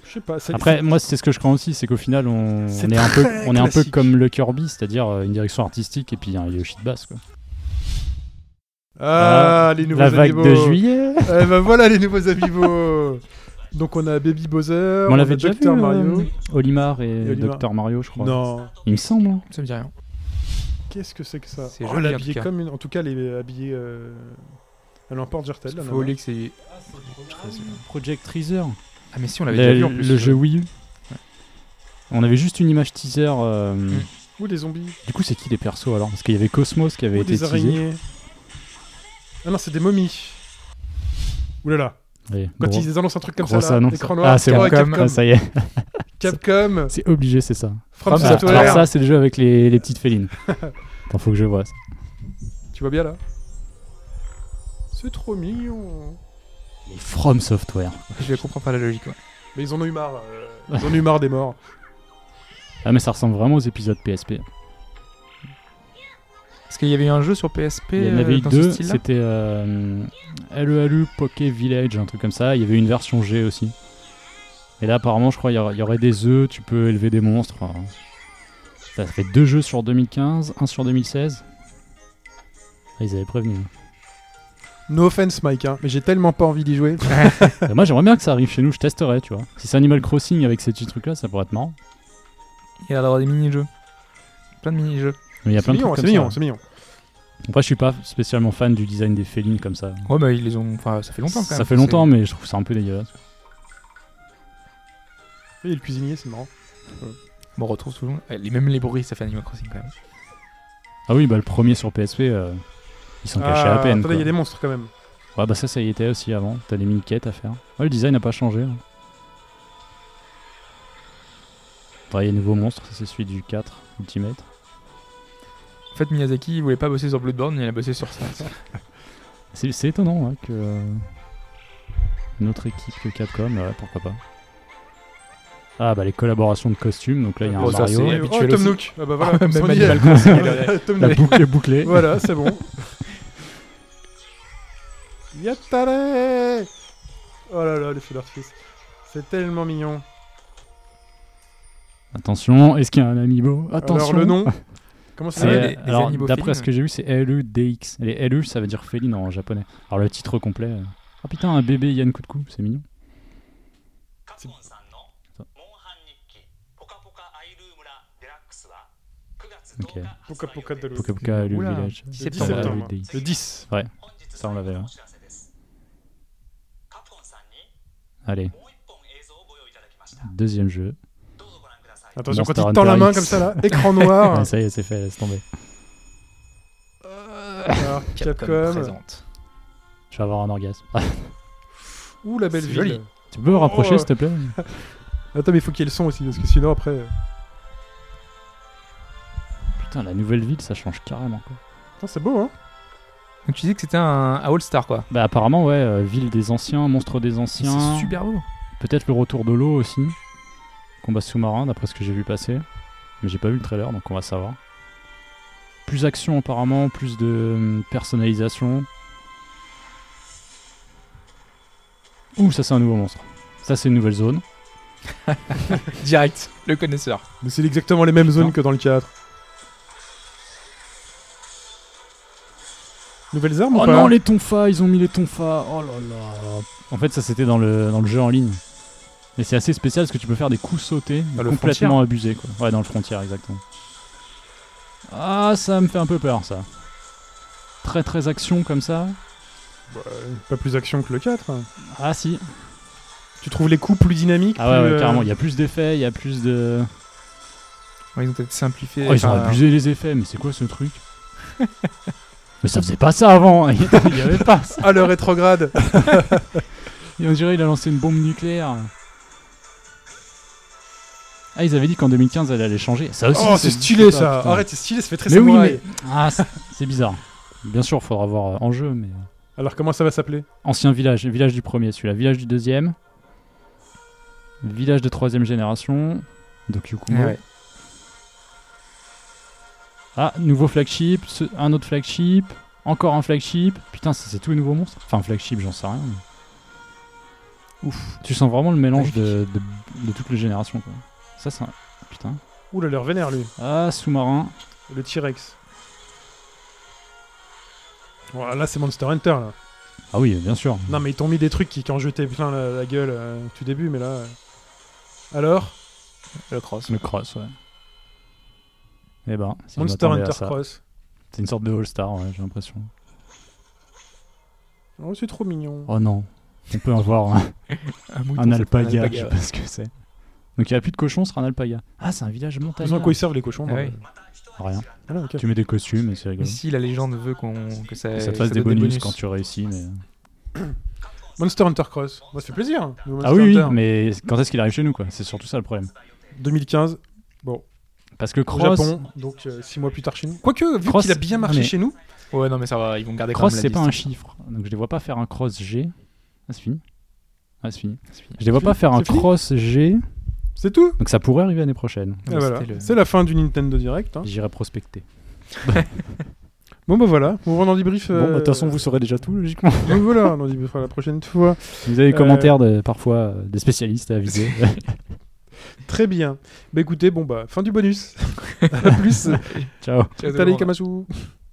Je sais pas. c'est- Après, moi, c'est ce que je crois aussi, c'est qu'au final, on, C'est on est un peu, très on est un peu classique. comme le Kirby, c'est-à-dire euh, une direction artistique et puis un Yoshi de base. Quoi. Ah, les nouveaux La vague amiibo. de juillet. Eh ben voilà les nouveaux amiibo. Donc on a Baby Bowser, on on, l'avait a déjà Dr vu, Mario. euh, Olimar et, Et Olimar. Docteur Mario, je crois. Non, Il me semble. hein. Ça me dit rien. qu'est-ce que c'est que ça C'est Oh, joli, en l'habillé tout cas. comme une... En tout cas, les habillés... Euh... Elle emporte Gertel. là, Faut que c'est. Project Treasure. Ah, mais si, on l'avait Le, déjà vu en plus. le jeu Wii U. On avait juste une image teaser. euh, Mm. Ou des zombies. Du coup, c'est qui les persos alors? Parce qu'il y avait Cosmos qui avait Ou été des teasé. araignées. Ah non, c'est des momies. Ouh là là. Quand gros- ils annoncent un truc comme ça, là, écran noir, Ah, c'est bon. Capcom, Ah, ça y est. Capcom, C'est obligé, c'est ça. From From Ah, Software. alors ça, c'est le jeu avec les, les petites félines. Attends, faut que je vois ça. Tu vois bien là C'est trop mignon. Les From Software. Je comprends pas la logique. ouais. Mais ils en ont eu marre. euh, Ils en ont eu marre des morts. Ah, mais ça ressemble vraiment aux épisodes PSP. Parce qu'il y avait eu un jeu sur PSP Il y en euh, avait eu deux, c'était euh, LELU Poké Village, un truc comme ça. Il y avait une version G aussi. Et là, apparemment, je crois qu'il y aura- il y aurait des œufs, tu peux élever des monstres. Ça fait deux jeux sur 2015, un sur 2016. Ah, ils avaient prévenu. No offense, Mike, hein, mais j'ai tellement pas envie d'y jouer. Moi, j'aimerais bien que ça arrive chez nous, je testerais, tu vois. Si c'est Animal Crossing avec ces petits trucs-là, ça pourrait être marrant. Il y a d'avoir des mini-jeux. Plein de mini-jeux. Mais il y a C'est plein de mignon, trucs c'est comme mignon, ça. c'est mignon. Après, je suis pas spécialement fan du design des félines comme ça. Ouais, bah ils les ont. Enfin, ça fait longtemps quand même. Ça fait longtemps, mais je trouve ça un peu dégueulasse. Et le cuisinier, c'est marrant. Bon, on retrouve tout le monde. Eh, les- Même les bruits, ça fait Animal Crossing quand même. Ah oui, bah le premier sur PSP, euh, ils sont cachés à Ah, peine. attendez, il y a des monstres quand même. Ouais, bah ça, ça y était aussi avant. T'as des mini-quêtes à faire. Ouais, le design n'a pas changé. hein. Il y a un nouveau monstre, ça c'est celui du 4 Ultimate. En fait, Miyazaki, il voulait pas bosser sur Bloodborne, mais il a bossé sur ça. C'est étonnant hein, que. euh, Une autre équipe que Capcom, ouais, pourquoi pas. Ah, bah les collaborations de costumes, donc là il y a un Oh, Mario. c'est- Oh, Tom aussi. Nook. Ah bah voilà, comme dit. Tom La boucle est bouclée. Voilà, c'est bon. Yattare Oh là là, les feux d'artifice. C'est tellement mignon. Attention, est-ce qu'il y a un amiibo? Attention. Alors le nom Comment ça s'appelle euh, d'après ce que j'ai vu, c'est LUDX. Les LU, ça veut dire féline en japonais. Alors, le titre complet. Ah putain, un bébé Yann c'est mignon. De Le 10 Ouais. Ça, on l'avait. Hein. Allez. Deuxième jeu. Attention, Monster quand il tend la main X. comme ça, là, écran noir. Ouais, ça y est, c'est fait, laisse tomber. Alors, Capcom présente. Je vais avoir un orgasme. Ouh, la belle C'est ville. joli. tu peux rapprocher, Oh. s'il te plaît? Attends, mais il faut qu'il y ait le son aussi, parce que sinon, après. euh, Putain, la nouvelle ville, ça change carrément. Quoi. putain, c'est beau, hein. Donc tu disais que c'était un, un All-Star quoi. Bah, apparemment, ouais, euh, ville des anciens, monstre des C'est anciens. super beau. Peut-être le retour de l'eau aussi. Combat sous-marin, d'après ce que j'ai vu passer. Mais j'ai pas vu le trailer, donc on va savoir. Plus action, apparemment, plus de hum, personnalisation. Ouh, ça, c'est un nouveau monstre. Ça, c'est une nouvelle zone. Direct, le connaisseur. Mais c'est exactement les mêmes zones Non. que dans le 4. Nouvelles armes ou Oh pas non, les tonfas, ils ont mis les tonfas. Oh là là. En fait, ça c'était dans le, dans le jeu en ligne. Et c'est assez spécial parce que tu peux faire des coups sautés Dans complètement abusés. Quoi. Ouais, dans le frontière, exactement. Ah, ça me fait un peu peur ça. Très très action comme ça. Bah, Pas plus action que le 4. hein. Ah si. Tu trouves les coups plus dynamiques Ah ouais, plus, ouais, euh, carrément. Il y a plus d'effets, il y a plus de. Ouais, ils ont peut-être simplifié. Oh, ils ont abusé les effets, mais c'est quoi ce truc Mais ça faisait pas ça avant. Il y avait pas ça. Ah, le rétrograde Et on dirait il a lancé une bombe nucléaire. Ah, ils avaient dit qu'en 2015 elle allait changer. Ça aussi. Oh, c'est stylé ça Ah, putain. Arrête, c'est stylé, ça fait très Mais oui, mais. Ah, c'est bizarre. Bien sûr, faudra voir euh, en jeu, mais. euh, Alors, comment ça va s'appeler? Ancien village, village du premier, celui-là, village du deuxième. Village de troisième génération. Dokukumo. ouais, ouais. Ah, nouveau flagship, ce- un autre flagship, encore un flagship. Putain, c'est tous les nouveaux monstres. Enfin, flagship, j'en sais rien. mais- Ouf. Tu sens vraiment le mélange de, de, de toutes les générations. Quoi. Ça, c'est un... Putain. Ouh, là, l'air vénère lui. Ah, sous-marin. Le T-Rex. Voilà, là, c'est Monster Hunter là. Ah oui, bien sûr. Non, mais ils t'ont mis des trucs qui, qui en jetaient plein la, la gueule euh, tout début, mais là. euh. Alors Le cross. Le cross, ouais. Eh ben, si je Monster m'attendais à Hunter ça. Cross. C'est une sorte de All-Star, ouais, j'ai l'impression. Oh, c'est trop mignon. Oh non, on peut avoir un, Un, mouton, un c'est alpaga, pas je sais pas ce que c'est. Donc il n'y a plus de cochons, ce sera un alpaga. Ah, c'est un village montagneux. Besoin quoi ils servent les cochons Ah ouais. le- Rien. Ah, ok. Tu mets des costumes et c'est rigolo. Ici, la légende veut qu'on que ça, Que ça te fasse ça des donne bonus, quand tu réussis. Mais... Monster Hunter Cross. Moi, ça fait plaisir. hein, Ah oui, oui, Hunter. mais quand est-ce qu'il arrive chez nous quoi? C'est surtout ça le problème. 2015, Parce que au Cross, Japon, donc 6 mois plus tard chez nous. Quoique, vu Cross- qu'il a bien marché mais- chez nous, Ouais, non, mais ça va, ils vont garder Cross quand même c'est la pas un liste. chiffre. Donc je les vois pas faire un Cross G. Ah, c'est fini. Ah, c'est fini. C'est fini. Je les vois pas faire un C'est fini Cross G. c'est tout. Donc ça pourrait arriver l'année prochaine. Voilà. le- C'est la fin du Nintendo Direct. hein. J'irai prospecter. Bon, bah voilà, on va en débrief. Bon, bah, de toute façon, vous saurez déjà tout, logiquement. Donc voilà, on en débriefera la prochaine fois. Vous avez des Euh, commentaires de, parfois euh, des spécialistes à aviser. Très bien. Bah écoutez, bon bah, fin du bonus. à plus. Ciao. Ciao, tout le Talei monde. Kamasu.